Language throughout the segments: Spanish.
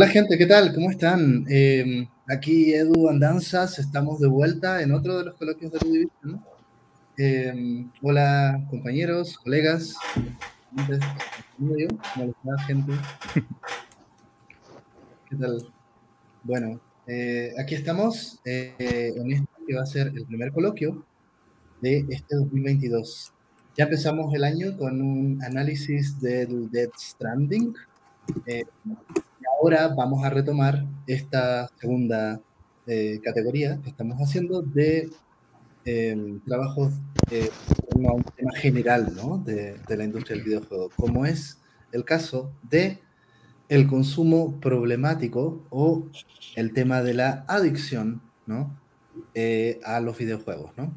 Hola gente, ¿qué tal? ¿Cómo están? Eh, aquí Edu Andanzas, estamos de vuelta en otro de los coloquios de Edu eh, hola compañeros, colegas, ¿cómo está gente? ¿Qué tal? Bueno, eh, aquí estamos en este que va a ser el primer coloquio de este 2022. Ya empezamos el año con un análisis del Dead Stranding, ahora vamos a retomar esta segunda eh, categoría que estamos haciendo de em, trabajos eh, en un tema general ¿no? de, la industria del videojuego, como es el caso de el consumo problemático o el tema de la adicción ¿no? Eh, a los videojuegos. ¿no?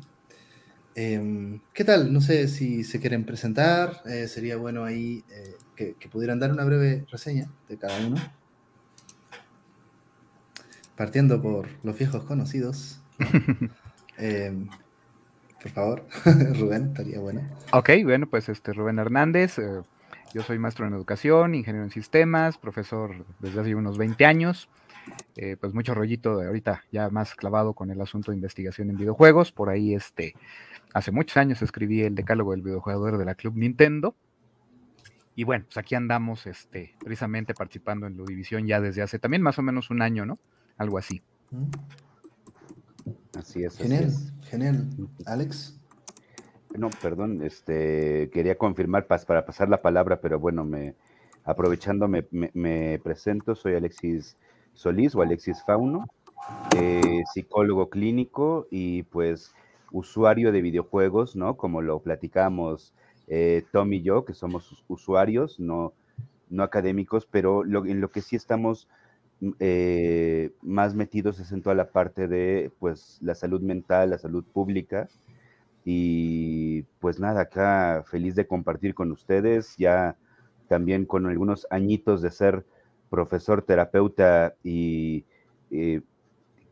Em, ¿Qué tal? No sé si se quieren presentar, sería bueno ahí que pudieran dar una breve reseña de cada uno partiendo por los viejos conocidos. Em, por favor, Rubén, estaría bueno. Ok, bueno, pues este Rubén Hernández, eh, yo soy maestro en educación, ingeniero en sistemas, profesor desde hace unos 20 años. Eh, pues mucho rollito de ahorita ya más clavado con el asunto de investigación en videojuegos. Por ahí, este, hace muchos años escribí el decálogo del videojugador de la Club Nintendo. Y bueno, pues aquí andamos, este, precisamente participando en la división ya desde hace también más o menos un año, ¿no? Algo así. Así es. Genial, genial. Alex. No, perdón, este, quería confirmar para pasar la palabra, pero bueno, me, aprovechando me, presento, soy Alexis Solís o Alexis Fauno, eh, psicólogo clínico y pues usuario de videojuegos, ¿no? Como lo platicamos eh, Tom y yo, que somos usuarios, no, no académicos, pero en lo que sí estamos eh, más metidos es en toda la parte de pues la salud mental, la salud pública. Y pues nada, acá feliz de compartir con ustedes, ya también con algunos añitos de ser profesor, terapeuta y eh,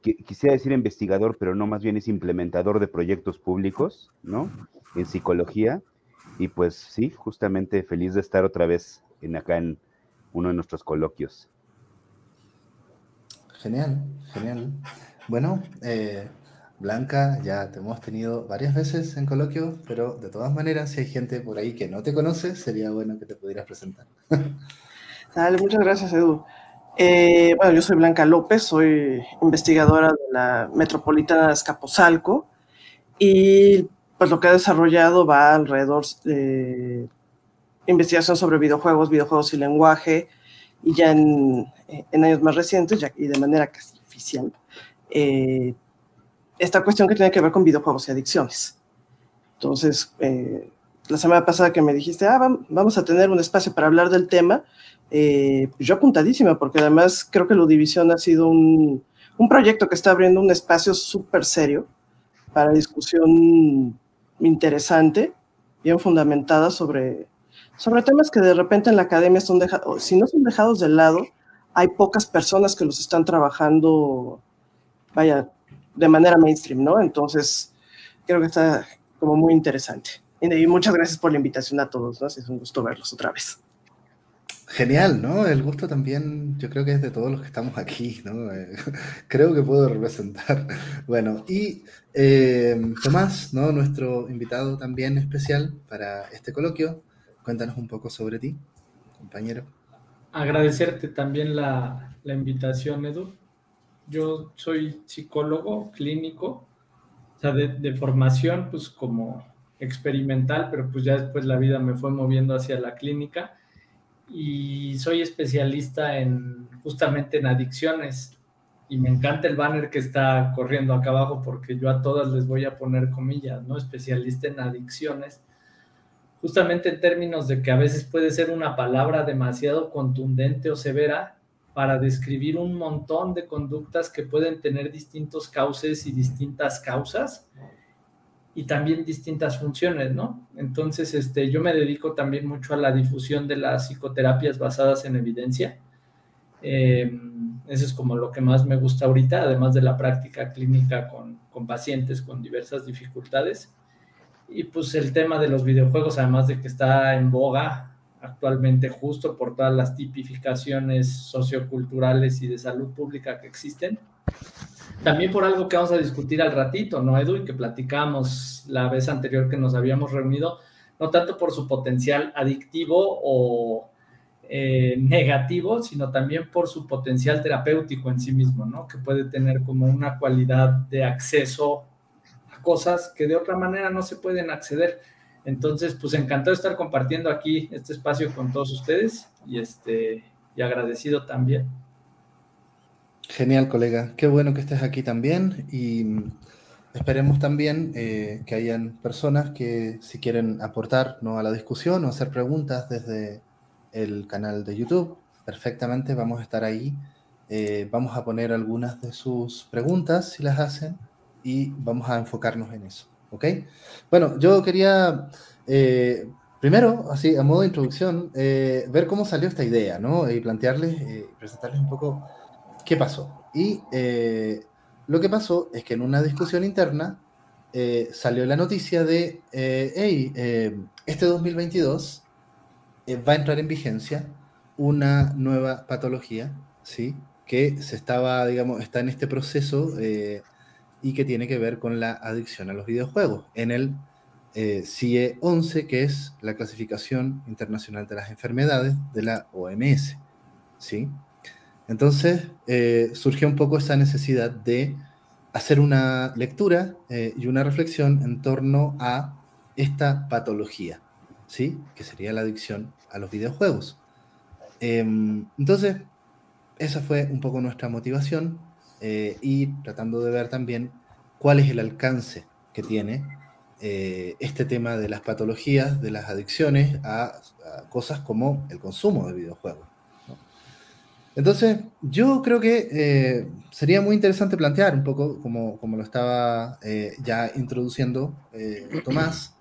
quisiera decir investigador, pero no, más bien es implementador de proyectos públicos, ¿no? En psicología. Y pues sí, justamente feliz de estar otra vez en acá en uno de nuestros coloquios. Genial, genial. Bueno, eh, Blanca, ya te hemos tenido varias veces en coloquio, pero de todas maneras, si hay gente por ahí que no te conoce, sería bueno que te pudieras presentar. Dale, muchas gracias, Edu. Eh, bueno, yo soy Blanca López, soy investigadora de la Metropolitana Escaposalco y pues lo que he desarrollado va alrededor de investigación sobre videojuegos, videojuegos y lenguaje, y ya en, años más recientes, y de manera casi oficial, eh, esta cuestión que tiene que ver con videojuegos y adicciones. Entonces, eh, la semana pasada que me dijiste, ah, vamos a tener un espacio para hablar del tema, eh, yo apuntadísima, porque además creo que Ludivisión ha sido un, un proyecto que está abriendo un espacio súper serio para discusión interesante, bien fundamentada sobre, sobre temas que de repente en la academia son dejados, si no son dejados de lado, hay pocas personas que los están trabajando, vaya, de manera mainstream, ¿no? Entonces, creo que está como muy interesante. Y muchas gracias por la invitación a todos, ¿no? Es un gusto verlos otra vez. Genial, ¿no? El gusto también, yo creo que es de todos los que estamos aquí, ¿no? Creo que puedo representar. Bueno, y eh, Tomás, ¿no? Nuestro invitado también especial para este coloquio. Cuéntanos un poco sobre ti, compañero agradecerte también la, invitación, Edu. Yo soy psicólogo clínico, o sea, de, formación, pues como experimental, pero pues ya después la vida me fue moviendo hacia la clínica y soy especialista en justamente en adicciones y me encanta el banner que está corriendo acá abajo porque yo a todas les voy a poner comillas, ¿no? Especialista en adicciones justamente en términos de que a veces puede ser una palabra demasiado contundente o severa para describir un montón de conductas que pueden tener distintos cauces y distintas causas y también distintas funciones, ¿no? Entonces, este, yo me dedico también mucho a la difusión de las psicoterapias basadas en evidencia. Eh, eso es como lo que más me gusta ahorita, además de la práctica clínica con, con pacientes con diversas dificultades. Y pues el tema de los videojuegos, además de que está en boga actualmente justo por todas las tipificaciones socioculturales y de salud pública que existen. También por algo que vamos a discutir al ratito, ¿no, Edu? Y que platicamos la vez anterior que nos habíamos reunido, no tanto por su potencial adictivo o eh, negativo, sino también por su potencial terapéutico en sí mismo, ¿no? Que puede tener como una cualidad de acceso cosas que de otra manera no se pueden acceder. Entonces, pues encantado de estar compartiendo aquí este espacio con todos ustedes y, este, y agradecido también. Genial, colega. Qué bueno que estés aquí también y esperemos también eh, que hayan personas que si quieren aportar ¿no? a la discusión o hacer preguntas desde el canal de YouTube, perfectamente vamos a estar ahí. Eh, vamos a poner algunas de sus preguntas si las hacen y vamos a enfocarnos en eso. ¿Ok? Bueno, yo quería, eh, primero, así, a modo de introducción, eh, ver cómo salió esta idea, ¿no? Y plantearles, eh, presentarles un poco qué pasó. Y lo que pasó es que en una discusión interna salió la noticia de, hey, este 2022 va a entrar en vigencia una nueva patología, ¿sí? Que se estaba, digamos, está en este proceso y que tiene que ver con la adicción a los videojuegos. En el eh, CIE 11, que es la clasificación internacional de las enfermedades de la OMS. ¿sí? Entonces eh, surgió un poco esa necesidad de hacer una lectura eh, y una reflexión en torno a esta patología, ¿sí? que sería la adicción a los videojuegos. Em, entonces, esa fue un poco nuestra motivación eh, y tratando de ver también cuál es el alcance que tiene eh, este tema de las patologías, de las adicciones a, cosas como el consumo de videojuegos. Entonces, yo creo que eh, sería muy interesante plantear un poco, como, como lo estaba ya introduciendo Tomás,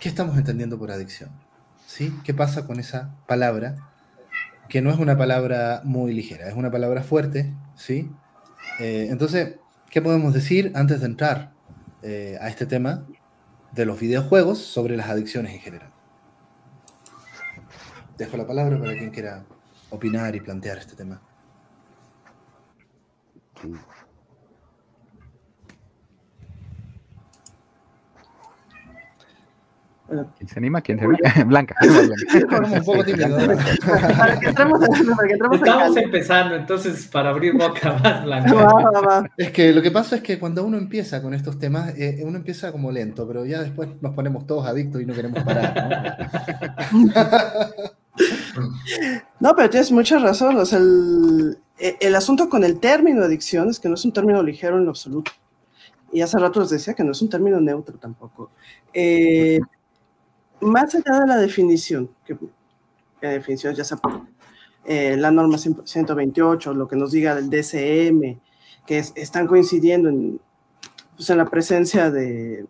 ¿qué estamos entendiendo por adicción? ¿Sí? ¿Qué pasa con esa palabra? Que no es una palabra muy ligera, es una palabra fuerte, ¿sí? Eh, entonces, ¿qué podemos decir antes de entrar eh, a este tema de los videojuegos sobre las adicciones en general? Dejo la palabra para quien quiera opinar y plantear este tema. ¿Quién se anima? ¿Quién se anima? Blanca. un poco tímido. Estamos empezando, entonces para abrir boca más Blanca. Es que lo que pasa es que cuando uno empieza con estos temas, eh, uno empieza como lento, pero ya después nos ponemos todos adictos y no queremos parar. No, pero tienes mucha razón. O sea, el, el asunto con el término adicción es que no es un término ligero en lo absoluto. Y hace rato les decía que no es un término neutro tampoco. Eh, más allá de la definición, que la definición ya sea por eh, la norma 128, lo que nos diga el DCM, que están coincidiendo en, pues, en la presencia de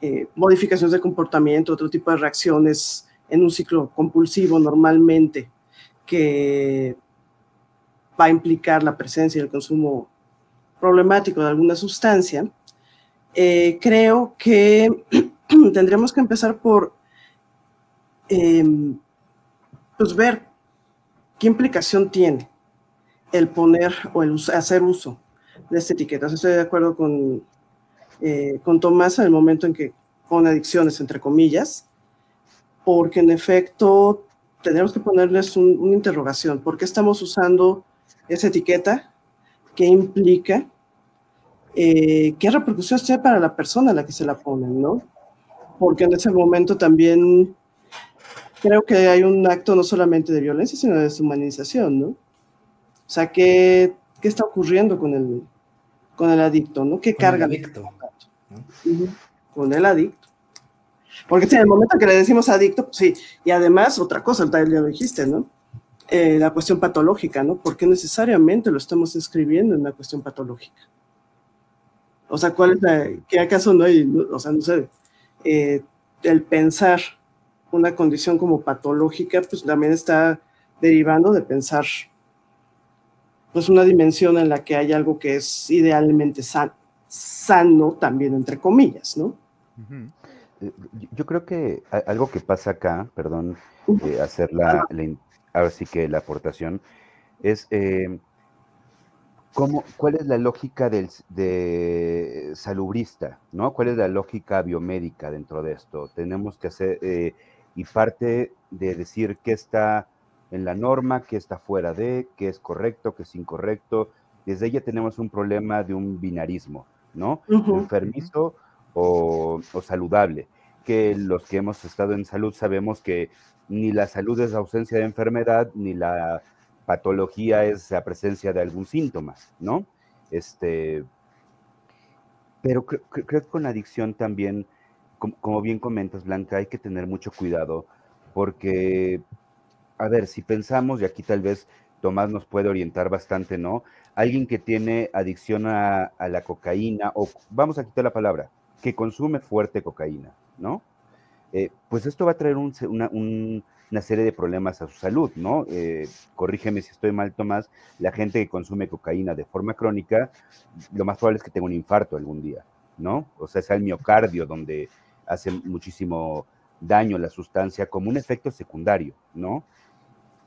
eh, modificaciones de comportamiento, otro tipo de reacciones en un ciclo compulsivo normalmente, que va a implicar la presencia y el consumo problemático de alguna sustancia, eh, creo que tendríamos que empezar por Em, pues ver qué implicación tiene el poner o el hacer uso de esta etiqueta. Estoy de acuerdo con, eh, con Tomás en el momento en que pone adicciones, entre comillas, porque en efecto tenemos que ponerles una interrogación. ¿Por qué estamos usando esa etiqueta? ¿Qué implica? Eh, ¿Qué repercusiones tiene para la persona a la que se la ponen, no? Porque en ese momento también creo que hay un acto no solamente de violencia, sino de deshumanización, ¿no? O sea, ¿qué, qué está ocurriendo con el, con el adicto, ¿no? ¿Qué carga? El adicto. Con el adicto. Porque si en el momento que le decimos adicto, pues sí, y además otra cosa, ya lo dijiste, ¿no? Eh, la cuestión patológica, ¿no? Porque necesariamente lo estamos escribiendo en una cuestión patológica. O sea, ¿cuál es la, qué acaso no hay, o sea, no sé, eh, el pensar una condición como patológica, pues también está derivando de pensar pues una dimensión en la que hay algo que es idealmente sano, también entre comillas, ¿no? eh, yo creo que algo que pasa acá, perdón, eh, hacer la, ahora sí que la aportación, es eh, cómo, cuál es la lógica del, de salubrista, ¿no? ¿Cuál es la lógica biomédica dentro de esto? Tenemos que hacer, y parte de decir qué está en la norma, qué está fuera de, qué es correcto, qué es incorrecto. Desde ella tenemos un problema de un binarismo, ¿no? Enfermizo o, saludable, que los que hemos estado en salud sabemos que ni la salud es ausencia de enfermedad, ni la patología es la presencia de algún síntoma, ¿no? Este, pero creo, que con adicción también, como, bien comentas, Blanca, hay que tener mucho cuidado, porque, a ver, si pensamos, y aquí tal vez Tomás nos puede orientar bastante, ¿no? Alguien que tiene adicción a, la cocaína, o vamos a quitar la palabra, que consume fuerte cocaína, ¿no? Eh, pues esto va a traer una, serie de problemas a su salud, ¿no? Eh, corrígeme si estoy mal, Tomás, la gente que consume cocaína de forma crónica, lo más probable es que tenga un infarto algún día, ¿no? O sea, es el miocardio donde hace muchísimo daño la sustancia como un efecto secundario, ¿no?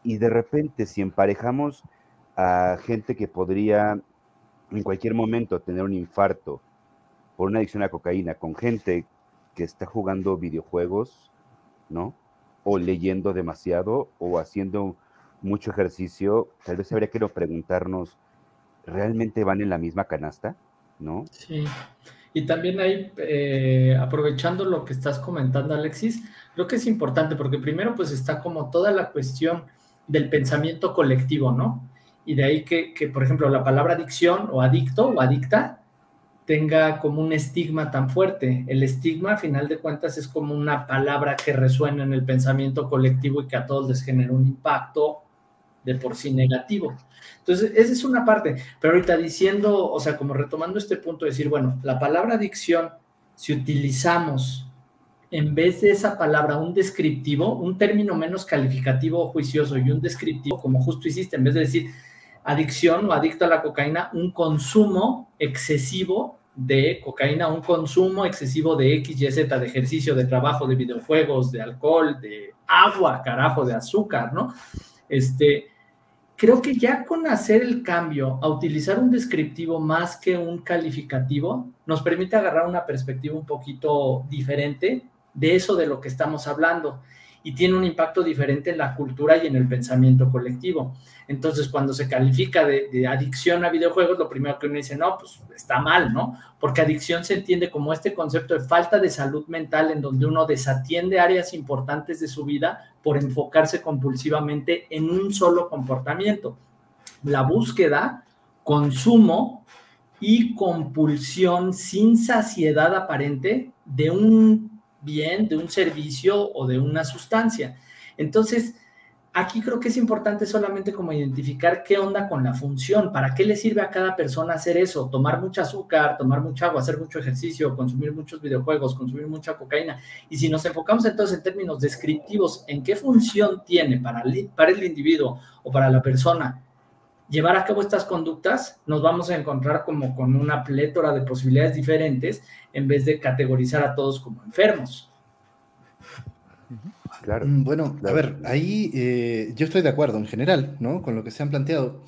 Y de repente, si emparejamos a gente que podría en cualquier momento tener un infarto por una adicción a cocaína con gente que está jugando videojuegos, ¿no? O leyendo demasiado o haciendo mucho ejercicio, tal vez habría que preguntarnos, ¿realmente van en la misma canasta? ¿No? Sí. Y también ahí, eh, aprovechando lo que estás comentando, Alexis, creo que es importante porque primero pues está como toda la cuestión del pensamiento colectivo, ¿no? Y de ahí que, que, por ejemplo, la palabra adicción o adicto o adicta tenga como un estigma tan fuerte. El estigma, a final de cuentas, es como una palabra que resuena en el pensamiento colectivo y que a todos les genera un impacto de por sí negativo. Entonces, esa es una parte. Pero ahorita diciendo, o sea, como retomando este punto, decir, bueno, la palabra adicción, si utilizamos en vez de esa palabra un descriptivo, un término menos calificativo o juicioso y un descriptivo, como justo hiciste, en vez de decir adicción o adicto a la cocaína, un consumo excesivo de cocaína, un consumo excesivo de X, Y, Z, de ejercicio, de trabajo, de videojuegos, de alcohol, de agua, carajo, de azúcar, ¿no? Este, creo que ya con hacer el cambio a utilizar un descriptivo más que un calificativo, nos permite agarrar una perspectiva un poquito diferente de eso de lo que estamos hablando y tiene un impacto diferente en la cultura y en el pensamiento colectivo. Entonces, cuando se califica de, adicción a videojuegos, lo primero que uno dice, no, pues está mal, ¿no? Porque adicción se entiende como este concepto de falta de salud mental en donde uno desatiende áreas importantes de su vida por enfocarse compulsivamente en un solo comportamiento. La búsqueda, consumo y compulsión sin saciedad aparente de un bien, de un servicio o de una sustancia. Entonces, aquí creo que es importante solamente como identificar qué onda con la función, para qué le sirve a cada persona hacer eso, tomar mucha azúcar, tomar mucha agua, hacer mucho ejercicio, consumir muchos videojuegos, consumir mucha cocaína. Y si nos enfocamos entonces en términos descriptivos en qué función tiene para, para el individuo o para la persona llevar a cabo estas conductas, nos vamos a encontrar como con una plétora de posibilidades diferentes en vez de categorizar a todos como enfermos. Claro. Mm, bueno, a ver, ahí eh, yo estoy de acuerdo en general, ¿no? Con lo que se han planteado,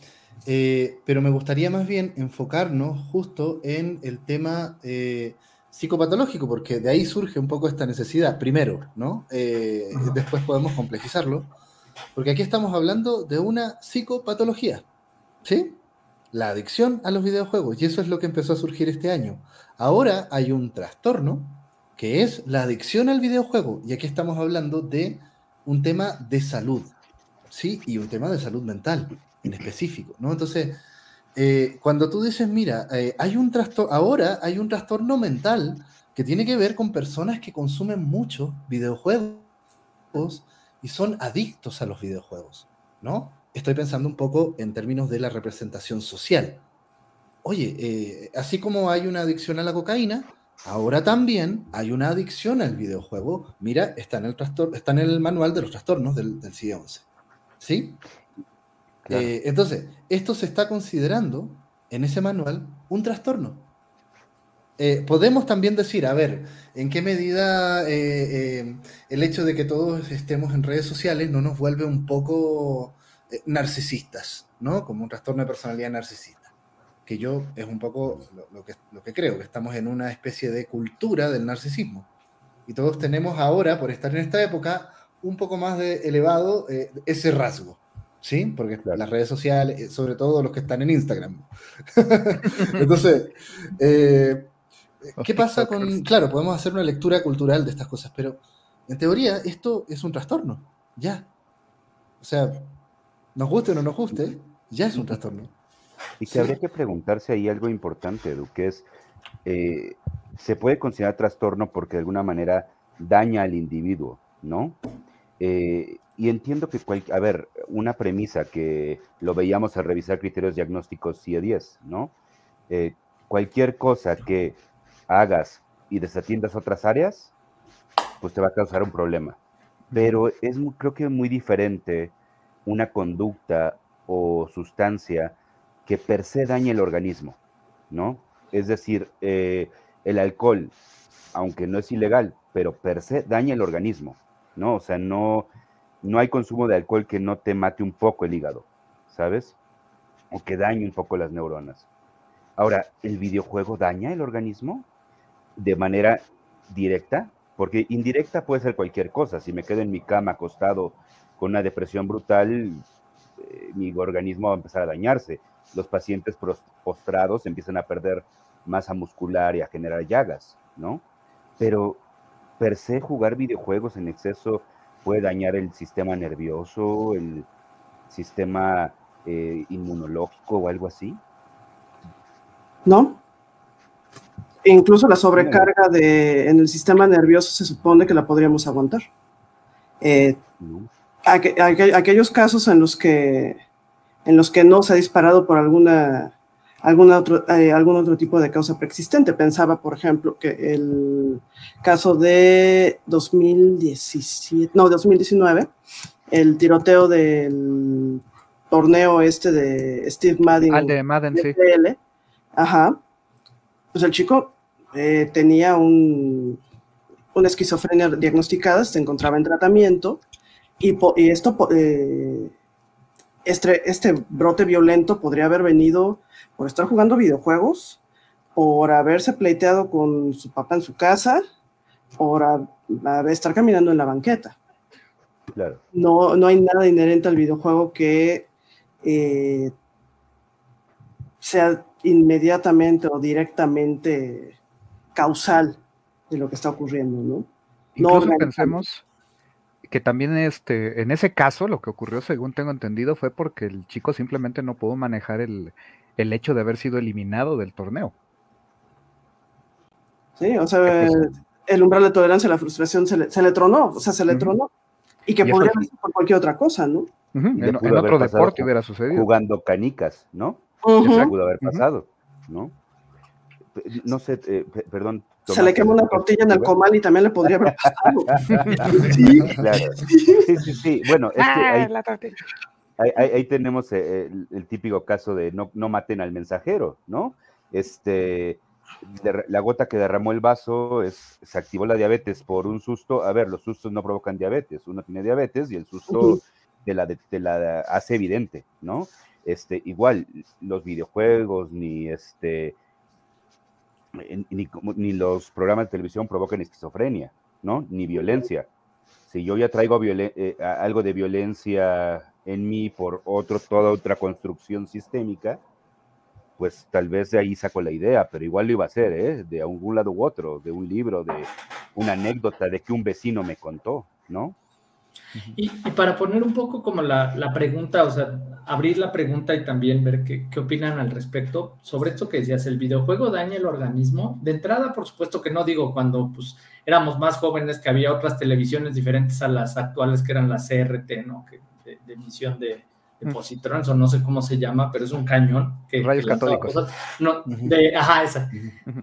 eh, pero me gustaría más bien enfocarnos justo en el tema eh, psicopatológico, porque de ahí surge un poco esta necesidad, primero, ¿no? Después podemos complejizarlo, porque aquí estamos hablando de una psicopatología, ¿Sí? La adicción a los videojuegos. Y eso es lo que empezó a surgir este año. Ahora hay un trastorno que es la adicción al videojuego. Y aquí estamos hablando de un tema de salud. ¿Sí? Y un tema de salud mental en específico. ¿no? Entonces, eh, cuando tú dices, mira, eh, hay un trastorno, ahora hay un trastorno mental que tiene que ver con personas que consumen mucho videojuegos y son adictos a los videojuegos, ¿no? estoy pensando un poco en términos de la representación social. Oye, eh, así como hay una adicción a la cocaína, ahora también hay una adicción al videojuego. Mira, está en el, está en el manual de los trastornos del, del CIE-11. ¿Sí? Eh, entonces, esto se está considerando en ese manual un trastorno. eh, podemos también decir, a ver, ¿en qué medida eh, el hecho de que todos estemos en redes sociales no nos vuelve un poco narcisistas, ¿no? Como un trastorno de personalidad narcisista. Que yo es un poco lo, que, lo que creo, que estamos en una especie de cultura del narcisismo. Y todos tenemos ahora, por estar en esta época, un poco más de elevado ese rasgo. ¿sí? Porque las redes sociales, sobre todo los que están en Instagram. Entonces, eh, ¿qué pasa con...? Claro, podemos hacer una lectura cultural de estas cosas, pero en teoría esto es un trastorno, ya. O sea, nos guste o no nos guste, ya es un trastorno. Y que habría que preguntarse ahí algo importante, Edu, que es, eh, se puede considerar trastorno porque de alguna manera daña al individuo, ¿no? Eh, y entiendo que, a ver, una premisa que lo veíamos al revisar criterios diagnósticos CIE 10, ¿no? Eh, cualquier cosa que hagas y desatiendas otras áreas, pues te va a causar un problema. Pero es creo que muy diferente una conducta o sustancia que per se dañe el organismo, ¿no? Es decir, eh, el alcohol, aunque no es ilegal, pero per se daña el organismo, ¿no? O sea, no, no hay consumo de alcohol que no te mate un poco el hígado, ¿sabes? O que dañe un poco las neuronas. Ahora, ¿el videojuego daña el organismo de manera directa? Porque indirecta puede ser cualquier cosa. Si me quedo en mi cama acostado con una depresión brutal, eh, mi organismo va a empezar a dañarse. Los pacientes postrados empiezan a perder masa muscular y a generar llagas, ¿no? Pero per se jugar videojuegos en exceso puede dañar el sistema nervioso, el sistema eh, inmunológico o algo así? No. Incluso la sobrecarga de, en el sistema nervioso se supone que la podríamos aguantar. Eh, aquellos casos en los que en los que no se ha disparado por alguna algún otro, eh, algún otro tipo de causa preexistente. Pensaba, por ejemplo, que el caso de 2017, no, 2019, el tiroteo del torneo este de Steve Madden. Al de Madden, sí. Ajá. Pues el chico eh, tenía un, una esquizofrenia diagnosticada, se encontraba en tratamiento y, y esto, eh, este, este brote violento podría haber venido por estar jugando videojuegos, por haberse pleiteado con su papá en su casa, por estar caminando en la banqueta. Claro. No, no hay nada inherente al videojuego que eh, sea inmediatamente o directamente causal de lo que está ocurriendo, ¿no? Incluso pensemos que también este, en ese caso lo que ocurrió, según tengo entendido, fue porque el chico simplemente no pudo manejar el, el hecho de haber sido eliminado del torneo. Sí, o sea, el umbral de tolerancia a la frustración se le, tronó, o sea, se le tronó. Y que podría ser por cualquier otra cosa, ¿no? en, otro deporte hubiera sucedido. Jugando canicas, ¿no? Eso pudo haber pasado, ¿no? No sé, eh, perdón. Se le quemó una tortilla en el comal y también le podría haber pasado. sí, claro. Sí, sí, sí. Bueno, es que ah, la tortilla. Ahí, tenemos eh, el, típico caso de no, no, maten al mensajero, ¿no? Este, la gota que derramó el vaso es, se activó la diabetes por un susto. A ver, los sustos no provocan diabetes. Uno tiene diabetes y el susto de la, de, la hace evidente, ¿no? Este, igual, los videojuegos, ni este, ni, los programas de televisión provocan esquizofrenia, ¿no? Ni violencia. Si yo ya traigo eh, algo de violencia en mí por otro, toda otra construcción sistémica, pues tal vez de ahí saco la idea, pero igual lo iba a hacer, ¿eh? de algún lado u otro, de un libro, de una anécdota de que un vecino me contó, ¿no? Y, para poner un poco como la, la, pregunta, o sea, abrir la pregunta y también ver qué, qué, opinan al respecto sobre esto que decías, ¿el videojuego daña el organismo? De entrada, por supuesto que no digo cuando pues éramos más jóvenes que había otras televisiones diferentes a las actuales que eran las CRT, ¿no? Que de, emisión de, de positrones, o no sé cómo se llama, pero es un cañón. Que, Rayos católicos. no, de, ajá, esa.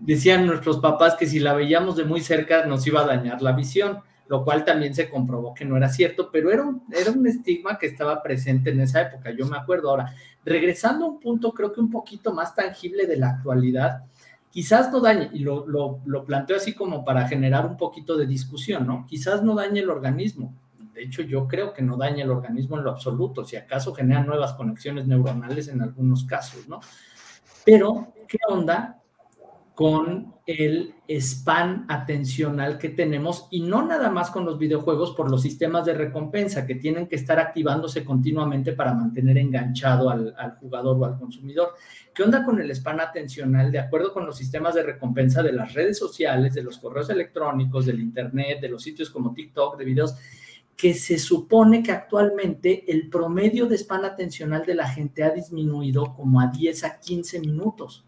Decían nuestros papás que si la veíamos de muy cerca nos iba a dañar la visión, lo cual también se comprobó que no era cierto, pero era un, era un estigma que estaba presente en esa época, yo me acuerdo. Ahora, regresando a un punto creo que un poquito más tangible de la actualidad, quizás no dañe, y lo, lo, lo planteo así como para generar un poquito de discusión, ¿no? Quizás no dañe el organismo. De hecho, yo creo que no daña el organismo en lo absoluto, si acaso genera nuevas conexiones neuronales en algunos casos, ¿no? Pero, ¿qué onda con el spam atencional que tenemos y no nada más con los videojuegos por los sistemas de recompensa que tienen que estar activándose continuamente para mantener enganchado al, jugador o al consumidor. ¿Qué onda con el spam atencional? De acuerdo con los sistemas de recompensa de las redes sociales, de los correos electrónicos, del internet, de los sitios como TikTok, de videos, que se supone que actualmente el promedio de spam atencional de la gente ha disminuido como a 10 a 15 minutos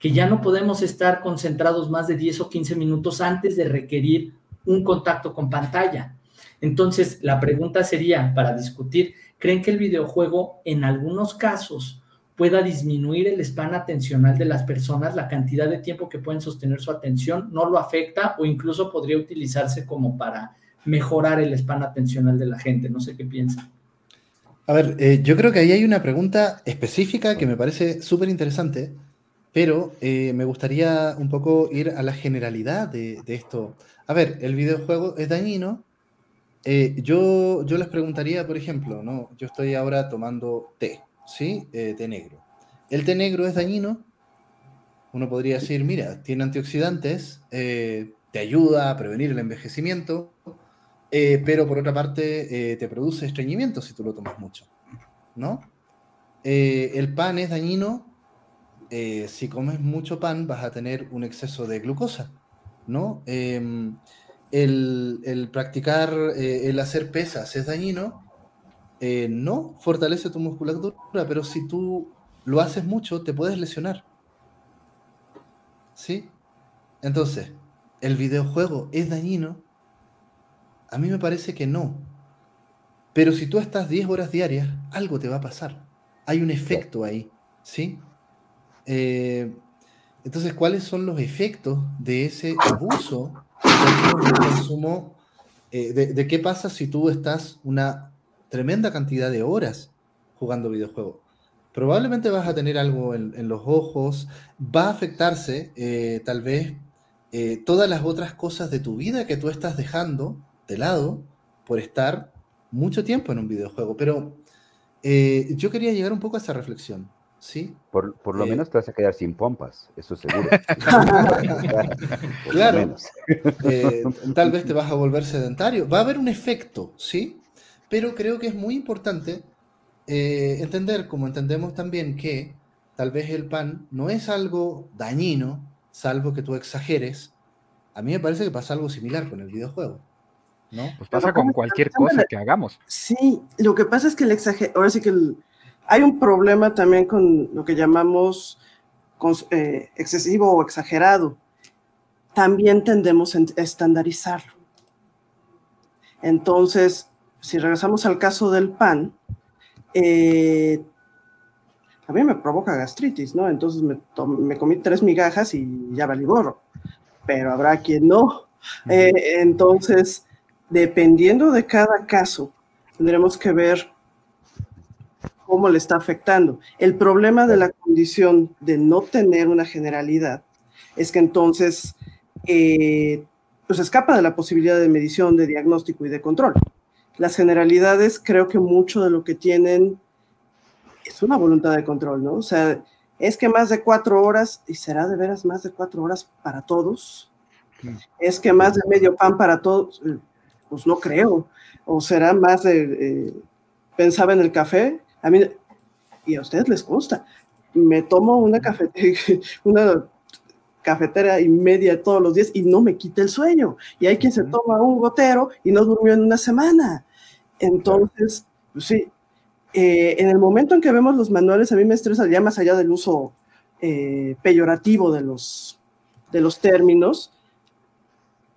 que ya no podemos estar concentrados más de 10 o 15 minutos antes de requerir un contacto con pantalla. Entonces, la pregunta sería, para discutir, ¿creen que el videojuego en algunos casos pueda disminuir el spam atencional de las personas, la cantidad de tiempo que pueden sostener su atención, no lo afecta o incluso podría utilizarse como para mejorar el spam atencional de la gente? No sé qué piensan. A ver, eh, yo creo que ahí hay una pregunta específica que me parece súper interesante pero eh, me gustaría un poco ir a la generalidad de, de, esto. A ver, el videojuego es dañino. Eh, yo, yo les preguntaría, por ejemplo, ¿no? yo estoy ahora tomando té, ¿sí? Eh, té negro. ¿El té negro es dañino? Uno podría decir, mira, tiene antioxidantes, te ayuda a prevenir el envejecimiento, pero por otra parte te produce estreñimiento si tú lo tomas mucho, ¿no? el pan es dañino eh, si comes mucho pan vas a tener un exceso de glucosa, ¿no? El, el, practicar, eh, el hacer pesas es dañino, eh, no fortalece tu musculatura, pero si tú lo haces mucho te puedes lesionar. ¿Sí? Entonces, ¿el videojuego es dañino? A mí me parece que no. Pero si tú estás 10 horas diarias, algo te va a pasar. Hay un efecto ahí, ¿sí? Eh, entonces, ¿cuáles son los efectos de ese abuso de consumo? Eh, de, qué pasa si tú estás una tremenda cantidad de horas jugando videojuegos? Probablemente vas a tener algo en, los ojos, va a afectarse eh, tal vez todas las otras cosas de tu vida que tú estás dejando de lado por estar mucho tiempo en un videojuego. Pero yo quería llegar un poco a esa reflexión. Sí. Por, por lo eh, menos te vas a quedar sin pompas, eso seguro. claro. Eh, tal vez te vas a volver sedentario. Va a haber un efecto, ¿sí? Pero creo que es muy importante eh, entender, como entendemos también, que tal vez el pan no es algo dañino, salvo que tú exageres. A mí me parece que pasa algo similar con el videojuego. ¿no? Pues pasa con cualquier cosa que hagamos. Sí, lo que pasa es que el exagero, ahora sí que el, hay un problema también con lo que llamamos eh, excesivo o exagerado. También tendemos a estandarizarlo. Entonces, si regresamos al caso del pan, eh, a mí me provoca gastritis, ¿no? Entonces me, me, comí tres migajas y ya valí gorro. Pero habrá quien no. Eh, entonces, dependiendo de cada caso, tendremos que ver cómo le está afectando. El problema de la condición de no tener una generalidad es que entonces eh, pues escapa de la posibilidad de medición, de diagnóstico y de control. Las generalidades creo que mucho de lo que tienen es una voluntad de control, ¿no? O sea, es que más de cuatro horas, y será de veras más de cuatro horas para todos, es que más de medio pan para todos, pues no creo, o será más de, eh, pensaba en el café, a mí, y a ustedes les gusta, me tomo una cafetera, una cafetera y media todos los días y no me quita el sueño. Y hay quien se toma un gotero y no durmió en una semana. Entonces, pues sí, eh, en el momento en que vemos los manuales, a mí me estresa ya más allá del uso eh, peyorativo de los, de los términos,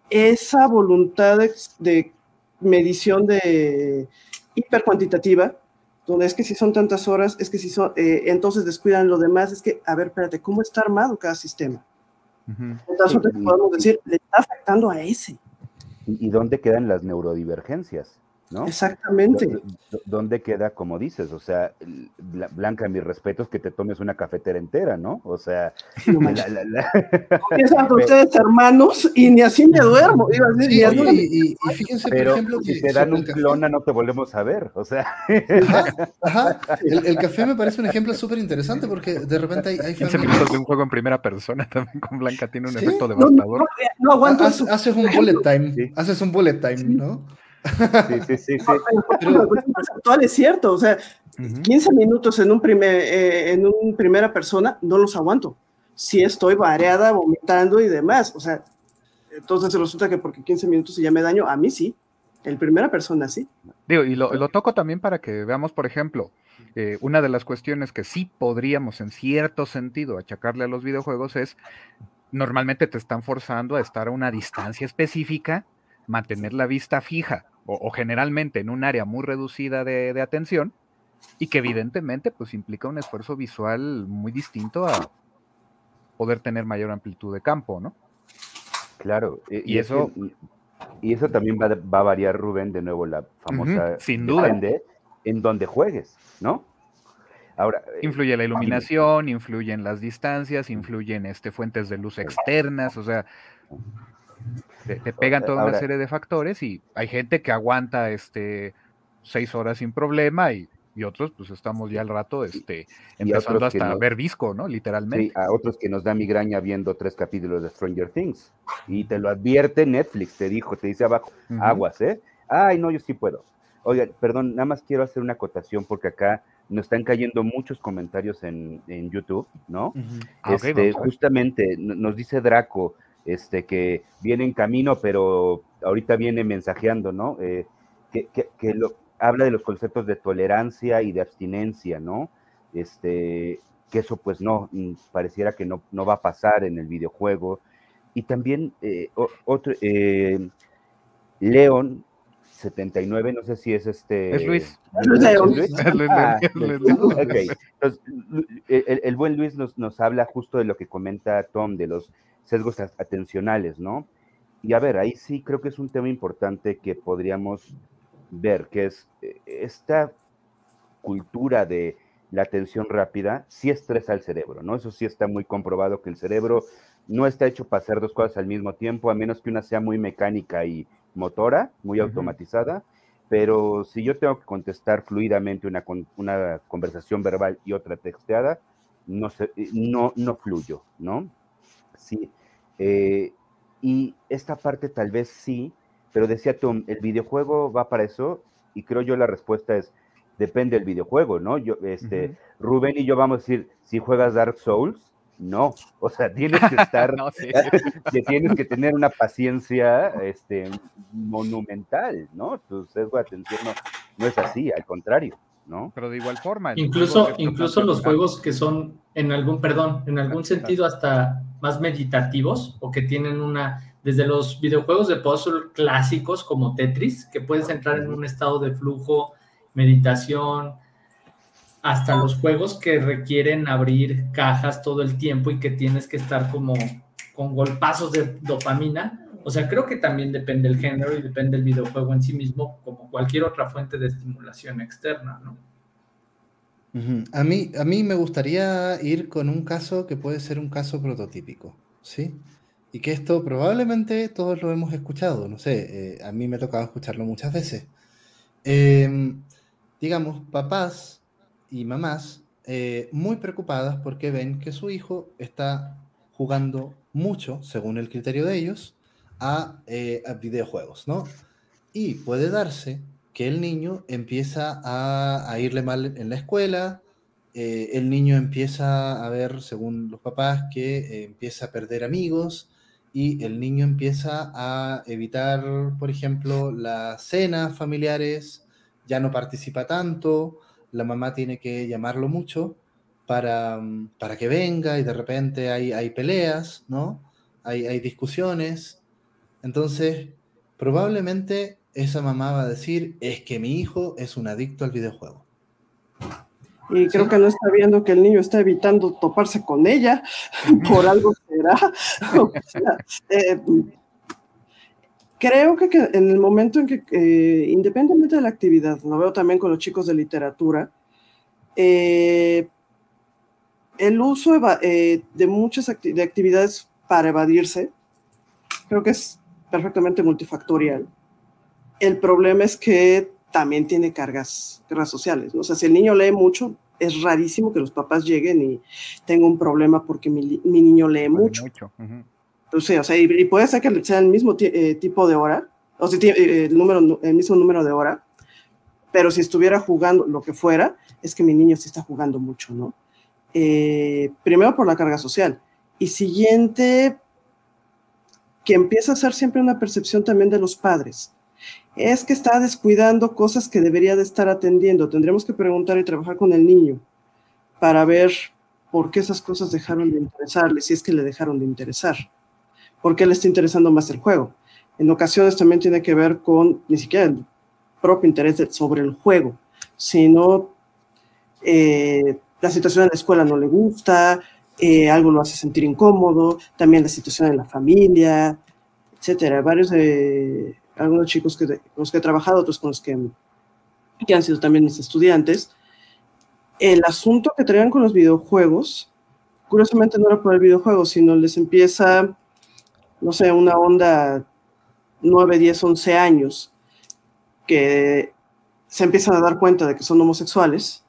esa voluntad de, de medición de hipercuantitativa donde es que si son tantas horas, es que si son, eh, entonces descuidan lo demás, es que, a ver, espérate, ¿cómo está armado cada sistema? Uh -huh. Entonces, podemos decir, le está afectando a ese. ¿Y dónde quedan las neurodivergencias? ¿No? Exactamente. ¿Dónde queda, como dices? O sea, Blanca, mis respetos que te tomes una cafetera entera, ¿no? O sea, la, la, la... ustedes hermanos y ni así me duermo. Iba a decir, y, y, fíjense, por ejemplo, si te dan un clona no te volvemos a ver, o sea. Ajá, El, café me parece un ejemplo súper interesante porque de repente hay, hay 15 minutos de un juego en primera persona también con Blanca tiene un efecto devastador. No, aguanto. haces un bullet time, haces un bullet time, ¿no? Sí, sí, sí. sí. Pero, actual es cierto, o sea, 15 minutos en un, primer, eh, en un primera persona no los aguanto. Si estoy variada, vomitando y demás, o sea, entonces resulta que porque 15 minutos se llame daño, a mí sí, en primera persona sí. Digo, y lo, lo toco también para que veamos, por ejemplo, eh, una de las cuestiones que sí podríamos en cierto sentido achacarle a los videojuegos es, normalmente te están forzando a estar a una distancia específica, mantener la vista fija o, generalmente en un área muy reducida de, atención y que evidentemente pues implica un esfuerzo visual muy distinto a poder tener mayor amplitud de campo, ¿no? Claro, y, eso... y eso también va, a variar, Rubén, de nuevo la famosa... sin duda. en donde juegues, ¿no? Ahora, eh, influye la iluminación, influye en las distancias, influye en este, fuentes de luz externas, o sea, te, pegan toda una serie de factores y hay gente que aguanta este seis horas sin problema y, otros pues estamos ya al rato este empezando hasta a ver disco, ¿no? Literalmente. Sí, a otros que nos da migraña viendo tres capítulos de Stranger Things y te lo advierte Netflix, te dijo, te dice abajo, aguas, ¿eh? Ay, no, yo sí puedo. Oigan, perdón, nada más quiero hacer una acotación porque acá nos están cayendo muchos comentarios en, YouTube, ¿no? Ah, este, justamente nos dice Draco, este, que viene en camino, pero ahorita viene mensajeando, ¿no? Eh, que, que, lo, habla de los conceptos de tolerancia y de abstinencia, ¿no? Este, que eso pues no, mm, pareciera que no, no va a pasar en el videojuego. Y también eh, otro, eh, León 79, no sé si es este... Es Luis. el, buen Luis nos, nos habla justo de lo que comenta Tom, de los sesgos atencionales, ¿no? Y a ver, ahí sí creo que es un tema importante que podríamos ver, que es eh, esta cultura de la atención rápida, sí estresa al cerebro, ¿no? Eso sí está muy comprobado que el cerebro no está hecho para hacer dos cosas al mismo tiempo, a menos que una sea muy mecánica y motora, muy automatizada, pero si yo tengo que contestar fluidamente una, una conversación verbal y otra texteada, no, sé, no, no fluyo, ¿no? Sí. Eh, y esta parte tal vez sí, pero decía Tom, ¿el videojuego va para eso? Y creo yo la respuesta es, depende del videojuego, ¿no? Yo, este, Rubén y yo vamos a decir, si juegas Dark Souls, no, o sea, tienes que estar, tienes que tener una paciencia este, monumental, ¿no? Tu sesgo de atención no, no es así, al contrario. ¿No? Pero de igual forma. Incluso, incluso los juegos que son en algún, perdón, en algún sentido hasta más meditativos o que tienen una, desde los videojuegos de puzzle clásicos como Tetris, que puedes entrar en un estado de flujo, meditación, hasta los juegos que requieren abrir cajas todo el tiempo y que tienes que estar como con golpazos de dopamina, o sea, creo que también depende el género y depende el videojuego en sí mismo, como cualquier otra fuente de estimulación externa, ¿no? a, mí, a mí me gustaría ir con un caso que puede ser un caso prototípico, ¿sí? Y que esto probablemente todos lo hemos escuchado, no sé, eh, a mí me ha tocado escucharlo muchas veces. Em, digamos, papás y mamás eh, muy preocupadas porque ven que su hijo está jugando mucho, según el criterio de ellos, eh, a, videojuegos, ¿no? Y puede darse que el niño empieza a, irle mal en la escuela, eh, el niño empieza a ver, según los papás, que eh, empieza a perder amigos y el niño empieza a evitar, por ejemplo, las cenas familiares, ya no participa tanto, la mamá tiene que llamarlo mucho para, para que venga y de repente hay, hay peleas, ¿no? Hay, hay discusiones entonces, probablemente esa mamá va a decir, es que mi hijo es un adicto al videojuego. Y creo que no está viendo que el niño está evitando toparse con ella, por algo será. Eh, creo que, en el momento en que, eh, independientemente de la actividad, lo veo también con los chicos de literatura, eh, el uso de muchas de actividades para evadirse, creo que es perfectamente multifactorial. El problema es que también tiene cargas, cargas sociales. O sea, si el niño lee mucho, es rarísimo que los papás lleguen y tenga un problema porque mi, niño lee mucho. Entonces, o sea, y, puede ser que sea el mismo eh, tipo de hora, o sea, eh, el, número, el mismo número de hora, pero si estuviera jugando lo que fuera, es que mi niño sí está jugando mucho, ¿no? Eh, primero por la carga social. Y siguiente, que empieza a ser siempre una percepción también de los padres. Es que está descuidando cosas que debería de estar atendiendo. Tendremos que preguntar y trabajar con el niño para ver por qué esas cosas dejaron de interesarle, si es que le dejaron de interesar. ¿Por qué le está interesando más el juego? En ocasiones también tiene que ver con ni siquiera el propio interés sobre el juego, sino eh, la situación en la escuela no le gusta, eh, algo lo hace sentir incómodo, también la situación en la familia, etcétera. Varios de algunos chicos que, con los que he trabajado, otros con los que, que han sido también mis estudiantes, el asunto que traían con los videojuegos, curiosamente no era por el videojuego, sino les empieza no sé, una onda 9, 10, 11 años, que se empiezan a dar cuenta de que son homosexuales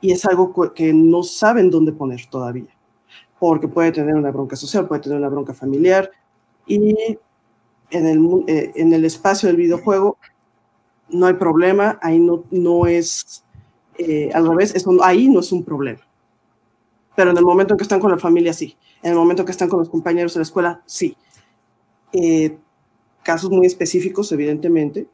y es algo que no saben dónde poner todavía, porque puede tener una bronca social, puede tener una bronca familiar y en el, eh, en el espacio del videojuego no hay problema, ahí no, no es, eh, al revés, eso, ahí no es un problema. Pero en el momento en que están con la familia, sí. En el momento en que están con los compañeros de la escuela, sí. Eh, casos muy específicos, evidentemente,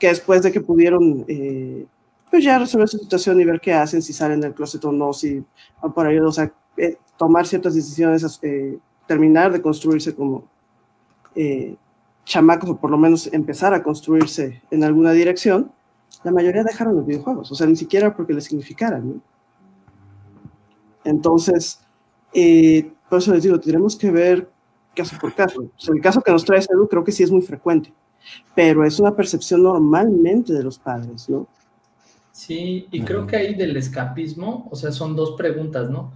que después de que pudieron eh, pues ya resolver su situación y ver qué hacen, si salen del closet o no, si van por ahí, o sea, eh, tomar ciertas decisiones, terminar de construirse como chamacos, o por lo menos empezar a construirse en alguna dirección, la mayoría dejaron los videojuegos, o sea, ni siquiera porque les significaran, Entonces, por eso les digo, tenemos que ver caso por caso. el caso que nos trae Edu creo que sí es muy frecuente, pero es una percepción normalmente de los padres, ¿no? Sí, y creo que ahí del escapismo, o sea, son dos preguntas, ¿no?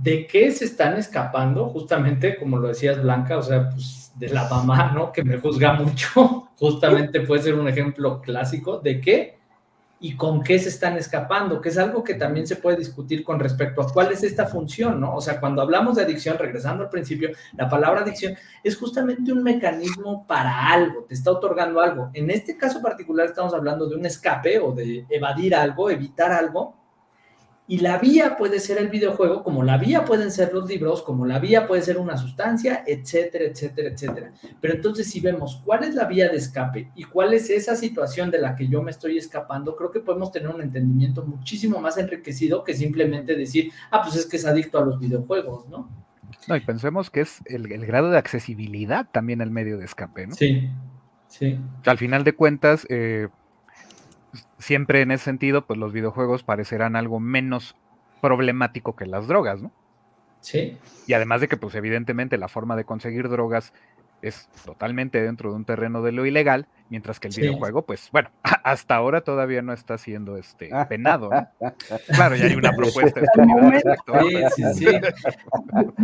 ¿De qué se están escapando? Justamente, como lo decías Blanca, o sea, pues de la mamá, ¿no? Que me juzga mucho, justamente puede ser un ejemplo clásico de qué y con qué se están escapando, que es algo que también se puede discutir con respecto a cuál es esta función, ¿no? O sea, cuando hablamos de adicción, regresando al principio, la palabra adicción es justamente un mecanismo para algo, te está otorgando algo. En este caso particular estamos hablando de un escape o de evadir algo, evitar algo, y la vía puede ser el videojuego, como la vía pueden ser los libros, como la vía puede ser una sustancia, etcétera, etcétera, etcétera. Pero entonces si vemos cuál es la vía de escape y cuál es esa situación de la que yo me estoy escapando, creo que podemos tener un entendimiento muchísimo más enriquecido que simplemente decir, ah, pues es que es adicto a los videojuegos, ¿no? No, y pensemos que es el, grado de accesibilidad también al medio de escape, ¿no? Sí, sí. al final de cuentas, eh, siempre en ese sentido, pues los videojuegos parecerán algo menos problemático que las drogas, ¿no? Sí. Y además de que, pues evidentemente, la forma de conseguir drogas es totalmente dentro de un terreno de lo ilegal, mientras que el videojuego, pues bueno, hasta ahora todavía no está siendo este penado. Claro, ya hay una propuesta. sí, sí, sí.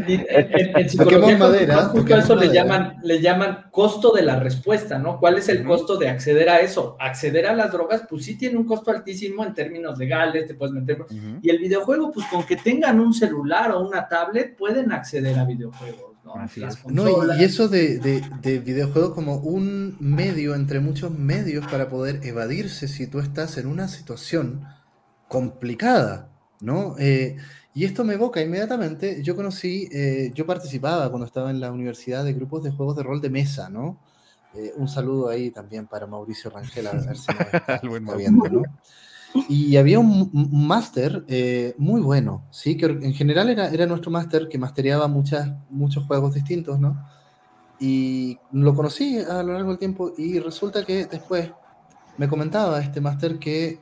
En, en, psicología madera, justo eso le llaman, le llaman costo de la respuesta, ¿no? ¿Cuál es el costo de acceder a eso? Acceder a las drogas, pues sí tiene un costo altísimo en términos legales, te puedes meter. Y el videojuego, pues con que tengan un celular o una tablet, pueden acceder a videojuegos. ¿No? y, eso de, de, videojuegos como un medio entre muchos medios para poder evadirse si tú estás en una situación complicada, ¿no? Eh, y esto me evoca inmediatamente, yo conocí, eh, yo participaba cuando estaba en la universidad de grupos de juegos de rol de mesa, ¿no? Eh, un saludo ahí también para Mauricio Rangel, a ver si está viendo, ¿no? Y había un, máster eh, muy bueno, ¿sí? Que en general era, era nuestro máster que mastereaba muchas, muchos juegos distintos, ¿no? Y lo conocí a lo largo del tiempo y resulta que después me comentaba este máster que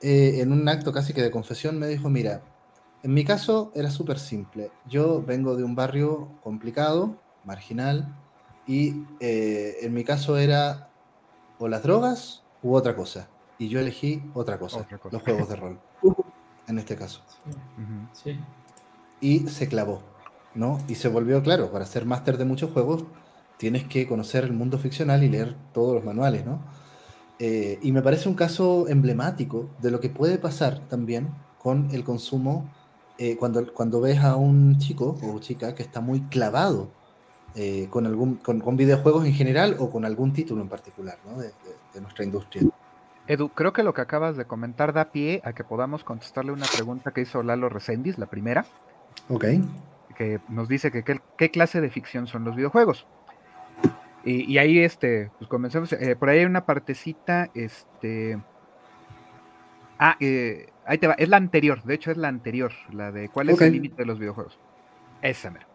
eh, en un acto casi que de confesión me dijo, mira, en mi caso era súper simple. Yo vengo de un barrio complicado, marginal, Y eh, en mi caso era o las drogas u otra cosa. Y yo elegí otra cosa, Otra cosa. los juegos de rol, en este caso. Sí. Y se clavó, ¿no? Y se volvió claro, para ser máster de muchos juegos tienes que conocer el mundo ficcional y leer todos los manuales, ¿no? Eh, y me parece un caso emblemático de lo que puede pasar también con el consumo eh, cuando, cuando ves a un chico o chica que está muy clavado eh, con, algún, con, con videojuegos en general o con algún título en particular ¿no? de, de- de nuestra industria. Edu, creo que lo que acabas de comentar da pie a que podamos contestarle una pregunta que hizo Lalo Reséndiz, la primera, Ok. que nos dice que qué, clase de ficción son los videojuegos. Y, y ahí, este, pues comencemos. eh, por ahí hay una partecita, este. Ah, eh, ahí te va. Es la anterior, de hecho es la anterior, la de cuál es el límite de los videojuegos. Esa, mera.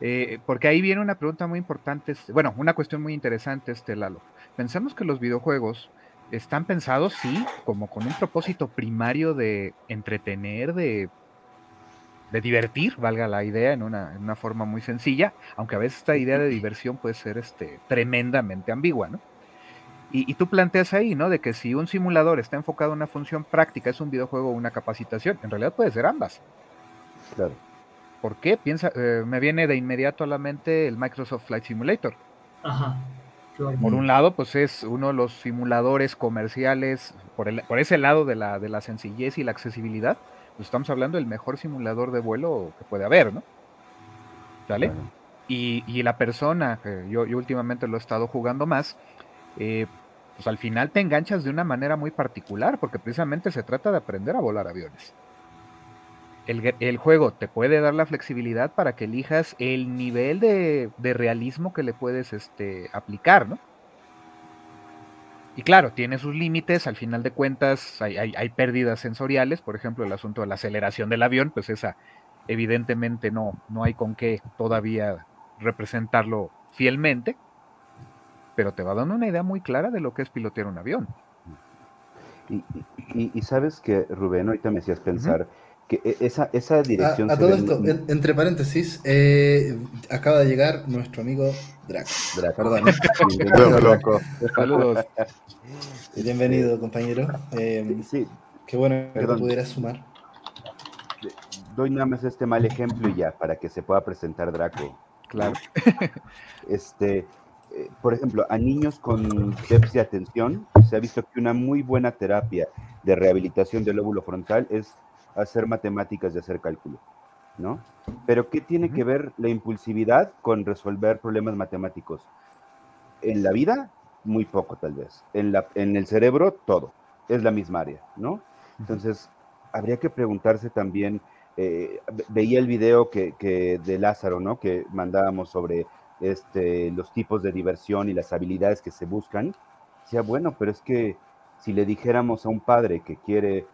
Eh, porque ahí viene una pregunta muy importante, bueno, una cuestión muy interesante, este Lalo. Pensamos que los videojuegos están pensados, sí, como con un propósito primario de entretener, de, de divertir, valga la idea, en una, en una forma muy sencilla, aunque a veces esta idea de diversión puede ser este, tremendamente ambigua, ¿no? Y, y tú planteas ahí, ¿no? De que si un simulador está enfocado a una función práctica, es un videojuego o una capacitación, en realidad puede ser ambas. Claro. ¿Por qué? Piensa, eh, me viene de inmediato a la mente el Microsoft Flight Simulator. Ajá. Por un lado, pues es uno de los simuladores comerciales, por, el- por ese lado de la, de la sencillez y la accesibilidad, pues estamos hablando del mejor simulador de vuelo que puede haber, ¿no? ¿Sale? Y, y la persona, que yo, yo últimamente lo he estado jugando más, eh, pues al final te enganchas de una manera muy particular, porque precisamente se trata de aprender a volar aviones. El, el juego te puede dar la flexibilidad para que elijas el nivel de, de realismo que le puedes este, aplicar, ¿no? Y claro, tiene sus límites, al final de cuentas hay, hay- hay pérdidas sensoriales, por ejemplo, el asunto de la aceleración del avión, pues esa evidentemente no, no hay con qué todavía representarlo fielmente, pero te va dando una idea muy clara de lo que es pilotear un avión. Y, y- y sabes que, Rubén, ahorita me hacías pensar que e- esa, esa A, dirección a se todo esto, en- entre paréntesis, eh, acaba de llegar nuestro amigo Draco. Draco. Perdón. Bienvenido, Draco. Saludos. Bienvenido, compañero. Eh, Sí, qué bueno que te Perdón. pudieras sumar. doy nada más este mal ejemplo y ya, para que se pueda presentar Draco. Claro. Este, eh, por ejemplo, a niños con déficit de atención, se ha visto que una muy buena terapia de rehabilitación del lóbulo frontal es hacer matemáticas y hacer cálculo, ¿no? Pero ¿qué tiene que ver la impulsividad con resolver problemas matemáticos? En la vida, muy poco tal vez. En, la, en el cerebro, todo. Es la misma área, ¿no? Entonces, habría que preguntarse también, eh, ve- veía el video que, que de Lázaro, ¿no? Que mandábamos sobre este, los tipos de diversión y las habilidades que se buscan. Decía, bueno, pero es que si le dijéramos a un padre que quiere,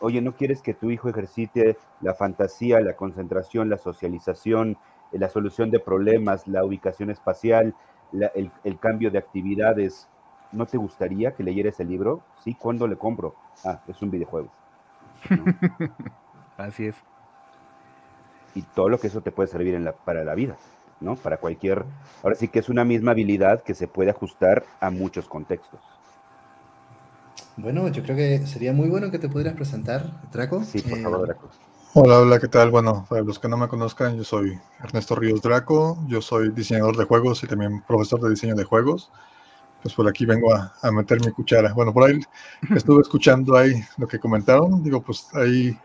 oye, ¿no quieres que tu hijo ejercite la fantasía, la concentración, la socialización, eh, la solución de problemas, la ubicación espacial, la- el, el cambio de actividades? ¿No te gustaría que leyera ese libro? Sí, ¿cuándo le compro? Ah, es un videojuego. ¿no? Así es. y todo lo que eso te puede servir en la, para la vida, ¿no? Para cualquier... Ahora sí que es una misma habilidad que se puede ajustar a muchos contextos. Bueno, yo creo que sería muy bueno que te pudieras presentar, Draco. Sí, por Eh, favor, Draco. Hola, hola, ¿qué tal? Bueno, para los que no me conozcan, yo soy Ernesto Ríos Draco, yo soy diseñador de juegos y también profesor de diseño de juegos. Pues por aquí vengo a, a meter mi cuchara. Bueno, por ahí estuve escuchando ahí lo que comentaron, digo, pues ahí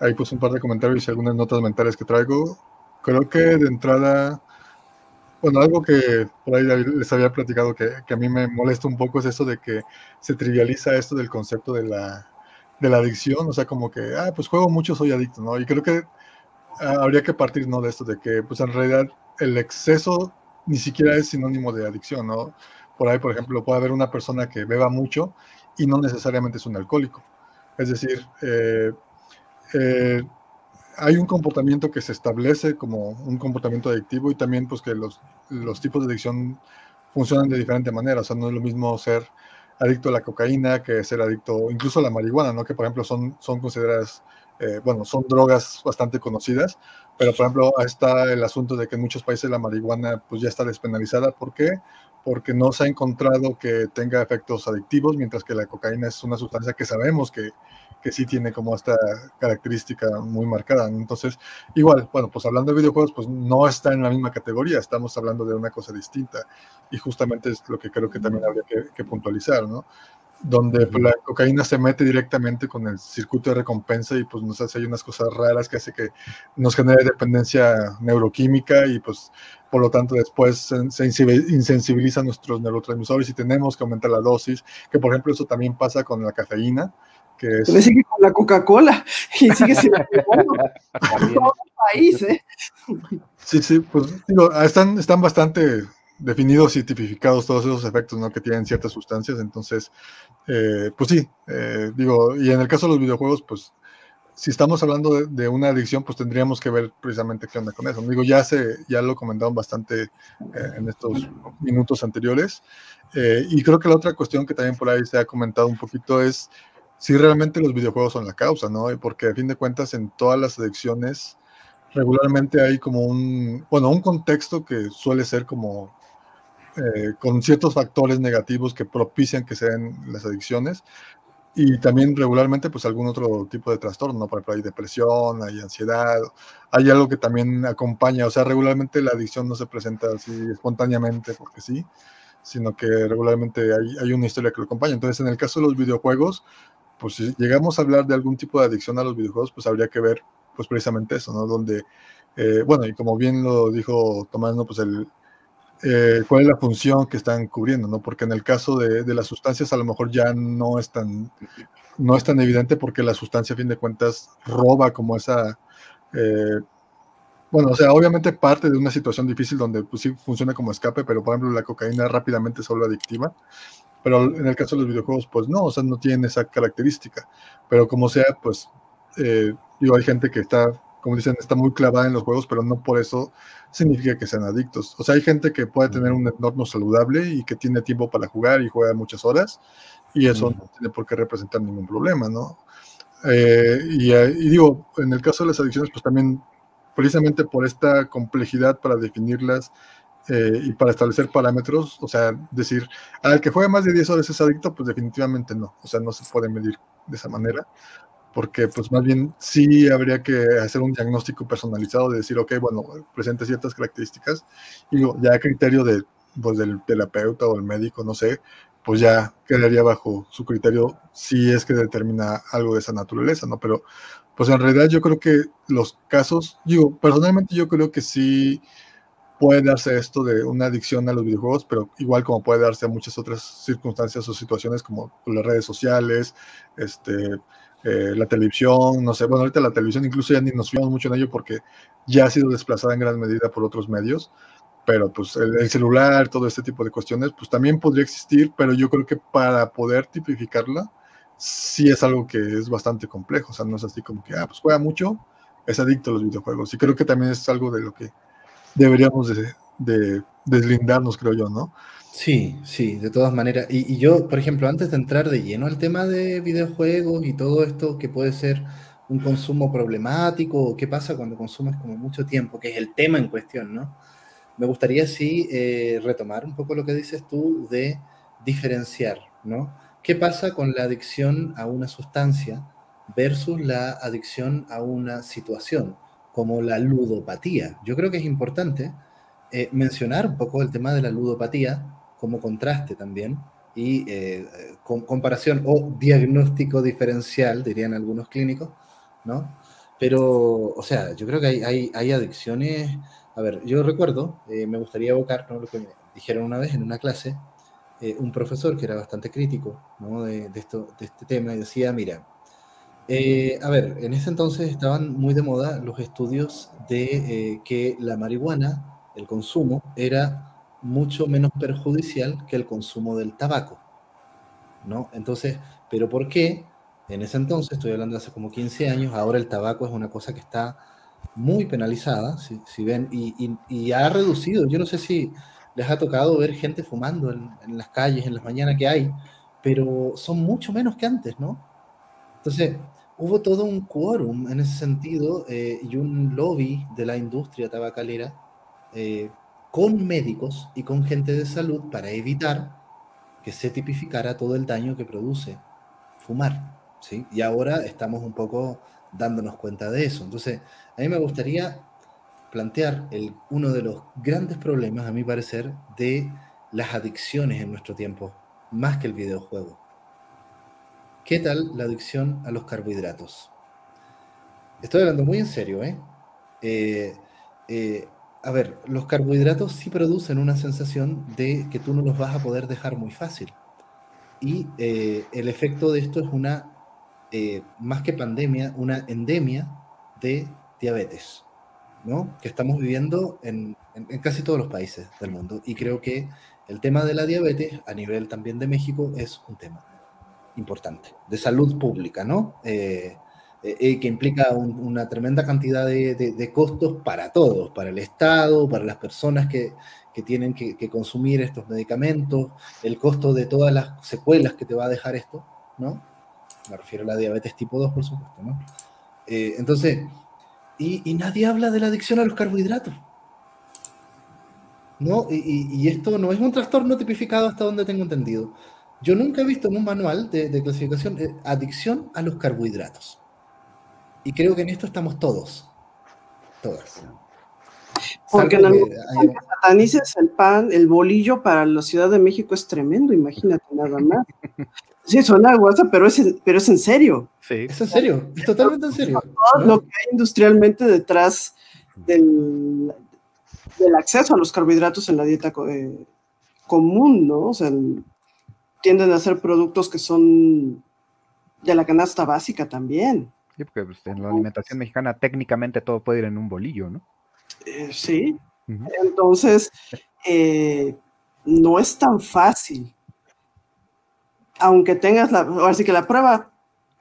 hay pues un par de comentarios y algunas notas mentales que traigo. Creo que de entrada, bueno, algo que por ahí les había platicado que, a mí me molesta un poco es eso de que se trivializa esto del concepto de la, de la adicción, o sea, como que, ah, pues juego mucho, soy adicto, ¿no? Y creo que ah, habría que partir, ¿no? De esto, de que, pues en realidad el exceso ni siquiera es sinónimo de adicción, ¿no? Por ahí, por ejemplo, puede haber una persona que beba mucho y no necesariamente es un alcohólico. Es decir, eh, eh, hay un comportamiento que se establece como un comportamiento adictivo y también pues que los, los tipos de adicción funcionan de diferente manera. O sea, no es lo mismo ser adicto a la cocaína que ser adicto incluso a la marihuana, ¿no? Que por ejemplo son, son consideradas eh, bueno, son drogas bastante conocidas, pero por ejemplo está el asunto de que en muchos países la marihuana pues ya está despenalizada. ¿Por qué? Porque no se ha encontrado que tenga efectos adictivos, mientras que la cocaína es una sustancia que sabemos que, que sí tiene como esta característica muy marcada. Entonces, igual, bueno, pues hablando de videojuegos, pues no está en la misma categoría, estamos hablando de una cosa distinta. Y justamente es lo que creo que también habría que, que puntualizar, ¿no? Donde pues, la cocaína se mete directamente con el circuito de recompensa y pues nos hace hay unas cosas raras que hace que nos genere dependencia neuroquímica y pues por lo tanto después se, insensibiliza nuestros neurotransmisores y tenemos que aumentar la dosis, que por ejemplo eso también pasa con la cafeína, que es... sigue con la Coca-Cola y sigue sin la todo el país, ¿eh? Sí, sí, pues digo, están, están bastante definidos y tipificados todos esos efectos ¿no? que tienen ciertas sustancias. Entonces, eh, pues sí, eh, digo, y en el caso de los videojuegos, pues si estamos hablando de, una adicción, pues tendríamos que ver precisamente qué onda con eso. Digo, ya, se, ya lo comentaron bastante eh, en estos minutos anteriores. y creo que la otra cuestión que también por ahí se ha comentado un poquito es si realmente los videojuegos son la causa, ¿no? Porque a fin de cuentas en todas las adicciones regularmente hay como un, bueno, un contexto que suele ser como eh, con ciertos factores negativos que propician que se den las adicciones y también regularmente pues algún otro tipo de trastorno, ¿no? Por ejemplo, hay depresión, hay ansiedad, hay algo que también acompaña, o sea, regularmente la adicción no se presenta así espontáneamente porque sí, sino que regularmente hay, hay una historia que lo acompaña. Entonces, en el caso de los videojuegos, pues si llegamos a hablar de algún tipo de adicción a los videojuegos, pues habría que ver pues precisamente eso, ¿no? Donde, eh, bueno, y como bien lo dijo Tomás, ¿no? Pues el, eh, cuál es la función que están cubriendo, ¿no? Porque en el caso de, de, las sustancias a lo mejor ya no es tan, no es tan evidente porque la sustancia a fin de cuentas roba como esa, eh, bueno, o sea, obviamente parte de una situación difícil donde pues sí funciona como escape, pero por ejemplo la cocaína rápidamente se vuelve adictiva, pero en el caso de los videojuegos pues no, o sea, no tiene esa característica, pero como sea, pues eh, digo, hay gente que está como dicen, está muy clavada en los juegos, pero no por eso significa que sean adictos. O sea, hay gente que puede tener un entorno saludable y que tiene tiempo para jugar y juega muchas horas, y eso no tiene por qué representar ningún problema, ¿no? Eh, eh, y, digo, en el caso de las adicciones, pues también, precisamente por esta complejidad para definirlas eh, y para establecer parámetros, o sea, decir, al que juega más de 10 horas es adicto, pues definitivamente no, o sea, no se puede medir de esa manera porque pues más bien sí habría que hacer un diagnóstico personalizado de decir, ok, bueno, presenta ciertas características y ya a criterio de, pues, del terapeuta o el médico, no sé, pues ya quedaría bajo su criterio si es que determina algo de esa naturaleza, ¿no? Pero pues en realidad yo creo que los casos, digo, personalmente yo creo que sí puede darse esto de una adicción a los videojuegos, pero igual como puede darse a muchas otras circunstancias o situaciones como las redes sociales, este, eh, la televisión, no sé, bueno, ahorita la televisión incluso ya ni nos fijamos mucho en ello porque ya ha sido desplazada en gran medida por otros medios, pero pues el, celular, todo este tipo de cuestiones, pues también podría existir, pero yo creo que para poder tipificarla, sí es algo que es bastante complejo, o sea, no es así como que, ah, pues juega mucho, es adicto a los videojuegos, y creo que también es algo de lo que deberíamos de, de deslindarnos, creo yo, ¿no? Sí, sí, de todas maneras. Y, yo, por ejemplo, antes de entrar de lleno al tema de videojuegos y todo esto que puede ser un consumo problemático o qué pasa cuando consumes como mucho tiempo, que es el tema en cuestión, ¿no? Me gustaría sí eh, retomar un poco lo que dices tú de diferenciar, ¿no? ¿Qué pasa con la adicción a una sustancia versus la adicción a una situación, como la ludopatía? Yo creo que es importante eh, mencionar un poco el tema de la ludopatía, como contraste también y eh, comparación o diagnóstico diferencial, dirían algunos clínicos, ¿no? Pero, o sea, yo creo que hay, hay, adicciones. A ver, yo recuerdo, eh, me gustaría evocar ¿no? lo que me dijeron una vez en una clase, eh, un profesor que era bastante crítico ¿no? de, esto, de este tema y decía, mira, a ver, en ese entonces estaban muy de moda los estudios de que la marihuana, el consumo, era mucho menos perjudicial que el consumo del tabaco. ¿no? Entonces, ¿pero por qué? En ese entonces, estoy hablando de hace como 15 años, ahora el tabaco es una cosa que está muy penalizada, si, ven, y, ha reducido. Yo no sé si les ha tocado ver gente fumando en, las calles, en las mañanas que hay, pero son mucho menos que antes, ¿no? Entonces, hubo todo un quórum en ese sentido eh, y un lobby de la industria tabacalera eh, con médicos y con gente de salud para evitar que se tipificara todo el daño que produce fumar. ¿sí? Y ahora estamos un poco dándonos cuenta de eso. Entonces, a mí me gustaría plantear el, uno de los grandes problemas, a mi parecer, de las adicciones en nuestro tiempo, más que el videojuego. ¿Qué tal la adicción a los carbohidratos? Estoy hablando muy en serio, ¿eh? eh, eh a ver, los carbohidratos sí producen una sensación de que tú no los vas a poder dejar muy fácil. Y eh, el efecto de esto es una, eh, más que pandemia, una endemia de diabetes, ¿no? Que estamos viviendo en, casi todos los países del mundo. Y creo que el tema de la diabetes, a nivel también de México, es un tema importante, de salud pública, ¿no? Eh, eh, eh, que implica una tremenda cantidad de, costos para todos, para el Estado, para las personas que, tienen que, consumir estos medicamentos, el costo de todas las secuelas que te va a dejar esto, ¿no? Me refiero a la diabetes tipo 2, por supuesto, ¿no? Eh, entonces, y, nadie habla de la adicción a los carbohidratos. ¿No? Y, esto no es un trastorno tipificado hasta donde tengo entendido. Yo nunca he visto en un manual de, de clasificación adicción a los carbohidratos. Y creo que en esto estamos todos. Todas. Porque en el que satanices el pan, el bolillo para la Ciudad de México es tremendo, imagínate nada más. Sí, suena guasa, pero es, pero es en serio. Sí. Es en serio, es totalmente en serio. Todo lo que hay industrialmente detrás del, del acceso a los carbohidratos en la dieta eh, común, ¿no? O sea, tienden a ser productos que son de la canasta básica también. Sí, porque pues, en la alimentación mexicana técnicamente todo puede ir en un bolillo, ¿no? Eh, sí. Entonces, eh, no es tan fácil. Aunque tengas la, así que la prueba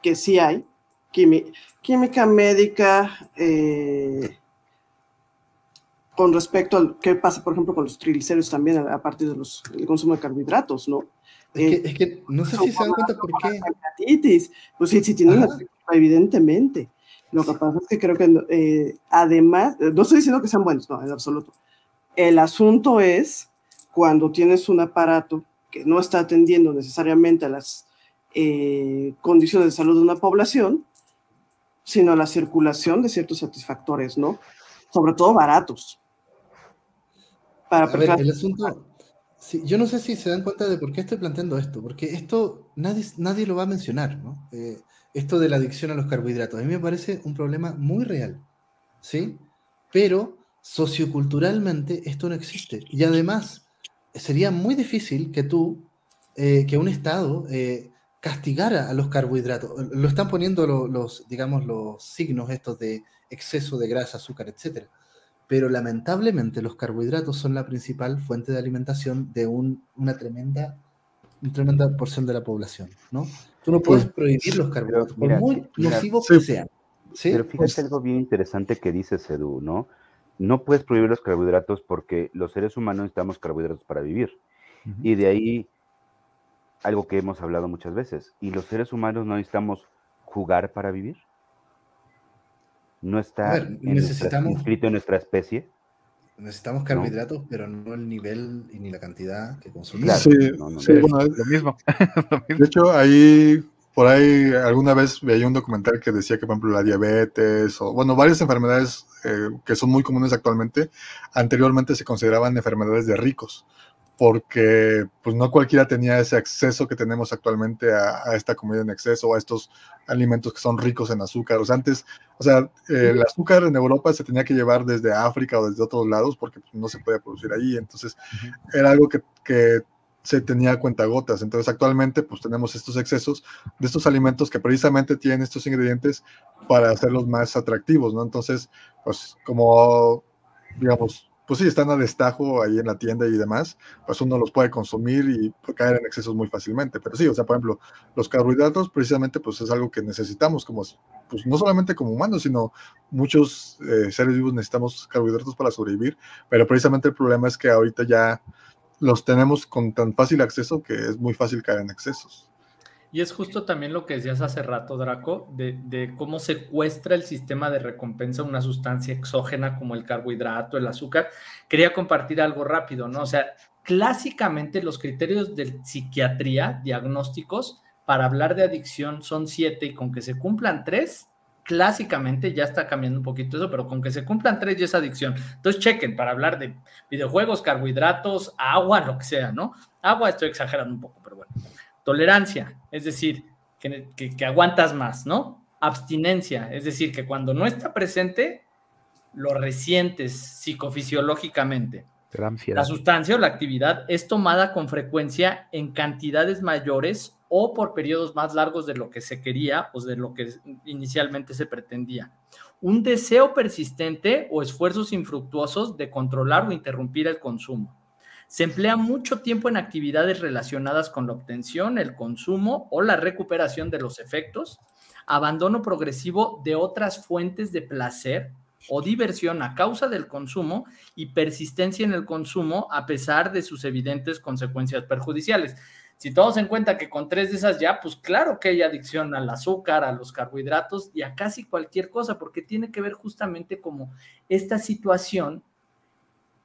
que sí hay, química médica, eh, con respecto a qué pasa, por ejemplo, con los triglicéridos también, a, partir del consumo de carbohidratos, ¿no? Es que, no sé si se dan cuenta por qué. Pues sí, sí tienen evidentemente. Lo que pasa es que creo que eh, además, no estoy diciendo que sean buenos, no, en absoluto. El asunto es cuando tienes un aparato que no está atendiendo necesariamente a las eh, condiciones de salud de una población, sino a la circulación de ciertos satisfactores, ¿no? Sobre todo baratos. Para a ver, el asunto, sí, yo no sé si se dan cuenta de por qué estoy planteando esto, porque esto nadie, nadie lo va a mencionar, ¿no? Eh, esto de la adicción a los carbohidratos. A mí me parece un problema muy real, ¿sí? Pero socioculturalmente esto no existe. Y además, sería muy difícil que tú, eh, que un Estado eh, castigara a los carbohidratos. Lo están poniendo los, digamos, los signos estos de exceso de grasa, azúcar, etc. Pero lamentablemente los carbohidratos son la principal fuente de alimentación de una tremenda, una tremenda porción de la población, ¿no? Tú no puedes prohibir los carbohidratos, por muy nocivos que sean. Pero fíjate algo bien interesante que dice Edu, ¿no? No puedes prohibir los carbohidratos porque los seres humanos necesitamos carbohidratos para vivir. Y de ahí algo que hemos hablado muchas veces. ¿Y los seres humanos no necesitamos jugar para vivir? ¿No está necesitamos... inscrito en nuestra especie? Necesitamos carbohidratos, pero no el nivel y ni la cantidad que consumimos. sí, lo mismo. De hecho, ahí, por ahí, alguna vez veía un documental que decía que, por ejemplo, la diabetes, o bueno, varias enfermedades eh, que son muy comunes actualmente, anteriormente se consideraban enfermedades de ricos porque pues no cualquiera tenía ese acceso que tenemos actualmente a, esta comida en exceso, a estos alimentos que son ricos en azúcar. O sea, antes, o sea, el azúcar en Europa se tenía que llevar desde África o desde otros lados porque pues, no se podía producir ahí. Entonces, era algo que, que se tenía a cuentagotas. Entonces, actualmente, pues tenemos estos excesos de estos alimentos que precisamente tienen estos ingredientes para hacerlos más atractivos, ¿no? Entonces, pues como, digamos, pues sí, están a destajo ahí en la tienda y demás, pues uno los puede consumir y caer en excesos muy fácilmente. Pero sí, o sea, por ejemplo, los carbohidratos precisamente pues es algo que necesitamos como, pues no solamente como humanos, sino muchos eh, seres vivos necesitamos carbohidratos para sobrevivir, pero precisamente el problema es que ahorita ya los tenemos con tan fácil acceso que es muy fácil caer en excesos. Y es justo también lo que decías hace rato, Draco, de, cómo secuestra el sistema de recompensa una sustancia exógena como el carbohidrato, el azúcar. Quería compartir algo rápido, ¿no? O sea, clásicamente los criterios de psiquiatría, diagnósticos, para hablar de adicción son siete y con que se cumplan tres, clásicamente ya está cambiando un poquito eso, pero con que se cumplan tres ya es adicción. Entonces chequen para hablar de videojuegos, carbohidratos, agua, lo que sea, ¿no? Agua estoy exagerando un poco, pero bueno. Tolerancia, es decir, que, que, aguantas más, ¿no? Abstinencia, es decir, que cuando no está presente, lo resientes psicofisiológicamente. La sustancia o la actividad es tomada con frecuencia en cantidades mayores o por periodos más largos de lo que se quería o de lo que inicialmente se pretendía. Un deseo persistente o esfuerzos infructuosos de controlar o interrumpir el consumo. Se emplea mucho tiempo en actividades relacionadas con la obtención, el consumo o la recuperación de los efectos, abandono progresivo de otras fuentes de placer o diversión a causa del consumo y persistencia en el consumo a pesar de sus evidentes consecuencias perjudiciales. Si tomamos en cuenta que con tres de esas ya, pues claro que hay adicción al azúcar, a los carbohidratos y a casi cualquier cosa, porque tiene que ver justamente como esta situación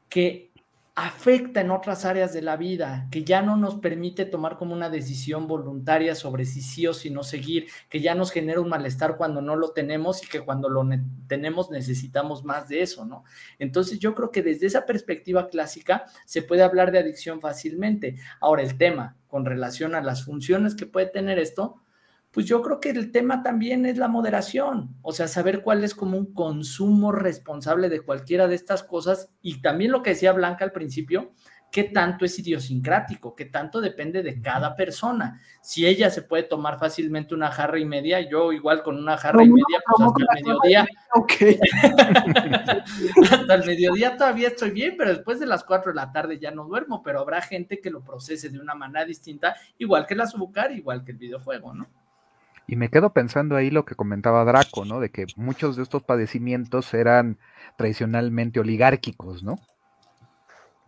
que afecta en otras áreas de la vida, que ya no nos permite tomar como una decisión voluntaria sobre si sí o si no seguir, que ya nos genera un malestar cuando no lo tenemos y que cuando lo tenemos necesitamos más de eso, ¿no? Entonces yo creo que desde esa perspectiva clásica se puede hablar de adicción fácilmente. Ahora el tema con relación a las funciones que puede tener esto, pues yo creo que el tema también es la moderación, o sea, saber cuál es como un consumo responsable de cualquiera de estas cosas y también lo que decía Blanca al principio, qué tanto es idiosincrático, qué tanto depende de cada persona. Si ella se puede tomar fácilmente una jarra y media, yo igual con una jarra y media, pues hasta el mediodía. Okay. hasta el mediodía todavía estoy bien, pero después de las cuatro de la tarde ya no duermo, pero habrá gente que lo procese de una manera distinta, igual que el azúcar, igual que el videojuego, ¿no? Y me quedo pensando ahí lo que comentaba Draco, ¿no? De que muchos de estos padecimientos eran tradicionalmente oligárquicos, ¿no?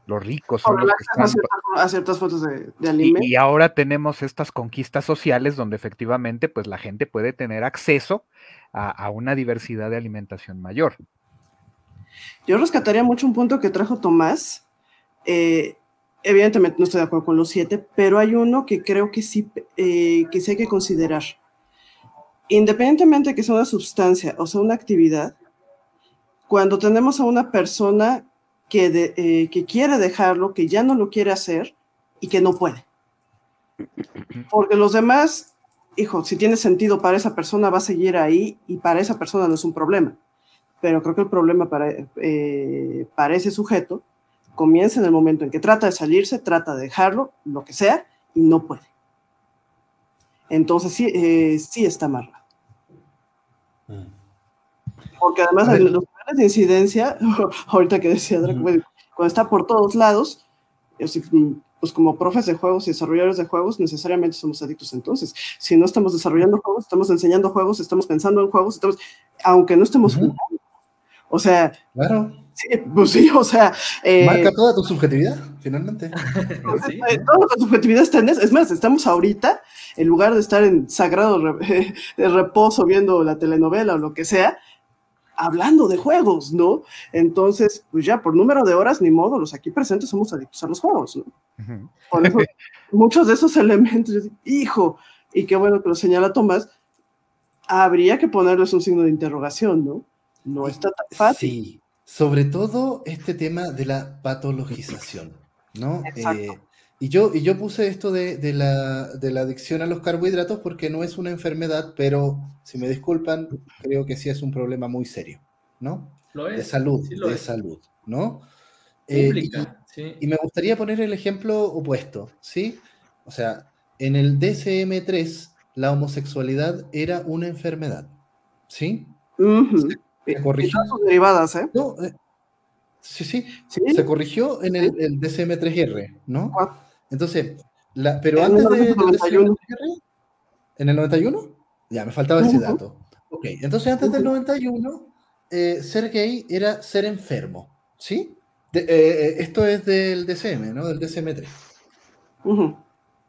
Los ricos son los que están... a, ciertas, fotos de, de Y, ahora tenemos estas conquistas sociales donde efectivamente pues la gente puede tener acceso a, una diversidad de alimentación mayor. Yo rescataría mucho un punto que trajo Tomás. Eh, evidentemente no estoy de acuerdo con los siete, pero hay uno que creo que sí, eh, que sí hay que considerar independientemente de que sea una sustancia o sea una actividad, cuando tenemos a una persona que, eh, que quiere dejarlo, que ya no lo quiere hacer y que no puede. Porque los demás, hijo, si tiene sentido para esa persona, va a seguir ahí y para esa persona no es un problema. Pero creo que el problema para, eh, para ese sujeto comienza en el momento en que trata de salirse, trata de dejarlo, lo que sea, y no puede. Entonces sí, eh, sí está mal. Mm. Porque además los niveles de incidencia, ahorita que decía cuando está por todos lados, pues como profes de juegos y desarrolladores de juegos, necesariamente somos adictos entonces. Si no estamos desarrollando juegos, estamos enseñando juegos, estamos pensando en juegos, estamos, aunque no estemos jugando. O sea, claro. Sí, pues sí, o sea. Eh, Marca toda tu subjetividad, finalmente. sí. Toda la subjetividad está en eso. Es más, estamos ahorita, en lugar de estar en sagrado reposo viendo la telenovela o lo que sea, hablando de juegos, ¿no? Entonces, pues ya por número de horas, ni modo, los aquí presentes somos adictos a los juegos, ¿no? Por eso, muchos de esos elementos, hijo, y qué bueno que lo señala Tomás, habría que ponerles un signo de interrogación, ¿no? No está tan fácil. Sí, sobre todo este tema de la patologización, ¿no? Eh, y, yo, y yo puse esto de, la, adicción a los carbohidratos porque no es una enfermedad, pero si me disculpan, creo que sí es un problema muy serio, ¿no? Lo es. De salud, de salud, ¿no? Eh, y, me gustaría poner el ejemplo opuesto, ¿sí? O sea, en el DCM3 la homosexualidad era una enfermedad, ¿sí? Se corrigió. Sus derivadas, ¿eh? ¿eh? sí, sí, Se corrigió en el, el DCM3R, ¿no? Entonces, la, pero antes del DCM3R, ¿en el 91? Ya, me faltaba ese dato. Ok, entonces antes del 91, eh, ser gay era ser enfermo, ¿sí? Eh, esto es del DCM, ¿no? Del DCM3.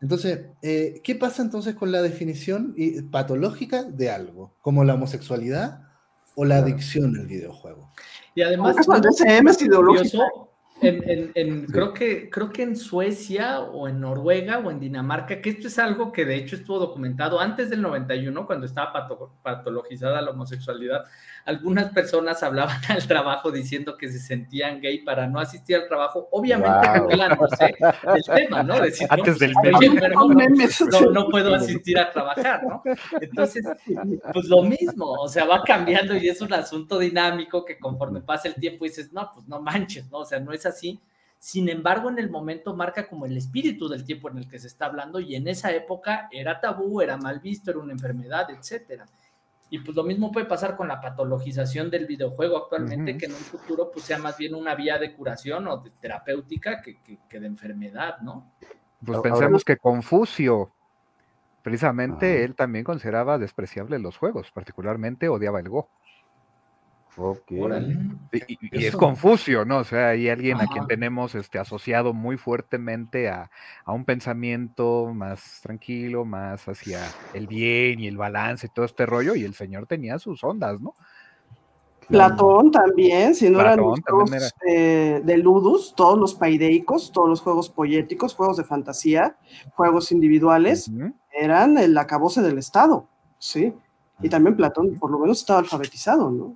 Entonces, eh, ¿qué pasa entonces con la definición patológica de algo, como la homosexualidad o la adicción al videojuego? Y además, Además, el DSM es curioso, en, en- en- creo, que, creo que en Suecia o en Noruega o en Dinamarca, que esto es algo que de hecho estuvo documentado antes del 91, cuando estaba pato- patologizada la homosexualidad, algunas personas hablaban al trabajo diciendo que se sentían gay para no asistir al trabajo, obviamente Wow. del tema, ¿no? Decir, Antes del no, memes. no, no puedo asistir a trabajar, ¿no? Entonces, pues lo mismo, o sea, va cambiando y es un asunto dinámico que conforme pasa el tiempo dices, no, pues no manches, ¿no? O sea, no es así. Sin embargo, en el momento marca como el espíritu del tiempo en el que se está hablando y en esa época era tabú, era mal visto, era una enfermedad, etcétera. Y pues lo mismo puede pasar con la patologización del videojuego actualmente, que en un futuro pues sea más bien una vía de curación o de terapéutica que, que- que de enfermedad, ¿no? Pues pensemos que Confucio, precisamente Ajá. él también consideraba despreciable los juegos, particularmente odiaba el Go. Ok. Órale. Y, es. Confucio, ¿no? O sea, hay alguien a quien tenemos este, asociado muy fuertemente a, a un pensamiento más tranquilo, más hacia el bien y el balance y todo este rollo, y el señor tenía sus ondas, ¿no? Platón también, si no eran los juegos eh, de ludus, todos los paideicos, todos los juegos poéticos, juegos de fantasía, juegos individuales, eran el acabose del Estado, ¿sí? Y también Platón por lo menos estaba alfabetizado, ¿no?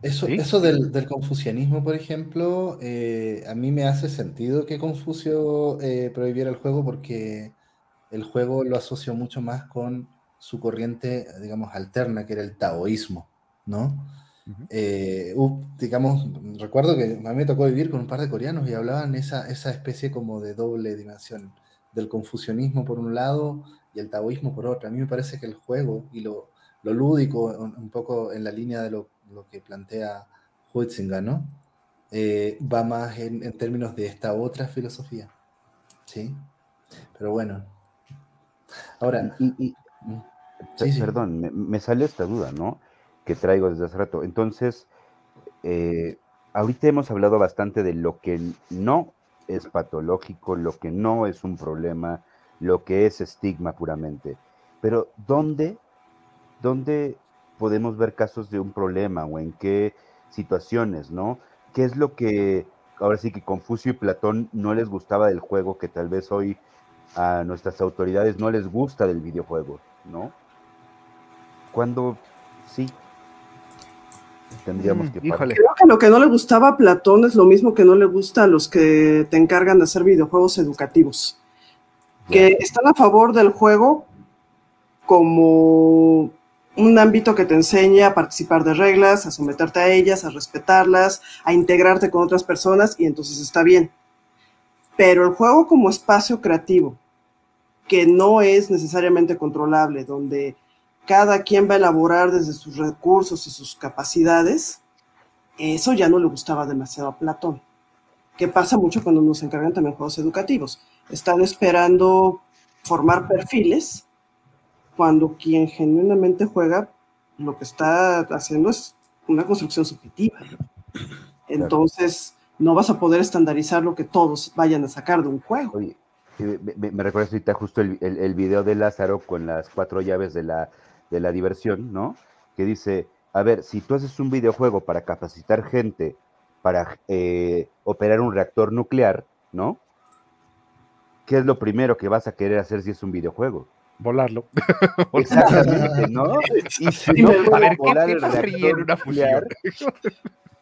Eso, Sí. eso del, del confucianismo, por ejemplo, eh, a mí me hace sentido que Confucio eh, prohibiera el juego porque el juego lo asocio mucho más con su corriente, digamos, alterna, que era el taoísmo, ¿no? Eh, digamos, recuerdo que a mí me tocó vivir con un par de coreanos y hablaban esa, esa especie como de doble dimensión, del confucianismo por un lado y el taoísmo por otro. A mí me parece que el juego y lo, lo lúdico, un, un poco en la línea de lo, lo que plantea Huizinga, ¿no? Eh, va más en, en términos de esta otra filosofía, ¿sí? Pero bueno. Ahora, Y, y- mm, sí. perdón, me, me sale esta duda, ¿no? Que traigo desde hace rato. Entonces, eh, ahorita hemos hablado bastante de lo que no es patológico, lo que no es un problema, lo que es estigma puramente. Pero ¿dónde, dónde podemos ver casos de un problema o en qué situaciones, ¿no? ¿Qué es lo que ahora sí que Confucio y Platón no les gustaba del juego que tal vez hoy a nuestras autoridades no les gusta del videojuego, ¿no? Cuando sí tendríamos Mm, que híjole. Creo que lo que no le gustaba a Platón es lo mismo que no le gusta a los que te encargan de hacer videojuegos educativos, que están a favor del juego como un ámbito que te enseña a participar de reglas, a someterte a ellas, a respetarlas, a integrarte con otras personas y entonces está bien. Pero el juego como espacio creativo, que no es necesariamente controlable, donde cada quien va a elaborar desde sus recursos y sus capacidades, eso ya no le gustaba demasiado a Platón. Que pasa mucho cuando nos encargan también juegos educativos. Están esperando formar perfiles cuando quien genuinamente juega lo que está haciendo es una construcción subjetiva. Entonces, no vas a poder estandarizar lo que todos vayan a sacar de un juego. Oye, eh, me, me- me recuerdas ahorita justo el, el- el video de Lázaro con las cuatro llaves de la, de la diversión, ¿no? Que dice, a ver, si tú haces un videojuego para capacitar gente para eh, operar un reactor nuclear, ¿no? ¿Qué es lo primero que vas a querer hacer si es un videojuego? Volarlo. Exactamente, ¿no? Y si no A puedes ver, ¿qué, volar qué el pasaría en reactor una fusión? nuclear,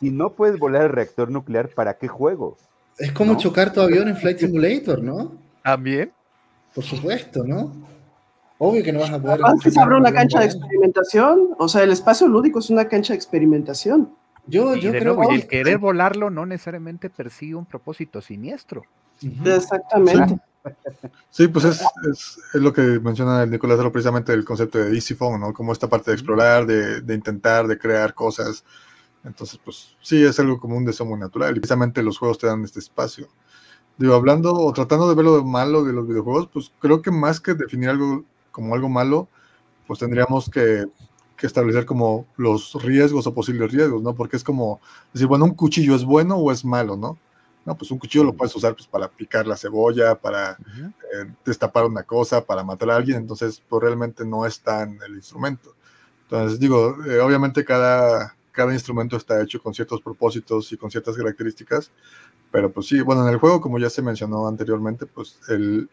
si no puedes volar el reactor nuclear, ¿para qué juego? es como ¿no? chocar tu avión en Flight Simulator, ¿no? También. Por supuesto, ¿no? Obvio que no vas a poder. Además que se abre una cancha de experimentación, o sea, el espacio lúdico es una cancha de experimentación. Yo, Y yo de creo nuevo, que. el querer volarlo no necesariamente persigue un propósito siniestro. Exactamente. Sí, pues es, es, es lo que menciona el Nicolás Aro, precisamente el concepto de Easy Phone, ¿no? Como esta parte de explorar, de, de intentar, de crear cosas. Entonces, pues sí, es algo como un deseo muy natural. Y precisamente los juegos te dan este espacio. Digo, hablando o tratando de ver lo malo de los videojuegos, pues creo que más que definir algo como algo malo, pues tendríamos que, que establecer como los riesgos o posibles riesgos, ¿no? Porque es como decir, bueno, un cuchillo es bueno o es malo, ¿no? No, pues un cuchillo lo puedes usar pues, para picar la cebolla, para eh, destapar una cosa, para matar a alguien, entonces pues, realmente no está en el instrumento. Entonces digo, eh, obviamente cada, cada instrumento está hecho con ciertos propósitos y con ciertas características, pero pues sí, bueno, en el juego, como ya se mencionó anteriormente, pues el,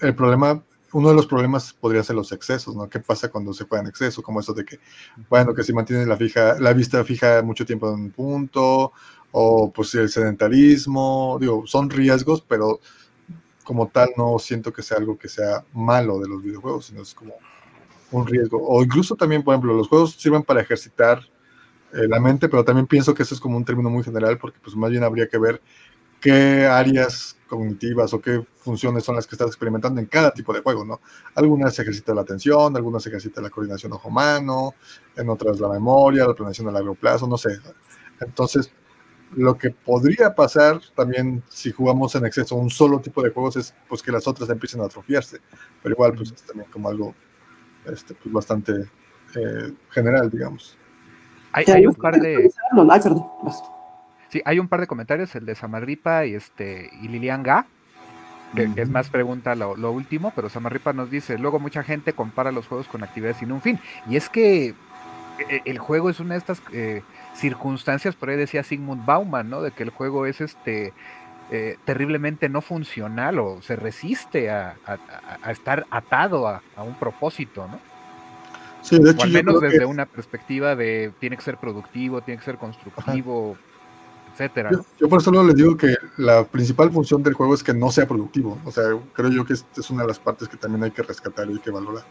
el problema uno de los problemas podría ser los excesos, ¿no? ¿Qué pasa cuando se juega en exceso? Como eso de que, bueno, que si mantienes la, fija, la vista fija mucho tiempo en un punto, o pues el sedentarismo, digo, son riesgos, pero como tal no siento que sea algo que sea malo de los videojuegos, sino es como un riesgo. O incluso también, por ejemplo, los juegos sirven para ejercitar eh, la mente, pero también pienso que eso es como un término muy general, porque pues más bien habría que ver qué áreas cognitivas o qué funciones son las que estás experimentando en cada tipo de juego, ¿no? Algunas se ejercita la atención, algunas se ejercita la coordinación ojo-mano, en otras la memoria, la planeación a largo plazo, no sé. Entonces, lo que podría pasar también si jugamos en exceso un solo tipo de juegos es pues que las otras empiecen a atrofiarse, pero igual pues es también como algo este, pues, bastante eh, general, digamos. Hay, un par de... Sí, hay un par de comentarios, el de Samarripa y este y Lilian Ga, que, es más pregunta lo, último, pero Samarripa nos dice, luego mucha gente compara los juegos con actividades sin un fin. Y es que e, el juego es una de estas eh, circunstancias, por ahí decía Sigmund Bauman, ¿no? De que el juego es este eh, terriblemente no funcional o se resiste a, estar atado a, un propósito, ¿no? Sí, de hecho, o al menos desde una perspectiva de tiene que ser productivo, tiene que ser constructivo, etcétera. Yo, por eso no les digo que la principal función del juego es que no sea productivo. O sea, creo yo que es, es una de las partes que también hay que rescatar y hay que valorar.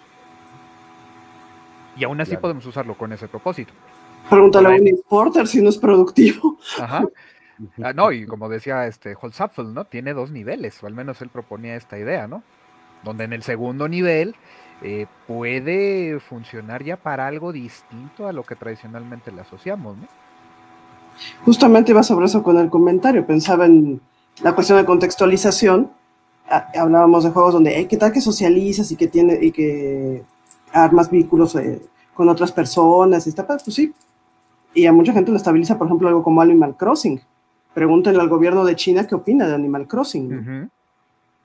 Y aún así podemos usarlo con ese propósito. Pregúntale a un Porter si no es productivo. Ajá. Ah, no, y como decía este Holzapfel, ¿no? Tiene dos niveles, o al menos él proponía esta idea, ¿no? Donde en el segundo nivel eh, puede funcionar ya para algo distinto a lo que tradicionalmente le asociamos, ¿no? Justamente iba sobre eso con el comentario, pensaba en la cuestión de contextualización, ah, hablábamos de juegos donde, ¿qué tal que socializas y que tiene y que armas vínculos eh, con otras personas y está, pues sí. Y a mucha gente le estabiliza, por ejemplo, algo como Animal Crossing. Pregúntenle al gobierno de China qué opina de Animal Crossing.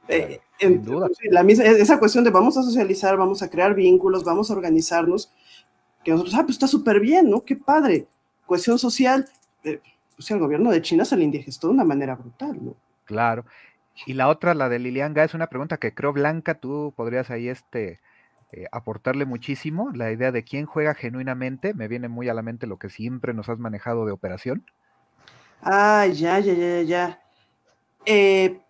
Eh, la misma, esa cuestión de vamos a socializar, vamos a crear vínculos, vamos a organizarnos, que nosotros, ah, pues está súper bien, ¿no? Qué padre. Cuestión social, eh, pues el gobierno de China se le indigestó de una manera brutal, ¿no? Claro. Y la otra, la de Lilian es una pregunta que creo, Blanca, tú podrías ahí este, eh, aportarle muchísimo. La idea de quién juega genuinamente, me viene muy a la mente lo que siempre nos has manejado de operación. Ah, ya, ya, ya, ya. Eh,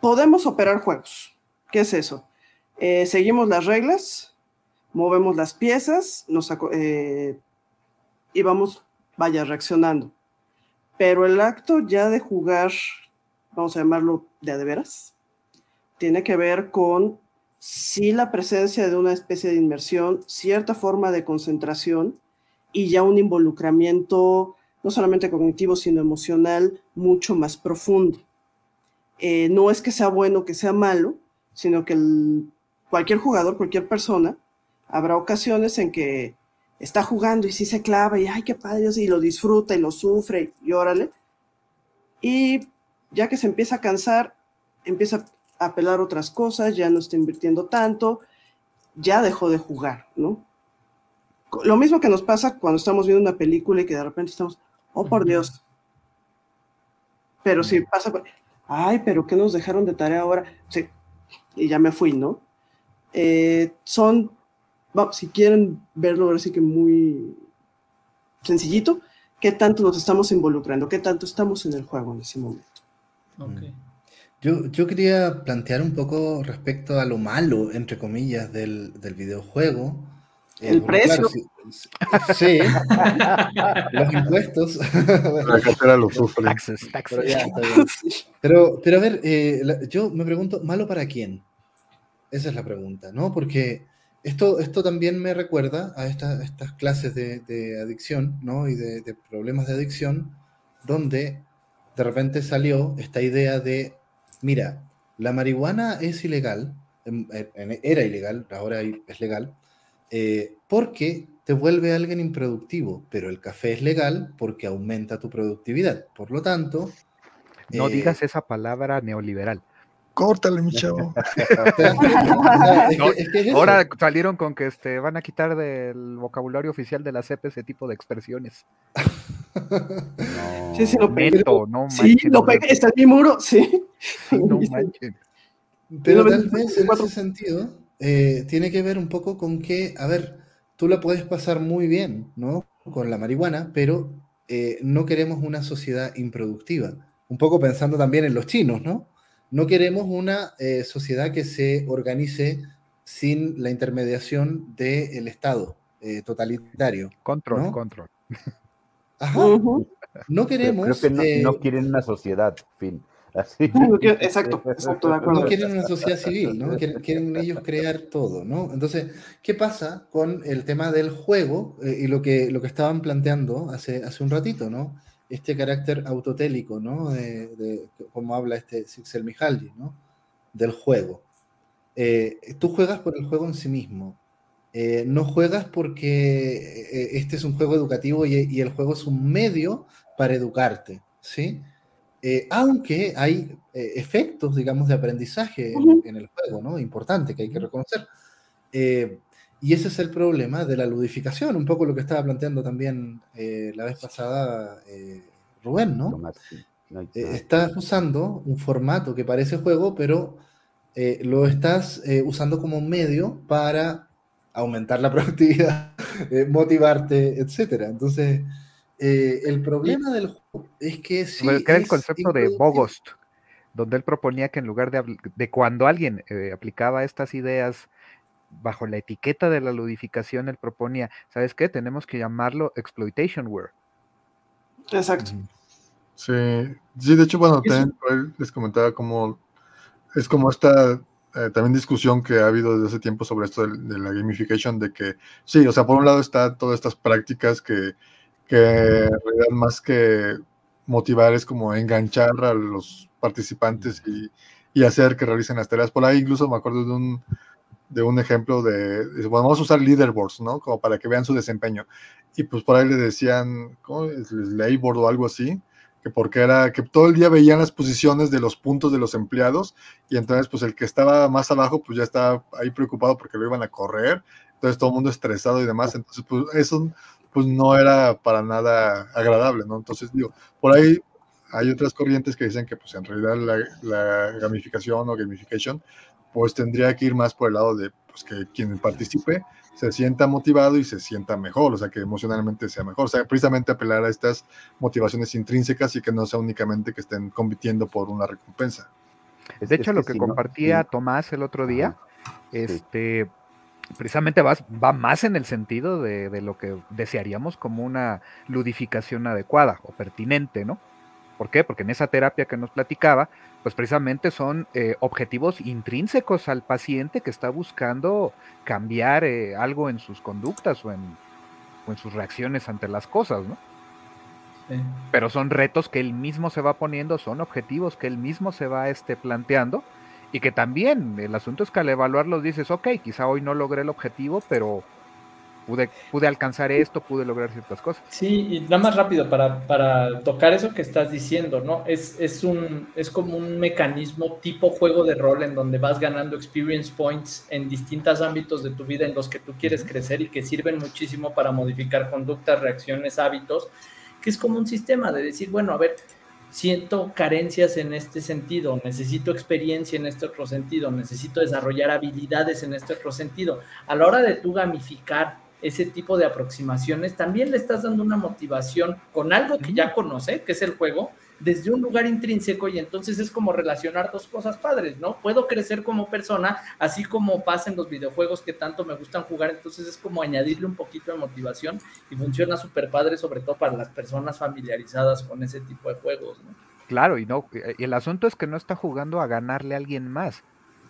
podemos operar juegos. ¿Qué es eso? seguimos las reglas, movemos las piezas, nos, y vamos vaya reaccionando. Pero el acto ya de jugar, vamos a llamarlo de a de veras, tiene que ver con sí la presencia de una especie de inmersión, cierta forma de concentración y ya un involucramiento no solamente cognitivo, sino emocional mucho más profundo. Eh, no es que sea bueno que sea malo, sino que cualquier jugador, cualquier persona, habrá ocasiones en que está jugando y sí se clava y ay, qué padre, y lo disfruta y lo sufre y órale. Y ya que se empieza a cansar, empieza a apelar otras cosas, ya no está invirtiendo tanto, ya dejó de jugar, ¿no? Lo mismo que nos pasa cuando estamos viendo una película y que de repente estamos, oh por Dios. Pero si pasa, ay, pero ¿qué nos dejaron de tarea ahora? Sí, y ya me fui, ¿no? Eh, son si quieren verlo ahora sí que muy sencillito, qué tanto nos estamos involucrando, qué tanto estamos en el juego en ese momento. Mm. Yo, yo, quería plantear un poco respecto a lo malo, entre comillas, del, del videojuego. Eh, el precio. sí, los impuestos. La cartera lo sufre. Taxes, taxes. Pero, pero, a ver, eh, yo me pregunto, ¿malo para quién? Esa es la pregunta, ¿no? Porque esto, esto también me recuerda a estas clases de, adicción ¿no? y de, problemas de adicción, donde de repente salió esta idea de, mira, la marihuana es ilegal, era ilegal, ahora es legal, eh, porque te vuelve alguien improductivo, pero el café es legal porque aumenta tu productividad. Por lo tanto, No Eh, digas esa palabra neoliberal. Córtale, mi chavo. Ahora salieron con que este, van a quitar del vocabulario oficial de la CEP ese tipo de expresiones. No. Sí, sí, lo pegué. Neto, no Sí, manchen, lo pegué, está en mi muro, sí. sí, no manchen. Pero tal vez en 24. ese sentido eh, tiene que ver un poco con que, a ver, tú la puedes pasar muy bien, ¿no? Con la marihuana, pero eh, no queremos una sociedad improductiva. Un poco pensando también en los chinos, ¿no? No queremos una eh, sociedad que se organice sin la intermediación del Estado eh, totalitario. Control, ¿No? control. Ajá, no queremos... creo que no, eh, no quieren una sociedad, fin. Así. Exacto, exacto, de acuerdo. No quieren una sociedad civil, ¿no? Quieren, quieren ellos crear todo, ¿no? Entonces, ¿qué pasa con el tema del juego eh, y lo que, lo que estaban planteando hace, hace un ratito, ¿no? Este carácter autotélico, ¿no? De, de- como habla este Cixel Mihalji, ¿no? Del juego. Eh, tú juegas por el juego en sí mismo. Eh, no juegas porque eh, este es un juego educativo y, y el juego es un medio para educarte, ¿sí? Eh, aunque hay eh, efectos, digamos, de aprendizaje en, en el juego, ¿no? Importante que hay que reconocer. Y ese es el problema de la ludificación, un poco lo que estaba planteando también eh, la vez pasada eh, Rubén, ¿no? Tomás, sí. No, Eh, estás usando un formato que parece juego, pero eh, lo estás eh, usando como un medio para aumentar la productividad, eh, motivarte, etcétera. Entonces, eh, el problema del juego es que sí Bueno, que era el concepto de. Bogost, donde él proponía que en lugar de, de cuando alguien eh, aplicaba estas ideas bajo la etiqueta de la ludificación, él proponía, ¿sabes qué? Tenemos que llamarlo exploitationware. Exacto. Sí, sí, de hecho, bueno, también les comentaba como es como esta eh, también discusión que ha habido desde hace tiempo sobre esto de, de la gamification, de que sí, o sea, por un lado está todas estas prácticas que, que en realidad más que motivar es como enganchar a los participantes y, y hacer que realicen las tareas. Por ahí incluso me acuerdo de un, de un ejemplo de, bueno, vamos a usar leaderboards, ¿no? Como para que vean su desempeño. Y pues por ahí le decían, ¿cómo es? Labor o algo así, que porque era que todo el día veían las posiciones de los puntos de los empleados y entonces pues el que estaba más abajo pues ya estaba ahí preocupado porque lo iban a correr, entonces todo el mundo estresado y demás, entonces pues eso pues no era para nada agradable, ¿no? Entonces digo, por ahí hay otras corrientes que dicen que pues en realidad la, la gamificación o gamification pues tendría que ir más por el lado de pues, que quien participe se sienta motivado y se sienta mejor, o sea, que emocionalmente sea mejor, o sea, precisamente apelar a estas motivaciones intrínsecas y que no sea únicamente que estén compitiendo por una recompensa. Es- De hecho, lo que compartía sí. Tomás el otro día, Ajá, sí. este, precisamente va, va más en el sentido de, de lo que desearíamos como una ludificación adecuada o pertinente, ¿no? ¿Por qué? Porque en esa terapia que nos platicaba, pues precisamente son eh, objetivos intrínsecos al paciente que está buscando cambiar eh, algo en sus conductas o en, o en sus reacciones ante las cosas, ¿no? Sí. pero son retos que él mismo se va poniendo, son objetivos que él mismo se va este, planteando y que también el asunto es que al evaluarlos dices, ok, quizá hoy no logré el objetivo, pero pude, pude alcanzar esto, pude lograr ciertas cosas. Sí, y nada más rápido para, para tocar eso que estás diciendo, ¿no? Es, es, un, es como un mecanismo tipo juego de rol en donde vas ganando experience points en distintos ámbitos de tu vida en los que tú quieres crecer y que sirven muchísimo para modificar conductas, reacciones, hábitos, que es como un sistema de decir, bueno, a ver, siento carencias en este sentido, necesito experiencia en este otro sentido, necesito desarrollar habilidades en este otro sentido. A la hora de tú gamificar ese tipo de aproximaciones, también le estás dando una motivación con algo que ya conoce, que es el juego, desde un lugar intrínseco y entonces es como relacionar dos cosas padres, ¿no? Puedo crecer como persona, así como pasa en los videojuegos que tanto me gustan jugar, entonces es como añadirle un poquito de motivación y funciona súper padre, sobre todo para las personas familiarizadas con ese tipo de juegos, ¿no? Claro, y no, y el asunto es que no está jugando a ganarle a alguien más,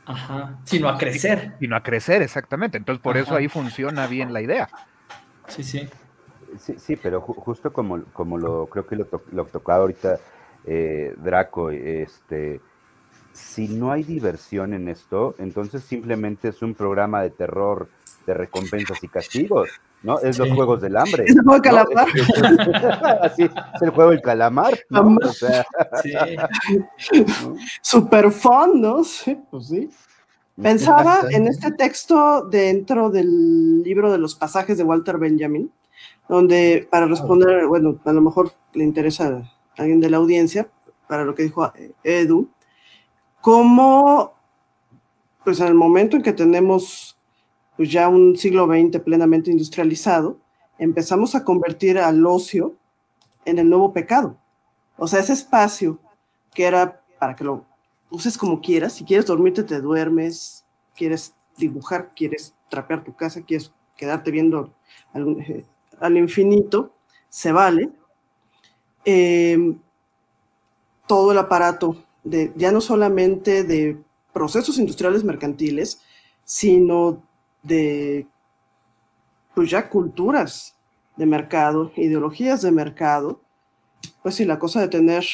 Ajá, sino a crecer. sino a crecer, exactamente. Entonces, por eso ahí funciona bien la idea. Sí, sí. Sí, sí, pero ju- justo como, como lo creo que lo, to- lo tocaba ahorita eh, Draco, este, si no hay diversión en esto, entonces simplemente es un programa de terror de recompensas y castigos, ¿no? Es los juegos del hambre. Es el juego de calamar. Es, es, es, el juego del calamar, ¿no? O sea, Sí. ¿no? Super fun, ¿no? Sí, pues sí. Pensaba en este texto dentro del libro de los pasajes de Walter Benjamin, donde para responder, bueno, a lo mejor le interesa a alguien de la audiencia, para lo que dijo eh, Edu, cómo, pues en el momento en que tenemos pues ya un siglo XX plenamente industrializado, empezamos a convertir al ocio en el nuevo pecado. O sea, ese espacio que era para que lo uses como quieras, si quieres dormirte te duermes, quieres dibujar, quieres trapear tu casa, quieres quedarte viendo al, eh, al infinito, se vale. Eh, todo el aparato, de, ya no solamente de procesos industriales mercantiles, sino de pues ya culturas de mercado, ideologías de mercado, pues sí, la cosa de tener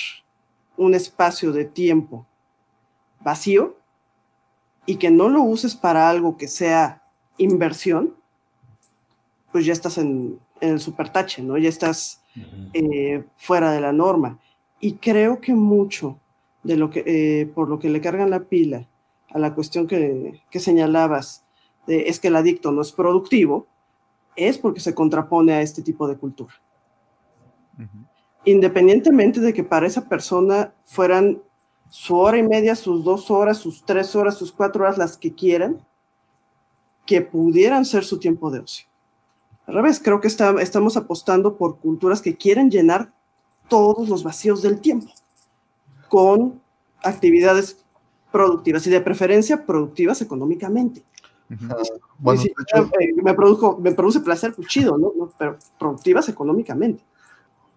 un espacio de tiempo vacío y que no lo uses para algo que sea inversión, pues ya estás en, en el supertache, ¿no? Ya estás eh, fuera de la norma. Y creo que mucho de lo que, eh, por lo que le cargan la pila a la cuestión que, que señalabas, de, es que el adicto no es productivo, es porque se contrapone a este tipo de cultura. Independientemente de que para esa persona fueran su hora y media, sus dos horas, sus tres horas, sus cuatro horas, las que quieran, que pudieran ser su tiempo de ocio. Al revés, creo que está- estamos apostando por culturas que quieren llenar todos los vacíos del tiempo con actividades productivas y de preferencia productivas económicamente. Ujú. Bueno, Y si de hecho, eh, me, produjo, me produce placer, pues chido, ¿no? ¿no? Pero productivas económicamente.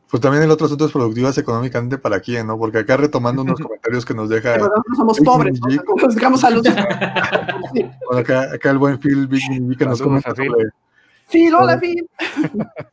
pues también el otro asunto es productivas económicamente para quién, ¿no? Porque acá retomando unos comentarios que nos deja, Pero nosotros somos Big pobres, Jig. ¿no? Nos dedicamos a los... Sí. bueno, acá, acá el buen Phil Big que nos comenta sobre, Phil, hola, Phil.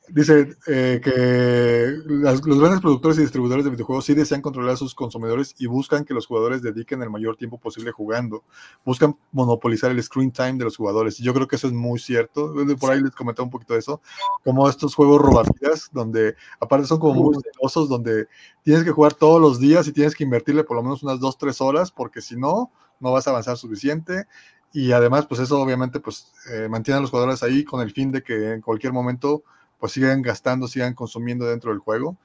Dice eh, que las- los grandes productores y distribuidores de videojuegos sí desean controlar a sus consumidores y buscan que los jugadores dediquen el mayor tiempo posible jugando. Buscan monopolizar el screen time de los jugadores. Yo creo que eso es muy cierto. Por ahí les comenté un poquito de eso. Como estos juegos robavidas, donde aparte son como muy celosos, donde tienes que jugar todos los días y tienes que invertirle por lo menos unas dos, tres horas, porque si no, no vas a avanzar suficiente. Y además, pues eso obviamente pues eh, mantiene a los jugadores ahí con el fin de que en cualquier momento pues sigan gastando, sigan consumiendo dentro del juego.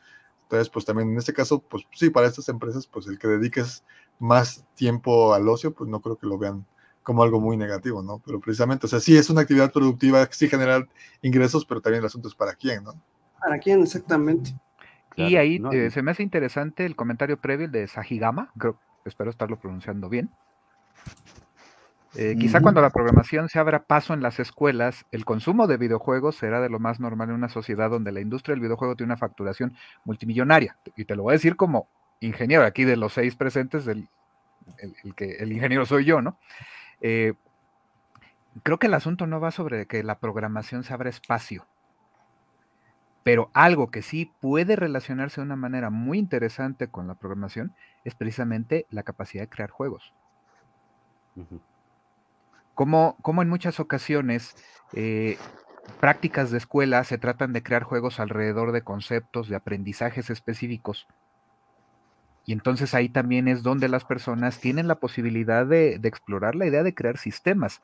Entonces, pues también en este caso, pues sí, para estas empresas, pues el que dediques más tiempo al ocio, pues no creo que lo vean como algo muy negativo, ¿no? Pero precisamente, o sea, sí es una actividad productiva, sí genera ingresos, pero también el asunto es para quién, ¿no? ¿Para quién exactamente? Y ahí ¿no? eh, se me hace interesante el comentario previo el de Sajigama, creo, espero estarlo pronunciando bien. Eh, quizá cuando la programación se abra paso en las escuelas, el consumo de videojuegos será de lo más normal en una sociedad donde la industria del videojuego tiene una facturación multimillonaria. Y te lo voy a decir como ingeniero, aquí de los seis presentes, el, el- el que, el ingeniero soy yo, ¿no? Eh, creo que el asunto no va sobre que la programación se abra espacio, pero algo que sí puede relacionarse de una manera muy interesante con la programación es precisamente la capacidad de crear juegos. Como, en muchas ocasiones eh, prácticas de escuela se tratan de crear juegos alrededor de conceptos, de aprendizajes específicos. Y entonces ahí también es donde las personas tienen la posibilidad de, explorar la idea de crear sistemas.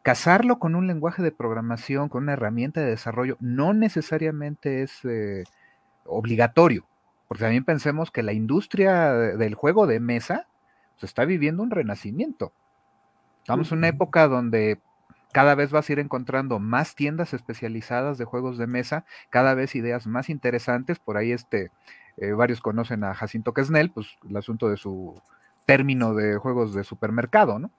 Casarlo con un lenguaje de programación, con una herramienta de desarrollo, no necesariamente es eh, obligatorio, porque también pensemos que la industria de- del juego de mesa pues, está viviendo un renacimiento. Estamos en una época donde cada vez vas a ir encontrando más tiendas especializadas de juegos de mesa, cada vez ideas más interesantes. Por ahí este, eh, varios conocen a Jacinto Quesnel, pues el asunto de su término de juegos de supermercado, ¿no?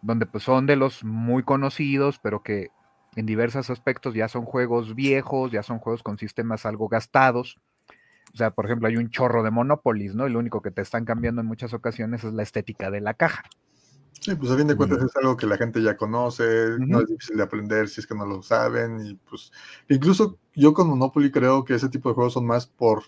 Donde pues son de los muy conocidos, pero que en diversos aspectos ya son juegos viejos, ya son juegos con sistemas algo gastados. O sea, por ejemplo, hay un chorro de Monopolis, ¿no? Y lo único que te están cambiando en muchas ocasiones es la estética de la caja. Sí, pues a fin de cuentas es algo que la gente ya conoce, no es difícil de aprender si es que no lo saben y pues incluso yo con Monopoly creo que ese tipo de juegos son más por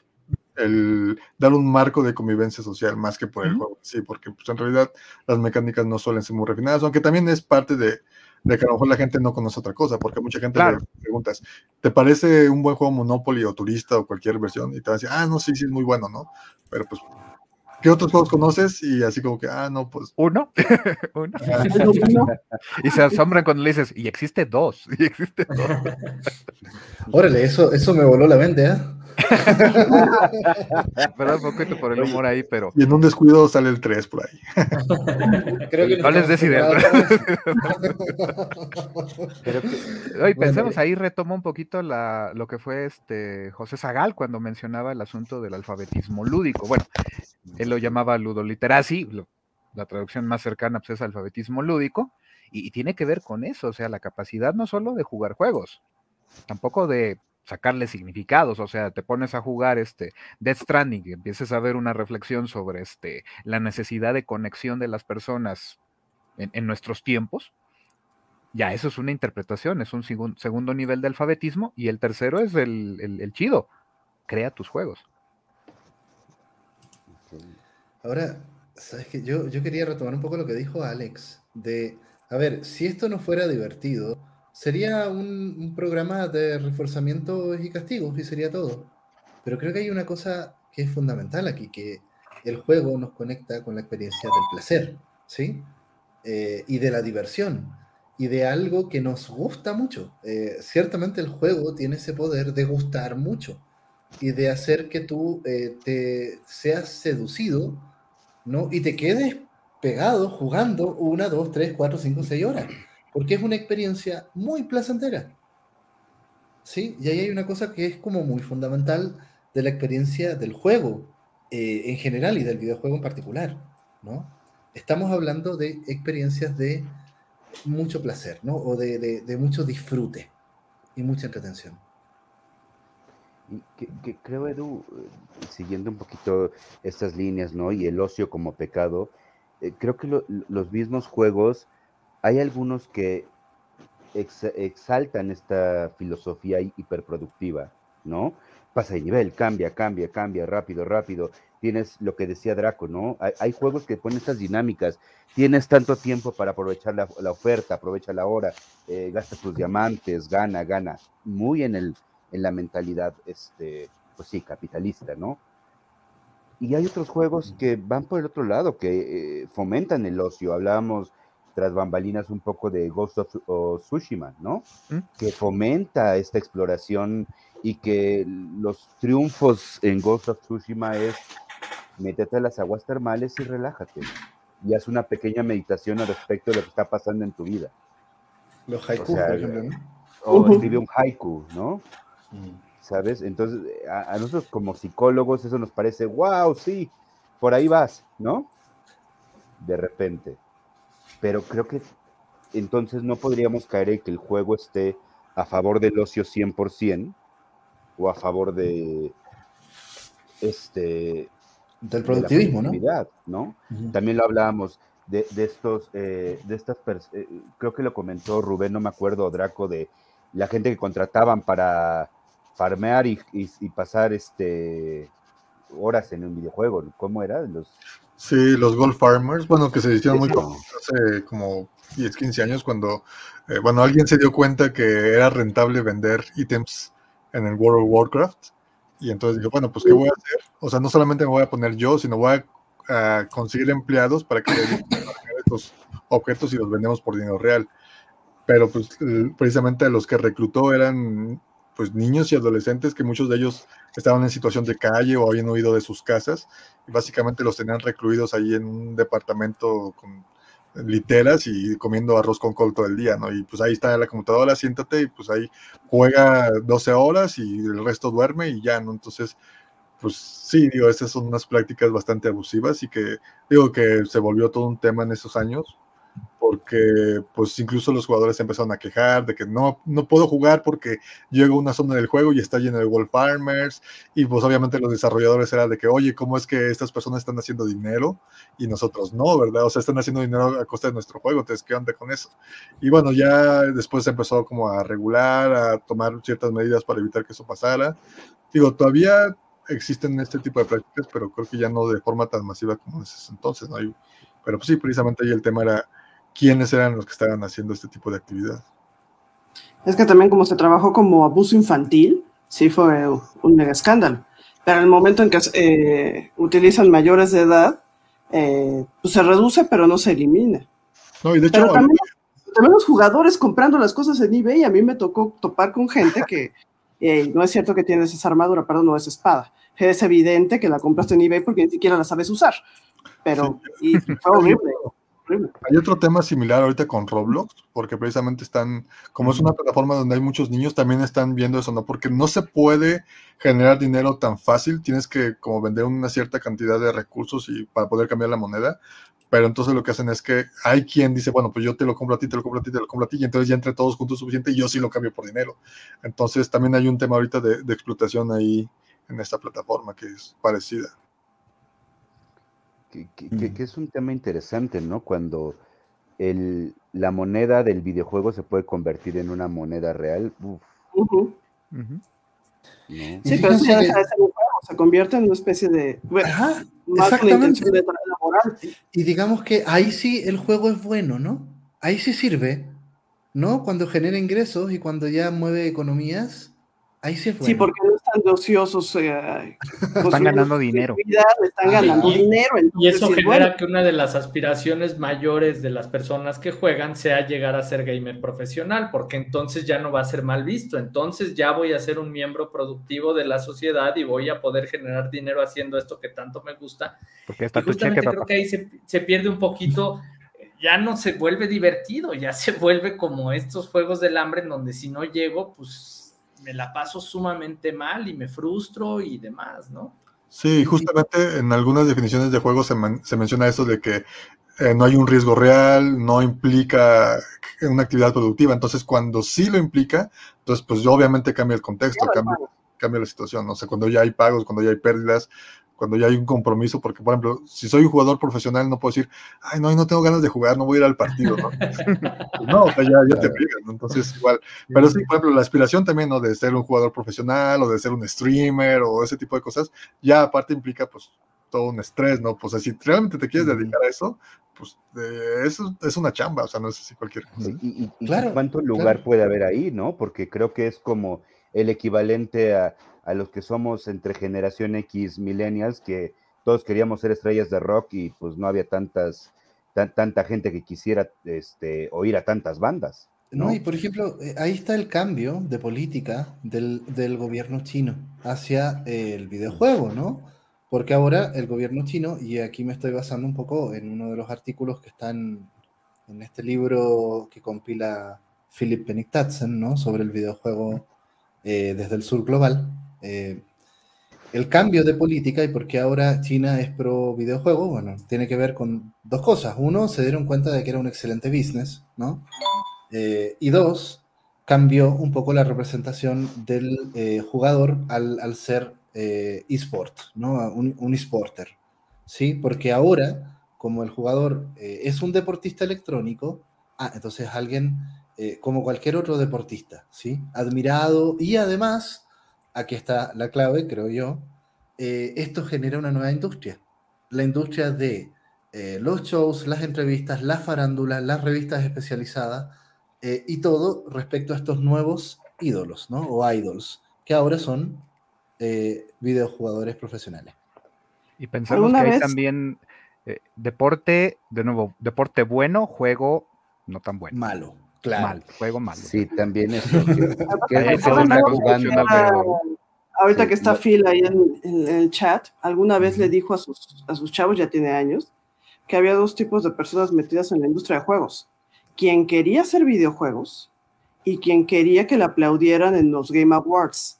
el dar un marco de convivencia social más que por el juego, sí, porque pues, en realidad las mecánicas no suelen ser muy refinadas, aunque también es parte de, de que a lo mejor la gente no conoce otra cosa, porque mucha gente Claro. le preguntas, ¿te parece un buen juego Monopoly o Turista o cualquier versión? Y te van a decir, ah, no, sí, sí, es muy bueno, ¿no? Pero pues, ¿qué otros juegos conoces? Y así como que, ah, no, pues, Uno, uno. ah, Y se asombran cuando le dices, y existe dos, y existe dos. Órale, eso, eso me voló la mente, ¿eh? Perdón, un poquito por el humor ahí, pero y en un descuido sale el 3 por ahí. Creo que No les des ideas, Pero que- Hoy Bueno, pensemos, eh. ahí retomo un poquito la, lo que fue este José Zagal cuando mencionaba el asunto del alfabetismo lúdico. Bueno, él lo llamaba ludoliteracy, lo- la traducción más cercana pues, es alfabetismo lúdico, y, y tiene que ver con eso, o sea, la capacidad no solo de jugar juegos, tampoco de sacarle significados, o sea, te pones a jugar este Death Stranding y empieces a ver una reflexión sobre este la necesidad de conexión de las personas en, nuestros tiempos, ya eso es una interpretación, es un segun- segundo nivel de alfabetismo y el tercero es el, el- el chido, crea tus juegos. Ahora, sabes que yo, yo quería retomar un poco lo que dijo Alex, de, a ver, si esto no fuera divertido, sería un, programa de reforzamientos y castigos y sería todo. Pero creo que hay una cosa que es fundamental aquí, que el juego nos conecta con la experiencia del placer, ¿sí? Eh, y de la diversión, y de algo que nos gusta mucho. Eh, ciertamente el juego tiene ese poder de gustar mucho y de hacer que tú eh, te seas seducido, ¿no? Y te quedes pegado jugando una, dos, tres, cuatro, cinco, seis horas, porque es una experiencia muy placentera. ¿Sí? Y ahí hay una cosa que es como muy fundamental de la experiencia del juego eh, en general y del videojuego en particular, ¿no? Estamos hablando de experiencias de mucho placer, ¿no? O de, de- mucho disfrute y mucha entretención. Y que, que creo, Edu, eh, siguiendo un poquito estas líneas, ¿no? Y el ocio como pecado, eh, creo que lo- los mismos juegos, hay algunos que ex- exaltan esta filosofía hi- hiperproductiva, ¿no? Pasa de nivel, cambia, cambia, cambia, rápido, rápido. Tienes lo que decía Draco, ¿no? Hay, juegos que ponen estas dinámicas. Tienes tanto tiempo para aprovechar la, la oferta, aprovecha la hora, eh, gasta tus diamantes, gana, gana. Muy en el, en la mentalidad, este, pues sí, capitalista, ¿no? Y hay otros juegos que van por el otro lado, que eh, fomentan el ocio. Hablábamos tras bambalinas un poco de Ghost of Tsushima, ¿no? ¿Mm? Que fomenta esta exploración y que los triunfos en Ghost of Tsushima es métete a las aguas termales y relájate. Y haz una pequeña meditación al respecto de lo que está pasando en tu vida. Los haikus, O sea, por ejemplo, ¿no? O Ujú. escribe un haiku, ¿no? ¿sabes? Entonces, a, a nosotros como psicólogos eso nos parece, wow, sí, por ahí vas, ¿no? De repente. Pero creo que entonces no podríamos caer en que el juego esté a favor del ocio 100% o a favor de este Del de la productivismo, ¿no? También lo hablábamos de, de estos, eh, de estas, eh, creo que lo comentó Rubén, no me acuerdo, Draco, de la gente que contrataban para farmear y, y- y pasar este horas en un videojuego. ¿Cómo era? Los, Sí, los Gold Farmers, bueno, que se hicieron muy famosos hace como 10, 15 años cuando, eh, bueno, alguien se dio cuenta que era rentable vender ítems en el World of Warcraft y entonces dijo, bueno, pues ¿qué voy a hacer? O sea, no solamente me voy a poner yo, sino voy a, a conseguir empleados para que estos objetos y los vendemos por dinero real. Pero pues precisamente los que reclutó eran pues niños y adolescentes que muchos de ellos estaban en situación de calle o habían huido de sus casas y básicamente los tenían recluidos ahí en un departamento con literas y comiendo arroz con col todo el día, ¿no? Y pues ahí está la computadora, siéntate y pues ahí juega 12 horas y el resto duerme y ya, ¿no? Entonces, pues sí, digo, esas son unas prácticas bastante abusivas y que digo que se volvió todo un tema en esos años porque pues incluso los jugadores empezaron a quejar de que no, no puedo jugar porque llego a una zona del juego y está lleno de Wolf Farmers y pues obviamente los desarrolladores era de que, oye, ¿cómo es que estas personas están haciendo dinero y nosotros no, verdad? O sea, están haciendo dinero a costa de nuestro juego, entonces, ¿qué onda con eso? Y bueno, ya después se empezó como a regular, a tomar ciertas medidas para evitar que eso pasara. Digo, todavía existen este tipo de prácticas, pero creo que ya no de forma tan masiva como en ese entonces, ¿no? pero pues sí, precisamente ahí el tema era quiénes eran los que estaban haciendo este tipo de actividad. Es que también como se trabajó como abuso infantil, sí fue un mega escándalo. Pero en el momento en que eh, utilizan mayores de edad, eh, pues se reduce, pero no se elimina. No, y de hecho, también, los jugadores comprando las cosas en eBay, a mí me tocó topar con gente que eh, no es cierto que tienes esa armadura, perdón, no es espada. Es evidente que la compraste en eBay porque ni siquiera la sabes usar. Pero y fue horrible. Hay otro tema similar ahorita con Roblox, porque precisamente están, como es una plataforma donde hay muchos niños, también están viendo eso, ¿no? Porque no se puede generar dinero tan fácil, tienes que como vender una cierta cantidad de recursos y para poder cambiar la moneda, pero entonces lo que hacen es que hay quien dice, bueno, pues yo te lo compro a ti, te lo compro a ti, te lo compro a ti, y entonces ya entre todos juntos suficiente y yo sí lo cambio por dinero. Entonces también hay un tema ahorita de, de explotación ahí en esta plataforma que es parecida. Que, es un tema interesante, ¿no? Cuando el, la moneda del videojuego se puede convertir en una moneda real. Sí, pero eso ya deja de ser un juego, se convierte en una especie de. Ajá, exactamente. De y digamos que ahí sí el juego es bueno, ¿no? Ahí sí sirve, ¿no? Cuando genera ingresos y cuando ya mueve economías, ahí sí es bueno. Sí, porque de ociosos. Eh, están ganando dinero. Están ganando dinero. y eso genera que una de las aspiraciones mayores de las personas que juegan sea llegar a ser gamer profesional, porque entonces ya no va a ser mal visto. Entonces ya voy a ser un miembro productivo de la sociedad y voy a poder generar dinero haciendo esto que tanto me gusta. Porque está y justamente creo que ahí se, se pierde un poquito ya no se vuelve divertido, ya se vuelve como estos juegos del hambre en donde si no llego, pues me la paso sumamente mal y me frustro y demás, ¿no? Sí, justamente en algunas definiciones de juego se, menciona eso de que eh, no hay un riesgo real, no implica una actividad productiva. Entonces, cuando sí lo implica, entonces, pues obviamente cambia el contexto, cambia, cambia la situación. No sé, cuando ya hay pagos, cuando ya hay pérdidas, cuando ya hay un compromiso, porque por ejemplo, si soy un jugador profesional, no puedo decir, ay, no, no tengo ganas de jugar, no voy a ir al partido, ¿no? no, o sea, ya, te pegan, ¿no? Entonces, igual, pero sí, por ejemplo, la aspiración también, ¿no? De ser un jugador profesional o de ser un streamer o ese tipo de cosas, ya aparte implica, pues, todo un estrés, ¿no? Pues, si realmente te quieres dedicar a eso, pues, eso es una chamba, o sea, no sé si cualquier cosa. Y, claro, cuánto lugar puede haber ahí, ¿no? Porque creo que es como el equivalente a a los que somos entre generación X millennials, que todos queríamos ser estrellas de rock y pues no había tantas, tanta gente que quisiera este, oír a tantas bandas. ¿no? y por ejemplo, eh, ahí está el cambio de política del, del gobierno chino hacia el videojuego, ¿no? Porque ahora el gobierno chino, y aquí me estoy basando un poco en uno de los artículos que están en este libro que compila Philip Pennick ¿no? Sobre el videojuego eh, desde el sur global, eh, el cambio de política y por qué ahora China es pro videojuego, bueno, tiene que ver con dos cosas. Uno, se dieron cuenta de que era un excelente business, ¿no? Eh, y dos, cambió un poco la representación del eh, jugador al, ser eSport, ¿no? Un, un eSporter, ¿sí? Porque ahora, como el jugador es un deportista electrónico, ah, entonces alguien como cualquier otro deportista, ¿sí? Admirado y además aquí está la clave, creo yo, eh, esto genera una nueva industria. La industria de eh, los shows, las entrevistas, las farándulas, las revistas especializadas eh, y todo respecto a estos nuevos ídolos, ¿no? O idols, que ahora son videojugadores profesionales. Y pensamos que hay también deporte, de nuevo, deporte bueno, juego no tan bueno. Malo. Claro. juego malo. Sí, también eso. Ahorita que está Phil ahí en, el chat, alguna vez le dijo a sus, a sus chavos, ya tiene años, que había dos tipos de personas metidas en la industria de juegos. Quien quería hacer videojuegos y quien quería que le aplaudieran en los Game Awards.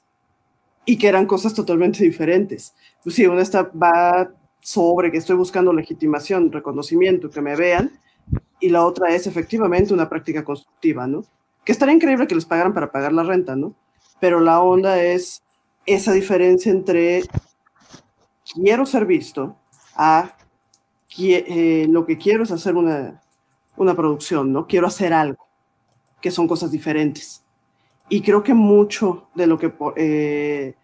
Y que eran cosas totalmente diferentes. Pues sí, una está, va sobre que estoy buscando legitimación, reconocimiento, que me vean, y la otra es efectivamente una práctica constructiva, ¿no? Que estaría increíble que les pagaran para pagar la renta, ¿no? Pero la onda es esa diferencia entre quiero ser visto a eh, lo que quiero es hacer una, una producción, ¿no? Quiero hacer algo, que son cosas diferentes. Y creo que mucho de lo que eh,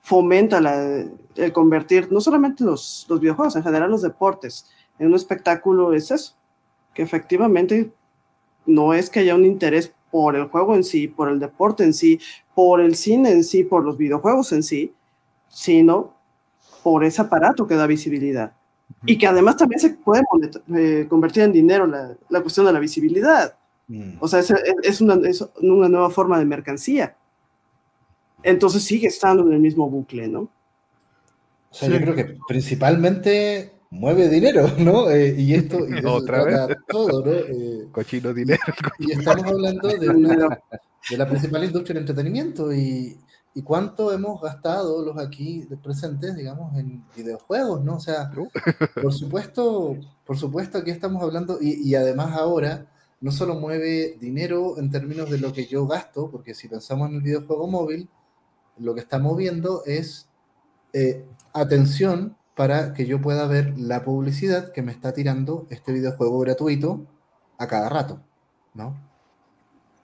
fomenta el convertir no solamente los, los videojuegos, en general los deportes, en un espectáculo es eso, que efectivamente no es que haya un interés por el juego en sí, por el deporte en sí, por el cine en sí, por los videojuegos en sí, sino por ese aparato que da visibilidad. Y que además también se puede eh, convertir en dinero la, la, cuestión de la visibilidad. Mm. O sea, es, es, una, es, una, nueva forma de mercancía. Entonces sigue estando en el mismo bucle, ¿no? O sea, yo creo que principalmente mueve dinero, ¿no? Eh, y esto y otra vez todo, ¿no? Eh, cochino dinero. Y estamos hablando de, una, de la principal industria del entretenimiento y, y, cuánto hemos gastado los aquí presentes, digamos, en videojuegos, ¿no? O sea, uh. por supuesto, por supuesto aquí estamos hablando y, y además ahora no solo mueve dinero en términos de lo que yo gasto, porque si pensamos en el videojuego móvil, lo que está moviendo es eh, atención para que yo pueda ver la publicidad que me está tirando este videojuego gratuito a cada rato, ¿no?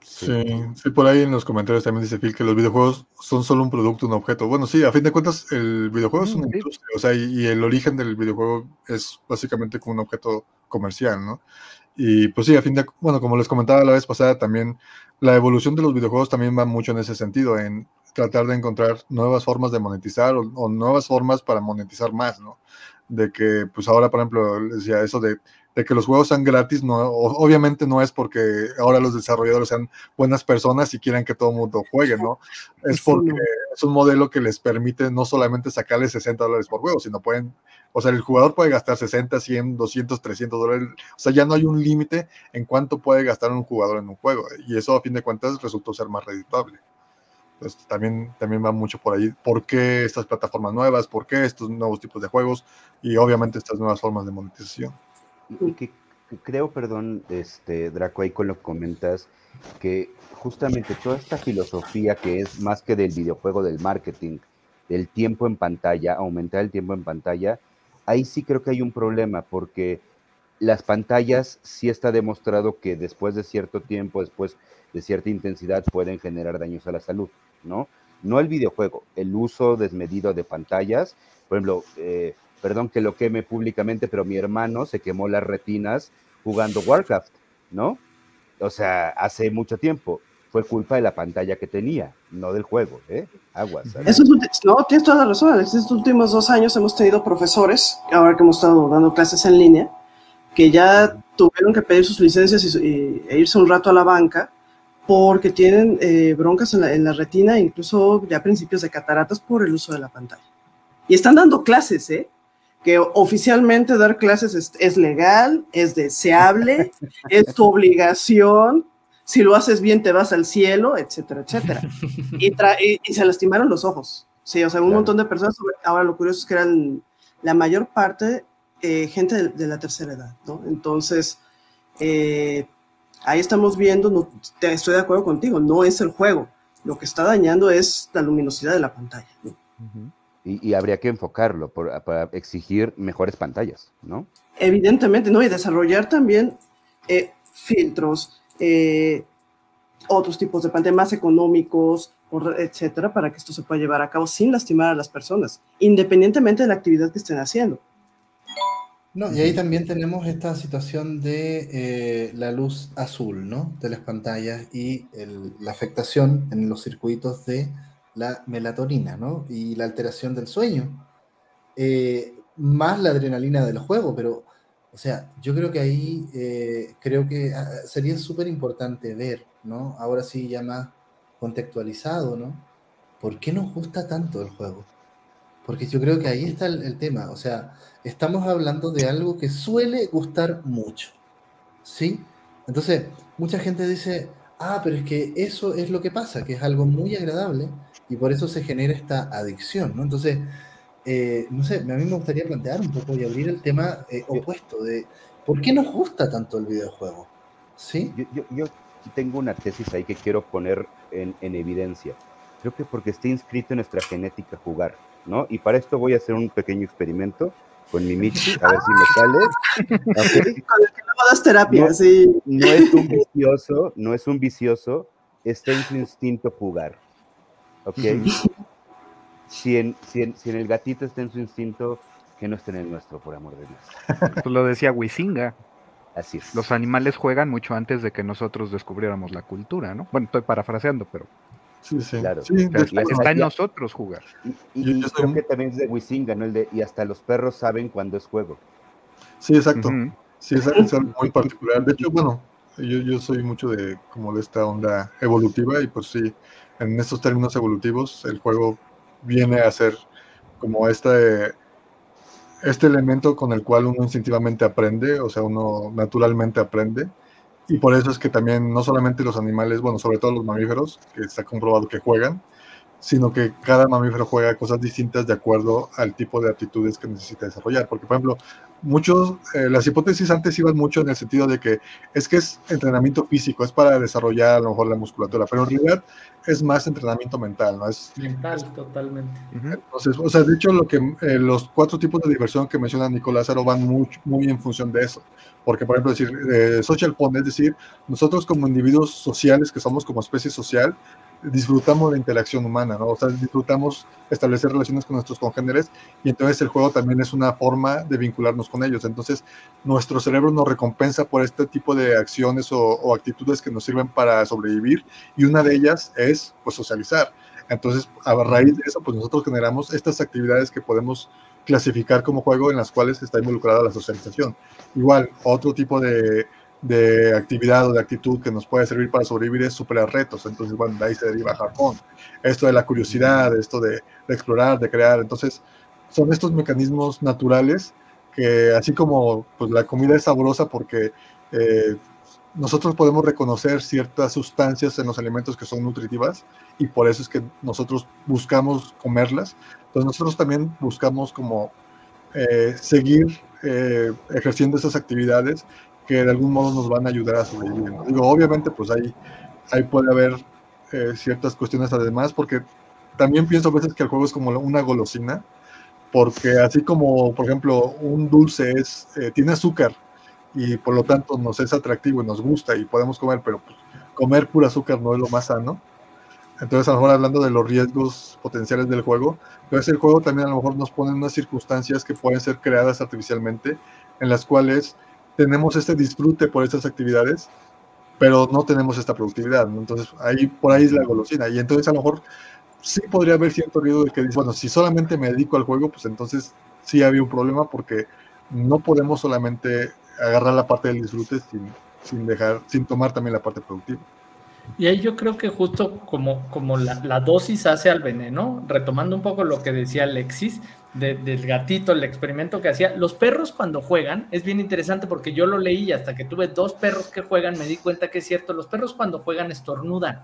Sí, sí, por ahí en los comentarios también dice Phil que los videojuegos son solo un producto, un objeto. Bueno, sí, a fin de cuentas, el videojuego es una industria, o sea, y, el origen del videojuego es básicamente como un objeto comercial, ¿no? Y pues sí, a fin de, bueno, como les comentaba la vez pasada, también la evolución de los videojuegos también va mucho en ese sentido, en tratar de encontrar nuevas formas de monetizar o, nuevas formas para monetizar más, ¿no? De que, pues ahora, por ejemplo, decía eso de, de que los juegos sean gratis, no, obviamente no es porque ahora los desarrolladores sean buenas personas y quieran que todo el mundo juegue, ¿no? Es porque es un modelo que les permite no solamente sacarle 60 dólares por juego, sino pueden, o sea, el jugador puede gastar 60, 100, 200, 300 dólares, o sea, ya no hay un límite en cuánto puede gastar un jugador en un juego, y eso a fin de cuentas resultó ser más reditable. También, también va mucho por ahí. ¿Por qué estas plataformas nuevas? ¿Por qué estos nuevos tipos de juegos? Y obviamente estas nuevas formas de monetización. Y que, creo, perdón, este, Draco, ahí con lo que comentas, que justamente toda esta filosofía que es más que del videojuego, del marketing, del tiempo en pantalla, aumentar el tiempo en pantalla, ahí sí creo que hay un problema, porque las pantallas sí está demostrado que después de cierto tiempo, después de cierta intensidad, pueden generar daños a la salud. ¿no? No el videojuego, el uso desmedido de pantallas. Por ejemplo, eh, perdón que lo queme públicamente, pero mi hermano se quemó las retinas jugando Warcraft, ¿no? O sea, hace mucho tiempo. Fue culpa de la pantalla que tenía, no del juego, ¿eh? Aguas. Eso no, tienes toda la razón. Estos últimos dos años hemos tenido profesores, ahora que hemos estado dando clases en línea, que ya tuvieron que pedir sus licencias y, e irse un rato a la banca porque tienen eh, broncas en la, retina, incluso ya principios de cataratas por el uso de la pantalla. Y están dando clases, ¿eh? Que oficialmente dar clases es, legal, es deseable, es tu obligación, si lo haces bien te vas al cielo, etcétera, etcétera. Y, se lastimaron los ojos. Sí, o sea, un montón de personas, ahora lo curioso es que eran la mayor parte eh, gente de, de, la tercera edad, ¿no? Entonces, eh, ahí estamos viendo, no, estoy de acuerdo contigo, no es el juego, lo que está dañando es la luminosidad de la pantalla. y, habría que enfocarlo para exigir mejores pantallas, ¿no? Evidentemente, ¿no? Y desarrollar también eh, filtros, eh, otros tipos de pantalla más económicos, etcétera, para que esto se pueda llevar a cabo sin lastimar a las personas, independientemente de la actividad que estén haciendo. No, y ahí también tenemos esta situación de eh, la luz azul, ¿no? De las pantallas y la afectación en los circuitos de la melatonina, ¿no? Y la alteración del sueño. Eh, más la adrenalina del juego, pero, o sea, yo creo que ahí, eh, creo que ah, sería súper importante ver, ¿no? Ahora sí ya más contextualizado, ¿no? ¿Por qué nos gusta tanto el juego? Porque yo creo que ahí está el, tema. O sea, estamos hablando de algo que suele gustar mucho. ¿Sí? Entonces, mucha gente dice, ah, pero es que eso es lo que pasa, que es algo muy agradable y por eso se genera esta adicción, ¿no? Entonces, eh, no sé, a mí me gustaría plantear un poco y abrir el tema eh, opuesto de por qué nos gusta tanto el videojuego. ¿Sí? Yo, tengo una tesis ahí que quiero poner en, en evidencia. Creo que porque está inscrito en nuestra genética jugar. ¿no? Y para esto voy a hacer un pequeño experimento con mi Michi, a ver si me sale. Con el que no das terapia, no, sí. No es un vicioso, no es un vicioso, está en su instinto jugar. ¿Ok? si en, si, en, si en el gatito está en su instinto, que no esté en el nuestro, por amor de Dios. Pues lo decía Wisinga. Así es. Los animales juegan mucho antes de que nosotros descubriéramos la cultura, ¿no? Bueno, estoy parafraseando, pero Sí, sí. Claro. Sí, está en nosotros jugar. Y, Yo- y yo soy creo que también es de Wisinga, ¿no? El de, y hasta los perros saben cuándo es juego. sí, exacto. Sí, es algo, es algo muy particular. De hecho, bueno, yo, yo soy mucho de como de esta onda evolutiva y pues sí, en estos términos evolutivos el juego viene a ser como este, este elemento con el cual uno instintivamente aprende, o sea, uno naturalmente aprende. Y por eso es que también no solamente los animales, bueno, sobre todo los mamíferos, que está comprobado que juegan, sino que cada mamífero juega cosas distintas de acuerdo al tipo de aptitudes que necesita desarrollar. Porque, por ejemplo, muchos, eh, las hipótesis antes iban mucho en el sentido de que es que es entrenamiento físico, es para desarrollar a lo mejor la musculatura, pero en realidad es más entrenamiento mental, ¿no? Es, Mental, totalmente. Ujú. entonces, o sea, de hecho, lo que eh, los cuatro tipos de diversión que menciona Nicolás Aro van muy, muy en función de eso. Porque, por ejemplo, decir eh, social fun, es decir, nosotros como individuos sociales, que somos como especie social, disfrutamos la interacción humana, ¿no? O sea, disfrutamos establecer relaciones con nuestros congéneres y entonces el juego también es una forma de vincularnos con ellos. Entonces, nuestro cerebro nos recompensa por este tipo de acciones o, actitudes que nos sirven para sobrevivir y una de ellas es, pues, socializar. Entonces, a raíz de eso, pues nosotros generamos estas actividades que podemos clasificar como juego en las cuales está involucrada la socialización. Igual, otro tipo de, de actividad o de actitud que nos puede servir para sobrevivir es superar retos. Entonces, bueno, de ahí se deriva Japón. Esto de la curiosidad, esto de, de explorar, de crear. Entonces, son estos mecanismos naturales que así como pues, la comida es sabrosa porque eh, nosotros podemos reconocer ciertas sustancias en los alimentos que son nutritivas y por eso es que nosotros buscamos comerlas. Entonces nosotros también buscamos como eh, seguir eh, ejerciendo esas actividades que de algún modo nos van a ayudar a sobrevivir. obviamente pues ahí, ahí puede haber eh, ciertas cuestiones además porque también pienso a veces que el juego es como una golosina porque así como por ejemplo un dulce es, eh, tiene azúcar y por lo tanto nos es atractivo y nos gusta y podemos comer, pero pues, comer pura azúcar no es lo más sano. Entonces, a lo mejor hablando de los riesgos potenciales del juego, entonces el juego también a lo mejor nos pone en unas circunstancias que pueden ser creadas artificialmente, en las cuales tenemos este disfrute por estas actividades, pero no tenemos esta productividad. Entonces, ahí por ahí es la golosina. Y entonces, a lo mejor sí podría haber cierto riesgo de que, bueno, si solamente me dedico al juego, pues entonces sí había un problema porque no podemos solamente agarrar la parte del disfrute sin, sin dejar, sin tomar también la parte productiva. Y ahí yo creo que justo como, como la, la, dosis hace al veneno, retomando un poco lo que decía Alexis, de, del gatito, el experimento que hacía, los perros cuando juegan, es bien interesante porque yo lo leí hasta que tuve dos perros que juegan, me di cuenta que es cierto, los perros cuando juegan estornudan.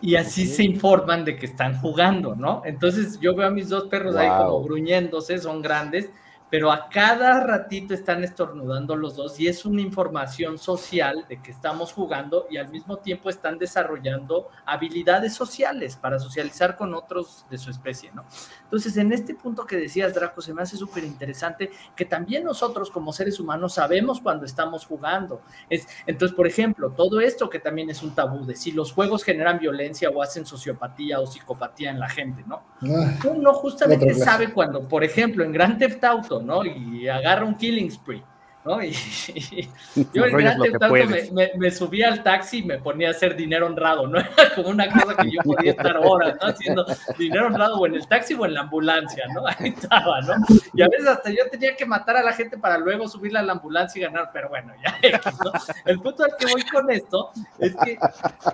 Y así se informan de que están jugando, ¿no? Entonces yo veo a mis dos perros wow. ahí como gruñéndose, son grandes, pero a cada ratito están estornudando los dos y es una información social de que estamos jugando y al mismo tiempo están desarrollando habilidades sociales para socializar con otros de su especie, ¿no? Entonces, en este punto que decías, Draco, se me hace súper interesante que también nosotros como seres humanos sabemos cuando estamos jugando. Es, entonces, por ejemplo, todo esto que también es un tabú de si los juegos generan violencia o hacen sociopatía o psicopatía en la gente, ¿no? Ah, Uno justamente sabe cuando, por ejemplo, en Gran Theft Auto, ¿no? Y agarra un killing spree, ¿no? Y, y yo en Gran Auto me, me, me, subía al taxi y me ponía a hacer dinero honrado, ¿no? Era como una cosa que yo podía estar horas, ¿no? Haciendo dinero honrado o en el taxi o en la ambulancia, ¿no? Ahí estaba, ¿no? Y a veces hasta yo tenía que matar a la gente para luego subirla a la ambulancia y ganar, pero bueno, ya, ¿no? El punto al que voy con esto es que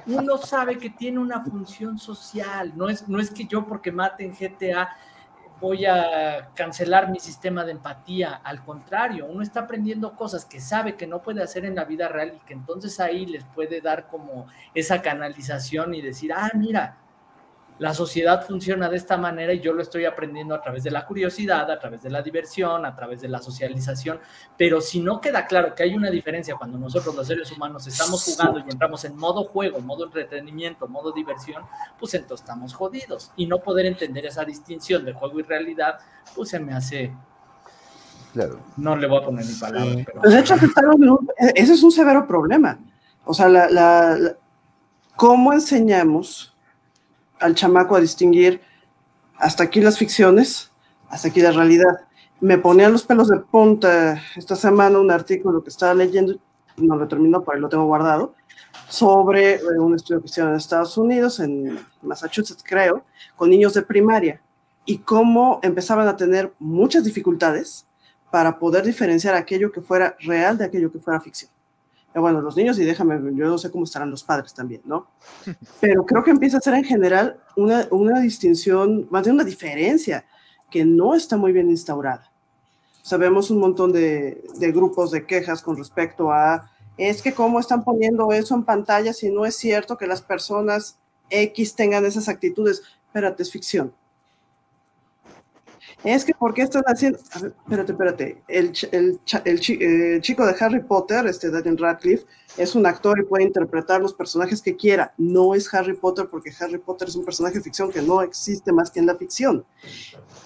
uno sabe que tiene una función social, no es, no es que yo porque mate en GTA voy a cancelar mi sistema de empatía. Al contrario, uno está aprendiendo cosas que sabe que no puede hacer en la vida real y que entonces ahí les puede dar como esa canalización y decir, ah, mira, la sociedad funciona de esta manera y yo lo estoy aprendiendo a través de la curiosidad, a través de la diversión, a través de la socialización, pero si no queda claro que hay una diferencia cuando nosotros los seres humanos estamos jugando y entramos en modo juego, modo entretenimiento, modo diversión, pues entonces estamos jodidos y no poder entender esa distinción de juego y realidad, pues se me hace... Claro. No le voy a poner ni palabras. Sí. Pero... Pues de hecho, ese es un severo problema. O sea, la, la, la, ¿cómo enseñamos al chamaco a distinguir hasta aquí las ficciones, hasta aquí la realidad. Me ponían los pelos de punta esta semana un artículo que estaba leyendo, no lo terminó, pero ahí lo tengo guardado, sobre eh, un estudio que hicieron en Estados Unidos, en Massachusetts creo, con niños de primaria, y cómo empezaban a tener muchas dificultades para poder diferenciar aquello que fuera real de aquello que fuera ficción. Y bueno, los niños, y déjame, yo no sé cómo estarán los padres también, ¿no? Pero creo que empieza a ser en general una, una distinción, más bien una diferencia que no está muy bien instaurada. Sabemos un montón de, de grupos de quejas con respecto a es que cómo están poniendo eso en pantalla si no es cierto que las personas X tengan esas actitudes. Espérate, es ficción. Es que, ¿por qué están haciendo? espérate, espérate. El, el, eh, chico de Harry Potter, este Daniel Radcliffe, es un actor y puede interpretar los personajes que quiera. No es Harry Potter porque Harry Potter es un personaje de ficción que no existe más que en la ficción.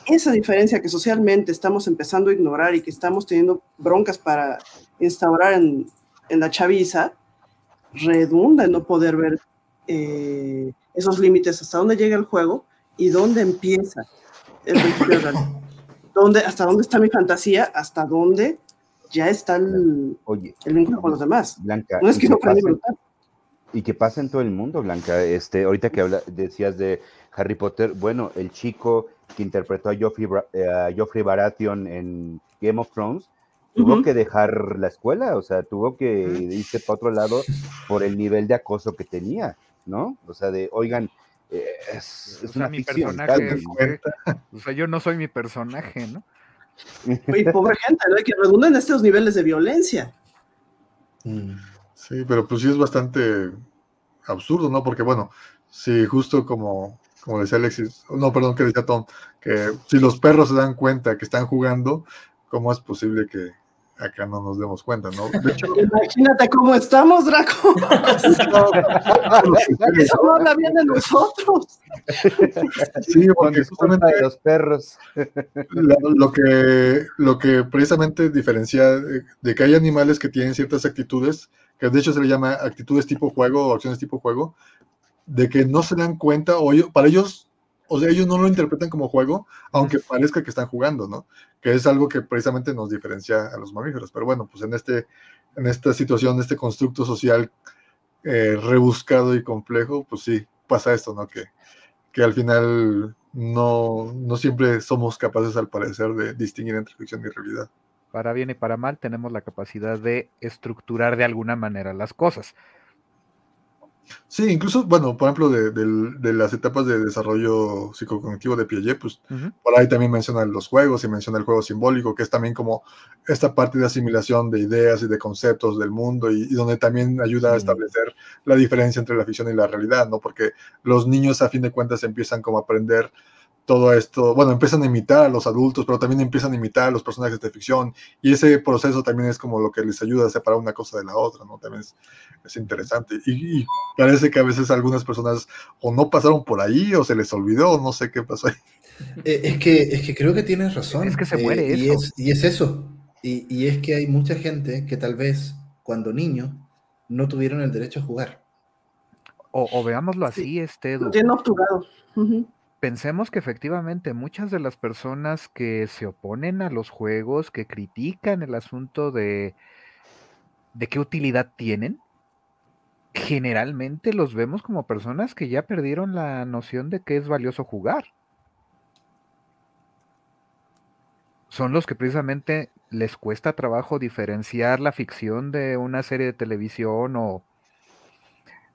Esa diferencia que socialmente estamos empezando a ignorar y que estamos teniendo broncas para instaurar en, en la chaviza, redunda en no poder ver eh, esos límites, hasta dónde llega el juego y dónde empieza ¿Dónde, hasta dónde está mi fantasía, hasta dónde ya está el, Oye, el vínculo con los demás. Blanca, no es que y, no pasa, y que pasa en todo el mundo, Blanca. Este, ahorita que habla, decías de Harry Potter, bueno, el chico que interpretó a Joffrey, eh, a Joffrey Baratheon en Game of Thrones, tuvo uh -huh. que dejar la escuela, o sea, tuvo que irse para otro lado por el nivel de acoso que tenía, ¿no? O sea, de, oigan, es, es o sea, una mi ficción. personaje o sea, yo no soy mi personaje, ¿no? Y pobre gente, ¿no? Que redunda en estos niveles de violencia. Sí, pero pues sí es bastante absurdo, ¿no? Porque bueno, si justo como, como decía Alexis, no, perdón, que decía Tom, que si los perros se dan cuenta que están jugando, ¿cómo es posible que acá no nos demos cuenta, ¿no? De hecho, Imagínate cómo estamos, Draco. Eso no habla bien de nosotros. Sí, porque justamente de los perros. Lo, lo, que, lo que precisamente diferencia de que hay animales que tienen ciertas actitudes, que de hecho se le llama actitudes tipo juego o acciones tipo juego, de que no se dan cuenta, o ellos, para ellos, o sea, ellos no lo interpretan como juego, aunque parezca que están jugando, ¿no? Que es algo que precisamente nos diferencia a los mamíferos. Pero bueno, pues en, este, en esta situación, este constructo social eh, rebuscado y complejo, pues sí, pasa esto, ¿no? Que, que al final no, no siempre somos capaces, al parecer, de distinguir entre ficción y realidad. Para bien y para mal, tenemos la capacidad de estructurar de alguna manera las cosas. Sí, incluso, bueno, por ejemplo, de, de, de, las etapas de desarrollo psicocognitivo de Piaget, pues uh -huh. por ahí también menciona los juegos y menciona el juego simbólico, que es también como esta parte de asimilación de ideas y de conceptos del mundo y, y donde también ayuda uh -huh. a establecer la diferencia entre la ficción y la realidad, ¿no? Porque los niños a fin de cuentas empiezan como a aprender todo esto, bueno, empiezan a imitar a los adultos, pero también empiezan a imitar a los personajes de ficción, y ese proceso también es como lo que les ayuda a separar una cosa de la otra, ¿no? También es, es interesante, y, y, parece que a veces algunas personas o no pasaron por ahí, o se les olvidó, o no sé qué pasó ahí. Eh, es, que, es que creo que tienes razón. Es que se muere eh, eso. Y es, y es eso, y, y es que hay mucha gente que tal vez, cuando niños, no tuvieron el derecho a jugar. O, o veámoslo así, sí. este... Bien obturado. Uh -huh pensemos que efectivamente muchas de las personas que se oponen a los juegos, que critican el asunto de, de qué utilidad tienen, generalmente los vemos como personas que ya perdieron la noción de que es valioso jugar. Son los que precisamente les cuesta trabajo diferenciar la ficción de una serie de televisión o,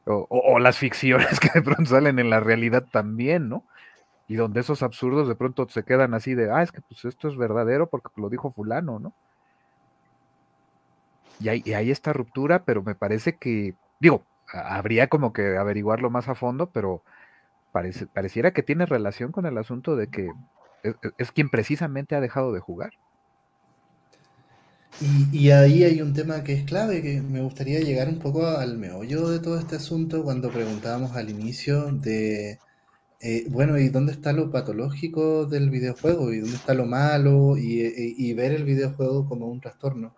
o, o las ficciones que de pronto salen en la realidad también, ¿no? Y donde esos absurdos de pronto se quedan así de, ah, es que pues esto es verdadero porque lo dijo fulano, ¿no? Y hay, y esta ruptura, pero me parece que, digo, habría como que averiguarlo más a fondo, pero parece, pareciera que tiene relación con el asunto de que es, es quien precisamente ha dejado de jugar. Y, y, ahí hay un tema que es clave, que me gustaría llegar un poco al meollo de todo este asunto cuando preguntábamos al inicio de eh, bueno, ¿y dónde está lo patológico del videojuego? ¿Y dónde está lo malo? Y, y, ver el videojuego como un trastorno,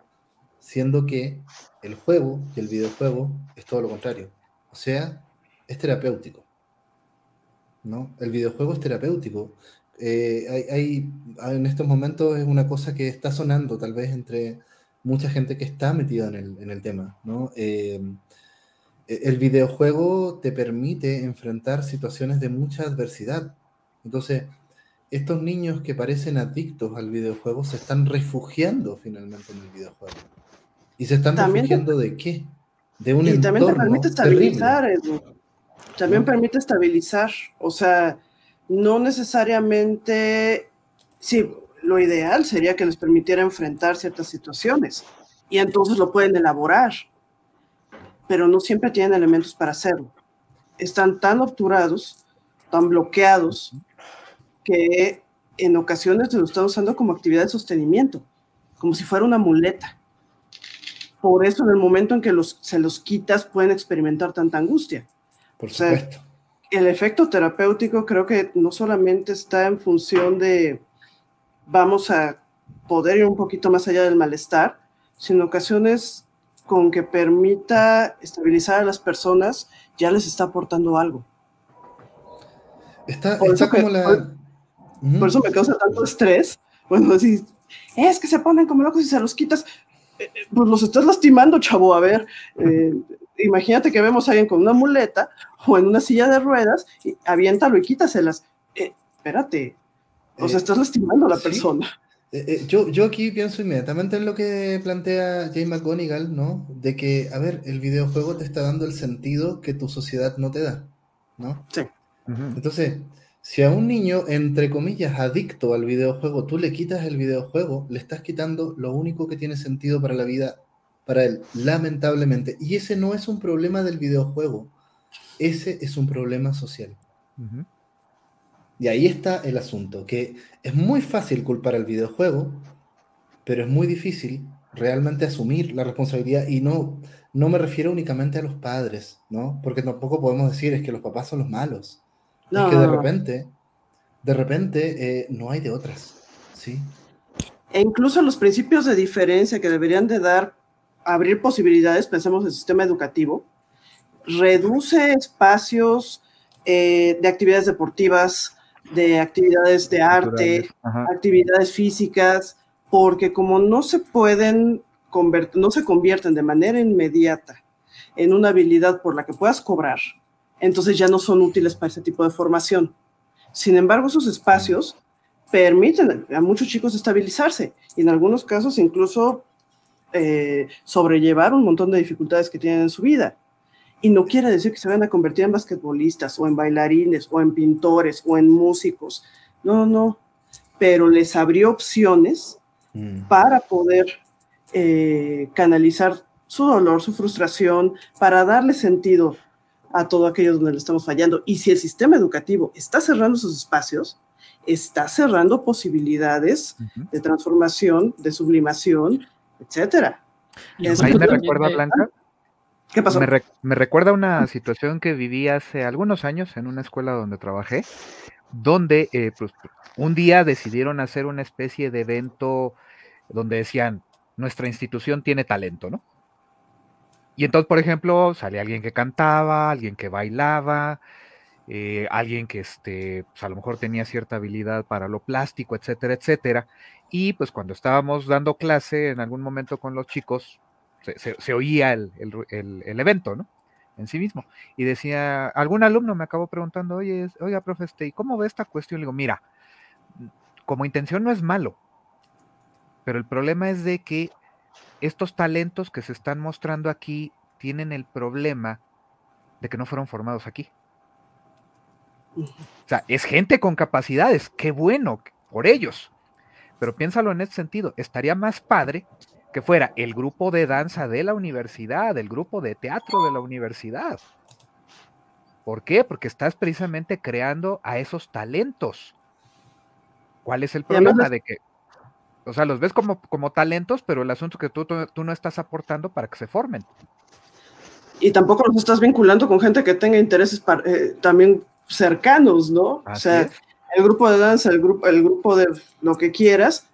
siendo que el juego y el videojuego es todo lo contrario. O sea, es terapéutico. ¿no? El videojuego es terapéutico. Eh, hay, en estos momentos es una cosa que está sonando tal vez entre mucha gente que está metida en el, tema, ¿no? Eh, el videojuego te permite enfrentar situaciones de mucha adversidad. Entonces, estos niños que parecen adictos al videojuego se están refugiando finalmente en el videojuego. ¿Y se están refugiando de qué? De un y también te permite estabilizar, También permite estabilizar. O sea, no necesariamente. Sí, lo ideal sería que les permitiera enfrentar ciertas situaciones. Y entonces lo pueden elaborar. Pero no siempre tienen elementos para hacerlo. Están tan obturados, tan bloqueados que en ocasiones lo están usando como actividad de sostenimiento, como si fuera una muleta. Por eso en el momento en que los, se los quitas pueden experimentar tanta angustia. Por supuesto. el efecto terapéutico creo que no solamente está en función de vamos a poder ir un poquito más allá del malestar, sino ocasiones con que permita estabilizar a las personas, ya les está aportando algo. Está, está como la, por eso me causa tanto estrés. Bueno, así, es que se ponen como locos y se los quitas. Eh, eh, pues los estás lastimando, chavo. A ver, eh, imagínate que vemos a alguien con una muleta o en una silla de ruedas, y aviéntalo y quítaselas. espérate, o sea, estás lastimando a la persona. Yo, yo aquí pienso inmediatamente en lo que plantea James McGonigal, ¿no? De que, a ver, el videojuego te está dando el sentido que tu sociedad no te da, ¿no? Sí. Entonces, si a un niño, entre comillas, adicto al videojuego, tú le quitas el videojuego, le estás quitando lo único que tiene sentido para la vida, para él, lamentablemente. Y ese no es un problema del videojuego, ese es un problema social. Y ahí está el asunto, que es muy fácil culpar al videojuego, pero es muy difícil realmente asumir la responsabilidad y no, no me refiero únicamente a los padres, ¿no? Porque tampoco podemos decir es que los papás son los malos es que de repente, de repente eh, no hay de otras, ¿sí? E incluso los principios de diferencia que deberían de dar, abrir posibilidades, pensemos en el sistema educativo, reduce espacios eh, de actividades deportivas, de actividades de arte, actividades físicas, porque como no se pueden convertir, no se convierten de manera inmediata en una habilidad por la que puedas cobrar, entonces ya no son útiles para ese tipo de formación. Sin embargo, esos espacios permiten a muchos chicos estabilizarse y en algunos casos incluso eh, sobrellevar un montón de dificultades que tienen en su vida. Y no quiere decir que se vayan a convertir en basquetbolistas o en bailarines o en pintores o en músicos. No, no. Pero les abrió opciones mm. para poder eh, canalizar su dolor, su frustración, para darle sentido a todo aquello donde le estamos fallando. Y si el sistema educativo está cerrando sus espacios, está cerrando posibilidades de transformación, de sublimación, etcétera. Ahí me recuerda, Blanca. ¿Qué pasó? Me, recuerda una situación que viví hace algunos años en una escuela donde trabajé, donde eh, pues, un día decidieron hacer una especie de evento donde decían, nuestra institución tiene talento, ¿no? Y entonces, por ejemplo, sale alguien que cantaba, alguien que bailaba, eh, alguien que este, pues a lo mejor tenía cierta habilidad para lo plástico, etcétera, etcétera. Y pues cuando estábamos dando clase en algún momento con los chicos, se, oía el, evento, ¿no? En sí mismo. Y decía, algún alumno me acabó preguntando, oye, oiga, profe, este, ¿y cómo ve esta cuestión? Le digo, mira, como intención no es malo, pero el problema es de que estos talentos que se están mostrando aquí tienen el problema de que no fueron formados aquí. O sea, es gente con capacidades, qué bueno por ellos. Pero piénsalo en este sentido, estaría más padre que fuera el grupo de danza de la universidad, el grupo de teatro de la universidad. ¿Por qué? Porque estás precisamente creando a esos talentos. ¿Cuál es el problema de que o sea, los ves como, como talentos, pero el asunto es que tú, tú, no estás aportando para que se formen. Y tampoco los estás vinculando con gente que tenga intereses eh, también cercanos, ¿no? o sea, el grupo de danza, el grupo, el grupo de lo que quieras,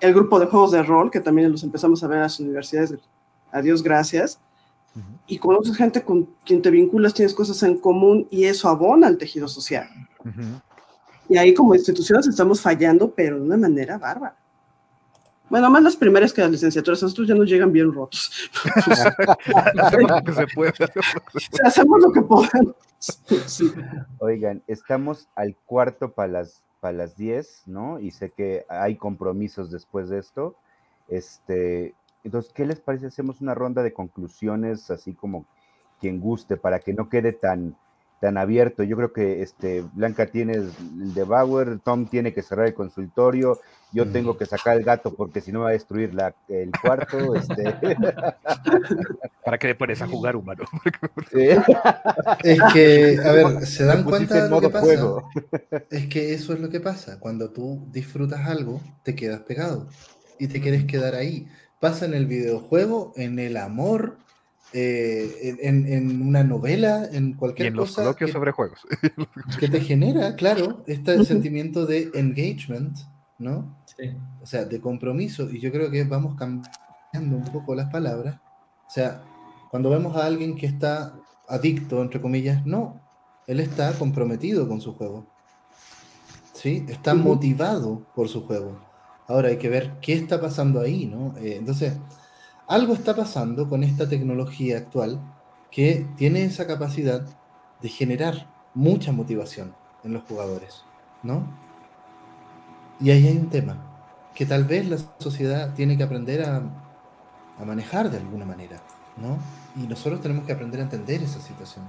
el grupo de juegos de rol, que también los empezamos a ver en las universidades, adiós, gracias. Y conoces gente con quien te vinculas, tienes cosas en común y eso abona al tejido social. Y ahí como instituciones estamos fallando, pero de una manera bárbara. Bueno, más las primeras que las licenciaturas, nosotros ya nos llegan bien rotos. hacemos lo que se puede. hacemos lo que podemos. Sí. Oigan, estamos al cuarto para las, para las 10, ¿no? Y sé que hay compromisos después de esto. Este, entonces, ¿qué les parece? Hacemos una ronda de conclusiones, así como quien guste, para que no quede tan, tan abierto. Yo creo que este, Blanca tiene el de Bauer, Tom tiene que cerrar el consultorio, yo tengo que sacar el gato porque si no va a destruir la, el cuarto. este. ¿Para qué le pones a jugar humano? Es que, a ver, ¿se dan cuenta de lo que pasa? Es que eso es lo que pasa. Cuando tú disfrutas algo, te quedas pegado y te quieres quedar ahí. Pasa en el videojuego, en el amor, eh, en, en, una novela, en cualquier y en los cosa. coloquios que, sobre juegos. que te genera, claro, este sentimiento de engagement, ¿no? Sí. O sea, de compromiso. Y yo creo que vamos cambiando un poco las palabras. O sea, cuando vemos a alguien que está adicto, entre comillas, no, él está comprometido con su juego. ¿Sí? Está motivado por su juego. Ahora hay que ver qué está pasando ahí, ¿no? Eh, entonces, algo está pasando con esta tecnología actual que tiene esa capacidad de generar mucha motivación en los jugadores, ¿no? Y ahí hay un tema que tal vez la sociedad tiene que aprender a, manejar de alguna manera, ¿no? Y nosotros tenemos que aprender a entender esa situación,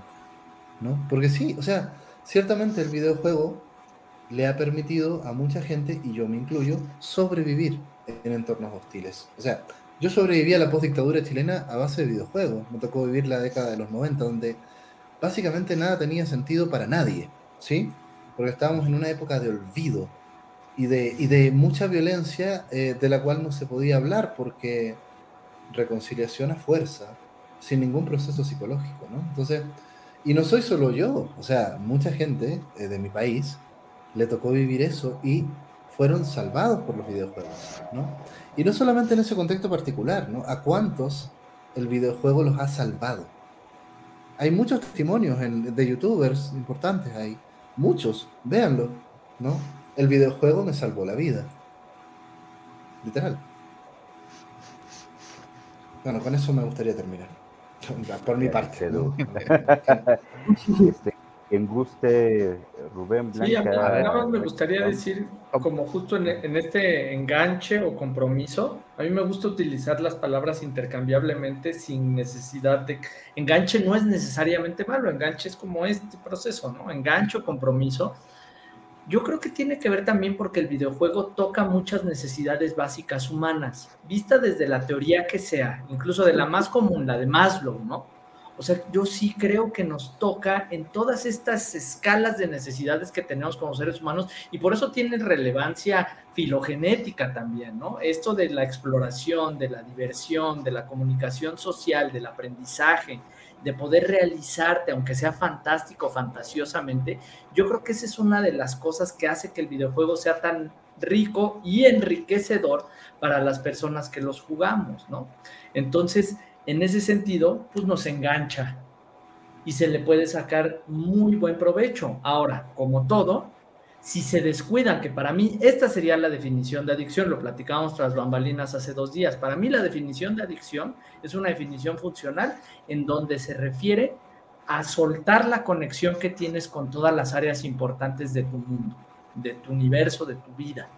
¿no? Porque sí, o sea, ciertamente el videojuego le ha permitido a mucha gente, y yo me incluyo, sobrevivir en entornos hostiles. O sea, yo sobreviví a la postdictadura chilena a base de videojuegos. Me tocó vivir la década de los 90, donde básicamente nada tenía sentido para nadie, ¿sí? Porque estábamos en una época de olvido y de, mucha violencia eh, de la cual no se podía hablar porque reconciliación a fuerza, sin ningún proceso psicológico, ¿no? Entonces, y no soy solo yo, o sea, mucha gente eh, de mi país le tocó vivir eso y fueron salvados por los videojuegos, ¿no? Y no solamente en ese contexto particular, ¿no? ¿A cuántos el videojuego los ha salvado? Hay muchos testimonios en- de youtubers importantes ahí, muchos, véanlo, ¿no? El videojuego me salvó la vida. Literal. Bueno, con eso me gustaría terminar. Por mi parte. ¿no? Este, en guste, Rubén, Sí, a mí nada más me gustaría decir, como justo en, en este enganche o compromiso, a mí me gusta utilizar las palabras intercambiablemente sin necesidad de... Enganche no es necesariamente malo, enganche es como este proceso, ¿no? Enganche o compromiso. Yo creo que tiene que ver también porque el videojuego toca muchas necesidades básicas humanas, vista desde la teoría que sea, incluso de la más común, la de Maslow, ¿no? O sea, yo sí creo que nos toca en todas estas escalas de necesidades que tenemos como seres humanos y por eso tiene relevancia filogenética también, ¿no? Esto de la exploración, de la diversión, de la comunicación social, del aprendizaje, de poder realizarte, aunque sea fantástico, fantasiosamente, yo creo que esa es una de las cosas que hace que el videojuego sea tan rico y enriquecedor para las personas que los jugamos, ¿no? Entonces, en ese sentido, pues nos engancha y se le puede sacar muy buen provecho. Ahora, como todo, si se descuidan, que para mí esta sería la definición de adicción, lo platicábamos tras bambalinas hace dos días, para mí la definición de adicción es una definición funcional en donde se refiere a soltar la conexión que tienes con todas las áreas importantes de tu mundo, de tu universo, de tu vida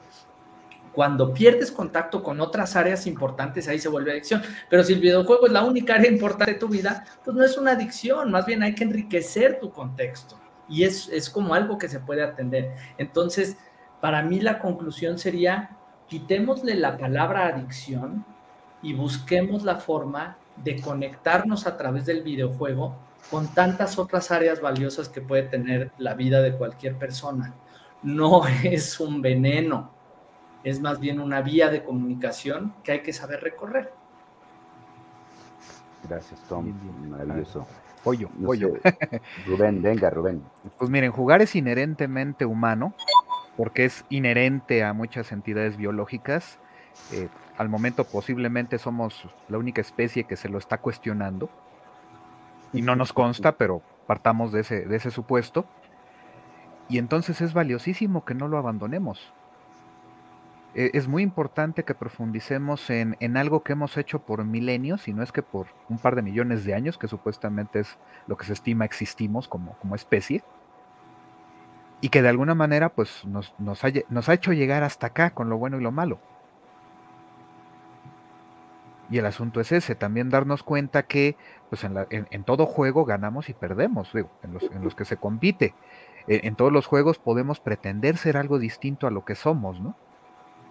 cuando pierdes contacto con otras áreas importantes, ahí se vuelve adicción. Pero si el videojuego es la única área importante de tu vida, pues no es una adicción, más bien hay que enriquecer tu contexto. Y es, es como algo que se puede atender. Entonces, para mí la conclusión sería, quitémosle la palabra adicción y busquemos la forma de conectarnos a través del videojuego con tantas otras áreas valiosas que puede tener la vida de cualquier persona. No es un veneno, es más bien una vía de comunicación que hay que saber recorrer. Gracias, Tom. Maravilloso. Pollo, No pollo. sé, Rubén, venga, Rubén. Pues miren, jugar es inherentemente humano, porque es inherente a muchas entidades biológicas. Eh, al momento posiblemente somos la única especie que se lo está cuestionando. Y no nos consta, pero partamos de ese, de ese supuesto. y entonces es valiosísimo que no lo abandonemos. E, es muy importante que profundicemos en, en, algo que hemos hecho por milenios, y no es que por un par de millones de años, que supuestamente es lo que se estima existimos como, como especie, y que de alguna manera pues, nos, nos, ha, hecho llegar hasta acá con lo bueno y lo malo. Y el asunto es ese, también darnos cuenta que pues en, en, todo juego ganamos y perdemos, digo, en, los, en los que se compite. En, en, todos los juegos podemos pretender ser algo distinto a lo que somos, ¿no?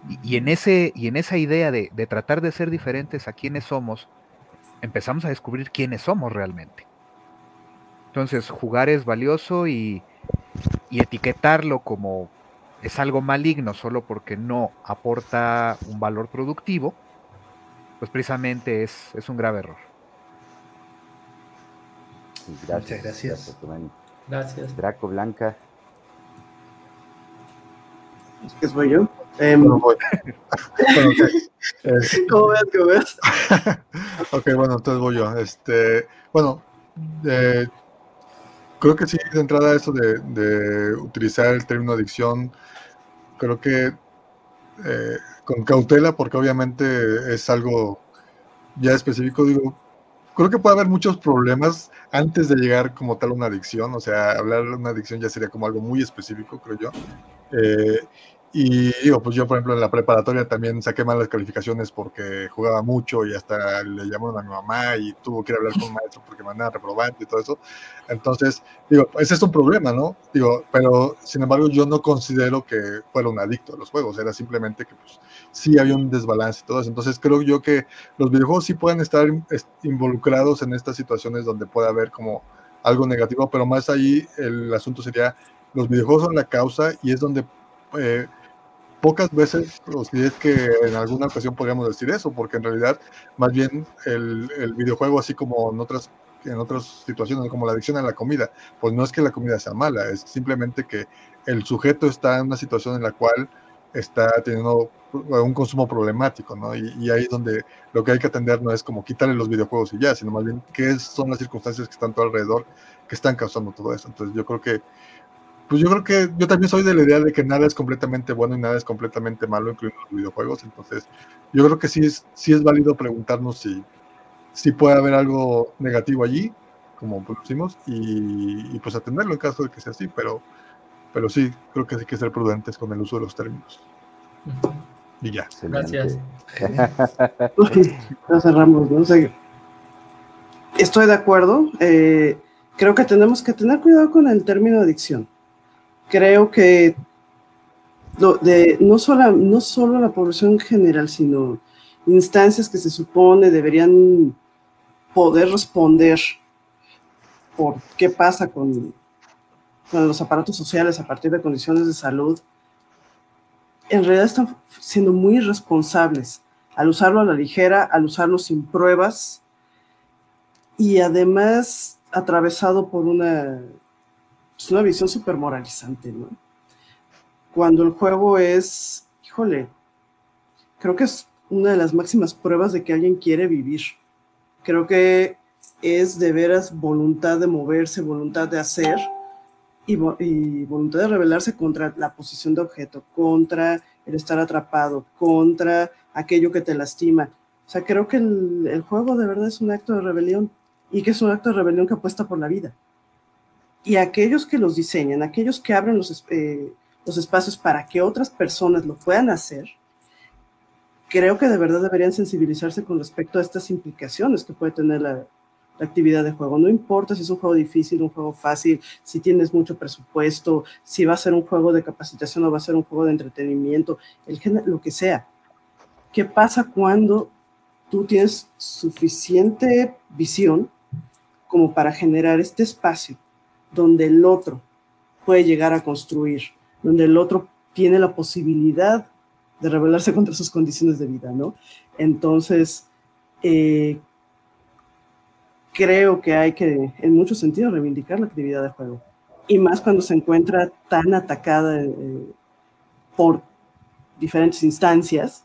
Y, y en, ese, y en esa idea de, de, tratar de ser diferentes a quienes somos, empezamos a descubrir quiénes somos realmente. Entonces, jugar es valioso y, y etiquetarlo como es algo maligno solo porque no aporta un valor productivo, pues precisamente es, es un grave error. Gracias, Muchas gracias. Gracias. Gracias. Draco Blanca. ¿Qué soy yo? Bueno, voy. Bueno, ¿Cómo ves? ¿Cómo ves? ok, bueno, entonces voy yo. Este, bueno, eh, creo que sí, de entrada eso de, de utilizar el término adicción, creo que eh, con cautela, porque obviamente es algo ya específico, digo, creo que puede haber muchos problemas antes de llegar como tal a una adicción, o sea, hablar de una adicción ya sería como algo muy específico, creo yo. Eh, y digo, pues yo, por ejemplo, en la preparatoria también saqué malas calificaciones porque jugaba mucho y hasta le llamaron a mi mamá y tuvo que ir a hablar con un maestro porque me andaban reprobando y todo eso. Entonces, digo, ese es un problema, ¿no? Digo, pero sin embargo, yo no considero que fuera un adicto a los juegos, era simplemente que pues sí había un desbalance y todo eso. Entonces, creo yo que los videojuegos sí pueden estar involucrados en estas situaciones donde puede haber como algo negativo, pero más ahí el asunto sería, los videojuegos son la causa y es donde... Eh, pocas veces, o si es que en alguna ocasión podríamos decir eso, porque en realidad, más bien el, videojuego, así como en otras, en otras situaciones, como la adicción a la comida, pues no es que la comida sea mala, es simplemente que el sujeto está en una situación en la cual está teniendo un consumo problemático, ¿no? Y, y, ahí es donde lo que hay que atender no es como quitarle los videojuegos y ya, sino más bien qué son las circunstancias que están tu alrededor que están causando todo eso. Entonces yo creo que pues yo creo que yo también soy de la idea de que nada es completamente bueno y nada es completamente malo, incluyendo los videojuegos. Entonces, yo creo que sí es, sí es válido preguntarnos si, si puede haber algo negativo allí, como pusimos, y, y, pues atenderlo en caso de que sea así, pero, pero sí, creo que hay que ser prudentes con el uso de los términos. Y ya. Gracias. ya cerramos, ¿no? O sea, estoy de acuerdo. Eh, creo que tenemos que tener cuidado con el término adicción creo que no, solo, no solo la población en general, sino instancias que se supone deberían poder responder por qué pasa con, con los aparatos sociales a partir de condiciones de salud, en realidad están siendo muy irresponsables al usarlo a la ligera, al usarlo sin pruebas y además atravesado por una es una visión súper moralizante, ¿no? Cuando el juego es, híjole, creo que es una de las máximas pruebas de que alguien quiere vivir. Creo que es de veras voluntad de moverse, voluntad de hacer y, y voluntad de rebelarse contra la posición de objeto, contra el estar atrapado, contra aquello que te lastima. O sea, creo que el, el juego de verdad es un acto de rebelión y que es un acto de rebelión que apuesta por la vida y aquellos que los diseñan, aquellos que abren los, eh, los, espacios para que otras personas lo puedan hacer, creo que de verdad deberían sensibilizarse con respecto a estas implicaciones que puede tener la, actividad de juego. No importa si es un juego difícil, un juego fácil, si tienes mucho presupuesto, si va a ser un juego de capacitación o va a ser un juego de entretenimiento, el lo que sea. ¿Qué pasa cuando tú tienes suficiente visión como para generar este espacio donde el otro puede llegar a construir, donde el otro tiene la posibilidad de rebelarse contra sus condiciones de vida, ¿no? Entonces, eh, creo que hay que, en muchos sentidos, reivindicar la actividad de juego. Y más cuando se encuentra tan atacada eh, por diferentes instancias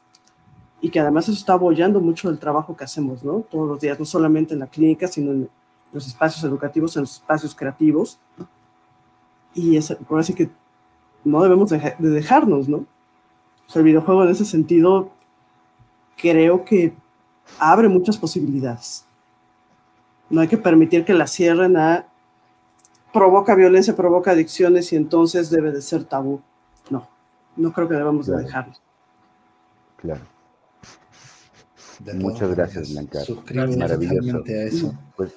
y que además eso está apoyando mucho el trabajo que hacemos, ¿no? Todos los días, no solamente en la clínica, sino en los espacios educativos, en los espacios creativos. Y es, por así que no debemos de dejarnos, ¿no? O sea, el videojuego en ese sentido creo que abre muchas posibilidades. No hay que permitir que la cierren a provoca violencia, provoca adicciones y entonces debe de ser tabú. No, no creo que debamos de dejarlo. Claro. Muchas gracias, Blanca. Maravilloso. A eso. Pues,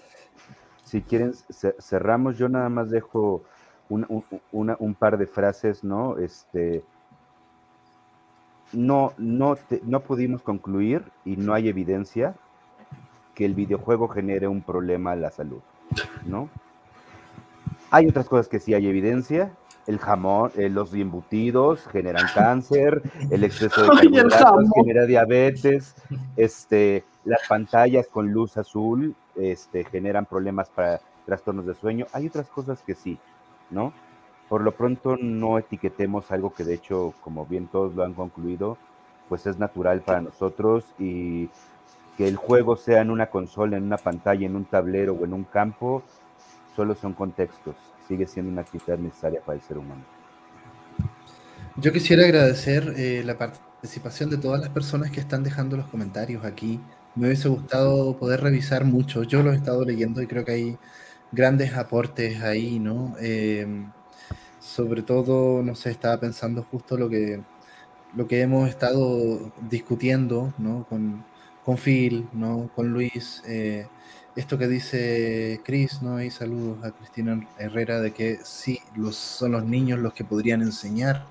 si quieren, cerramos. Yo nada más dejo un, par de frases, ¿no? Este, no, no, no pudimos concluir y no hay evidencia que el videojuego genere un problema a la salud, ¿no? Hay otras cosas que sí hay evidencia. El jamón, eh, los embutidos generan cáncer, el exceso de carbohidratos genera diabetes, este, las pantallas con luz azul este, generan problemas para trastornos de sueño. Hay otras cosas que sí, ¿no? Por lo pronto no etiquetemos algo que de hecho, como bien todos lo han concluido, pues es natural para nosotros y que el juego sea en una consola, en una pantalla, en un tablero o en un campo, solo son contextos, sigue siendo una actividad necesaria para el ser humano. Yo quisiera agradecer eh, la participación de todas las personas que están dejando los comentarios aquí. Me hubiese gustado poder revisar mucho. Yo los he estado leyendo y creo que hay grandes aportes ahí, ¿no? Em, sobre todo, no sé, estaba pensando justo lo que, lo que hemos estado discutiendo, ¿no? Con, con Phil, ¿no? Con Luis. Eh, esto que dice Chris, ¿no? Y saludos a Cristina Herrera, de que sí, los, son los niños los que podrían enseñar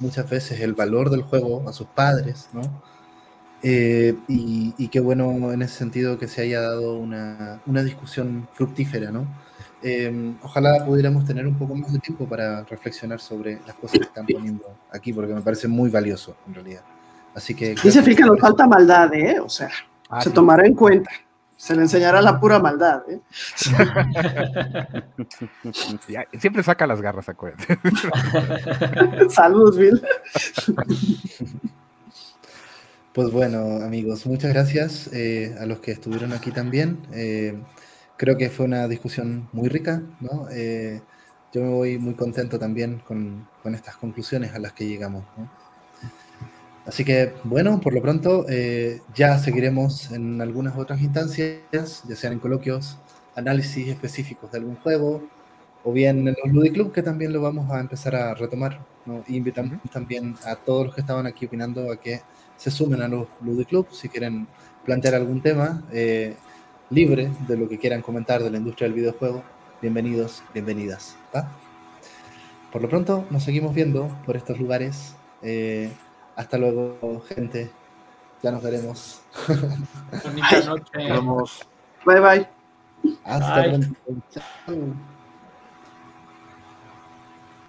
muchas veces el valor del juego a sus padres, ¿no? Eh, y, qué bueno en ese sentido que se haya dado una, discusión fructífera, ¿no? Eh, ojalá pudiéramos tener un poco más de tiempo para reflexionar sobre las cosas que están poniendo aquí, porque me parece muy valioso en realidad. Así que... Dice Phil que nos falta maldad, ¿eh? O sea, ah, se tomará en cuenta. Se le enseñará la pura maldad. ¿eh? siempre saca las garras, acuérdate. Saludos, Bill. Pues bueno, amigos, muchas gracias eh, a los que estuvieron aquí también. Eh, creo que fue una discusión muy rica, ¿no? Eh, yo me voy muy contento también con, con, estas conclusiones a las que llegamos. ¿no? Así que, bueno, por lo pronto eh, ya seguiremos en algunas otras instancias, ya sean en coloquios, análisis específicos de algún juego, o bien en los Ludiclub, que también lo vamos a empezar a retomar. ¿no? invitamos también a todos los que estaban aquí opinando a que se sumen a los Ludiclub si quieren plantear algún tema eh, libre de lo que quieran comentar de la industria del videojuego. Bienvenidos, bienvenidas. Por lo pronto, nos seguimos viendo por estos lugares. Eh, hasta luego, gente. Ya nos veremos. Bonita noche. Bye bye. Hasta luego.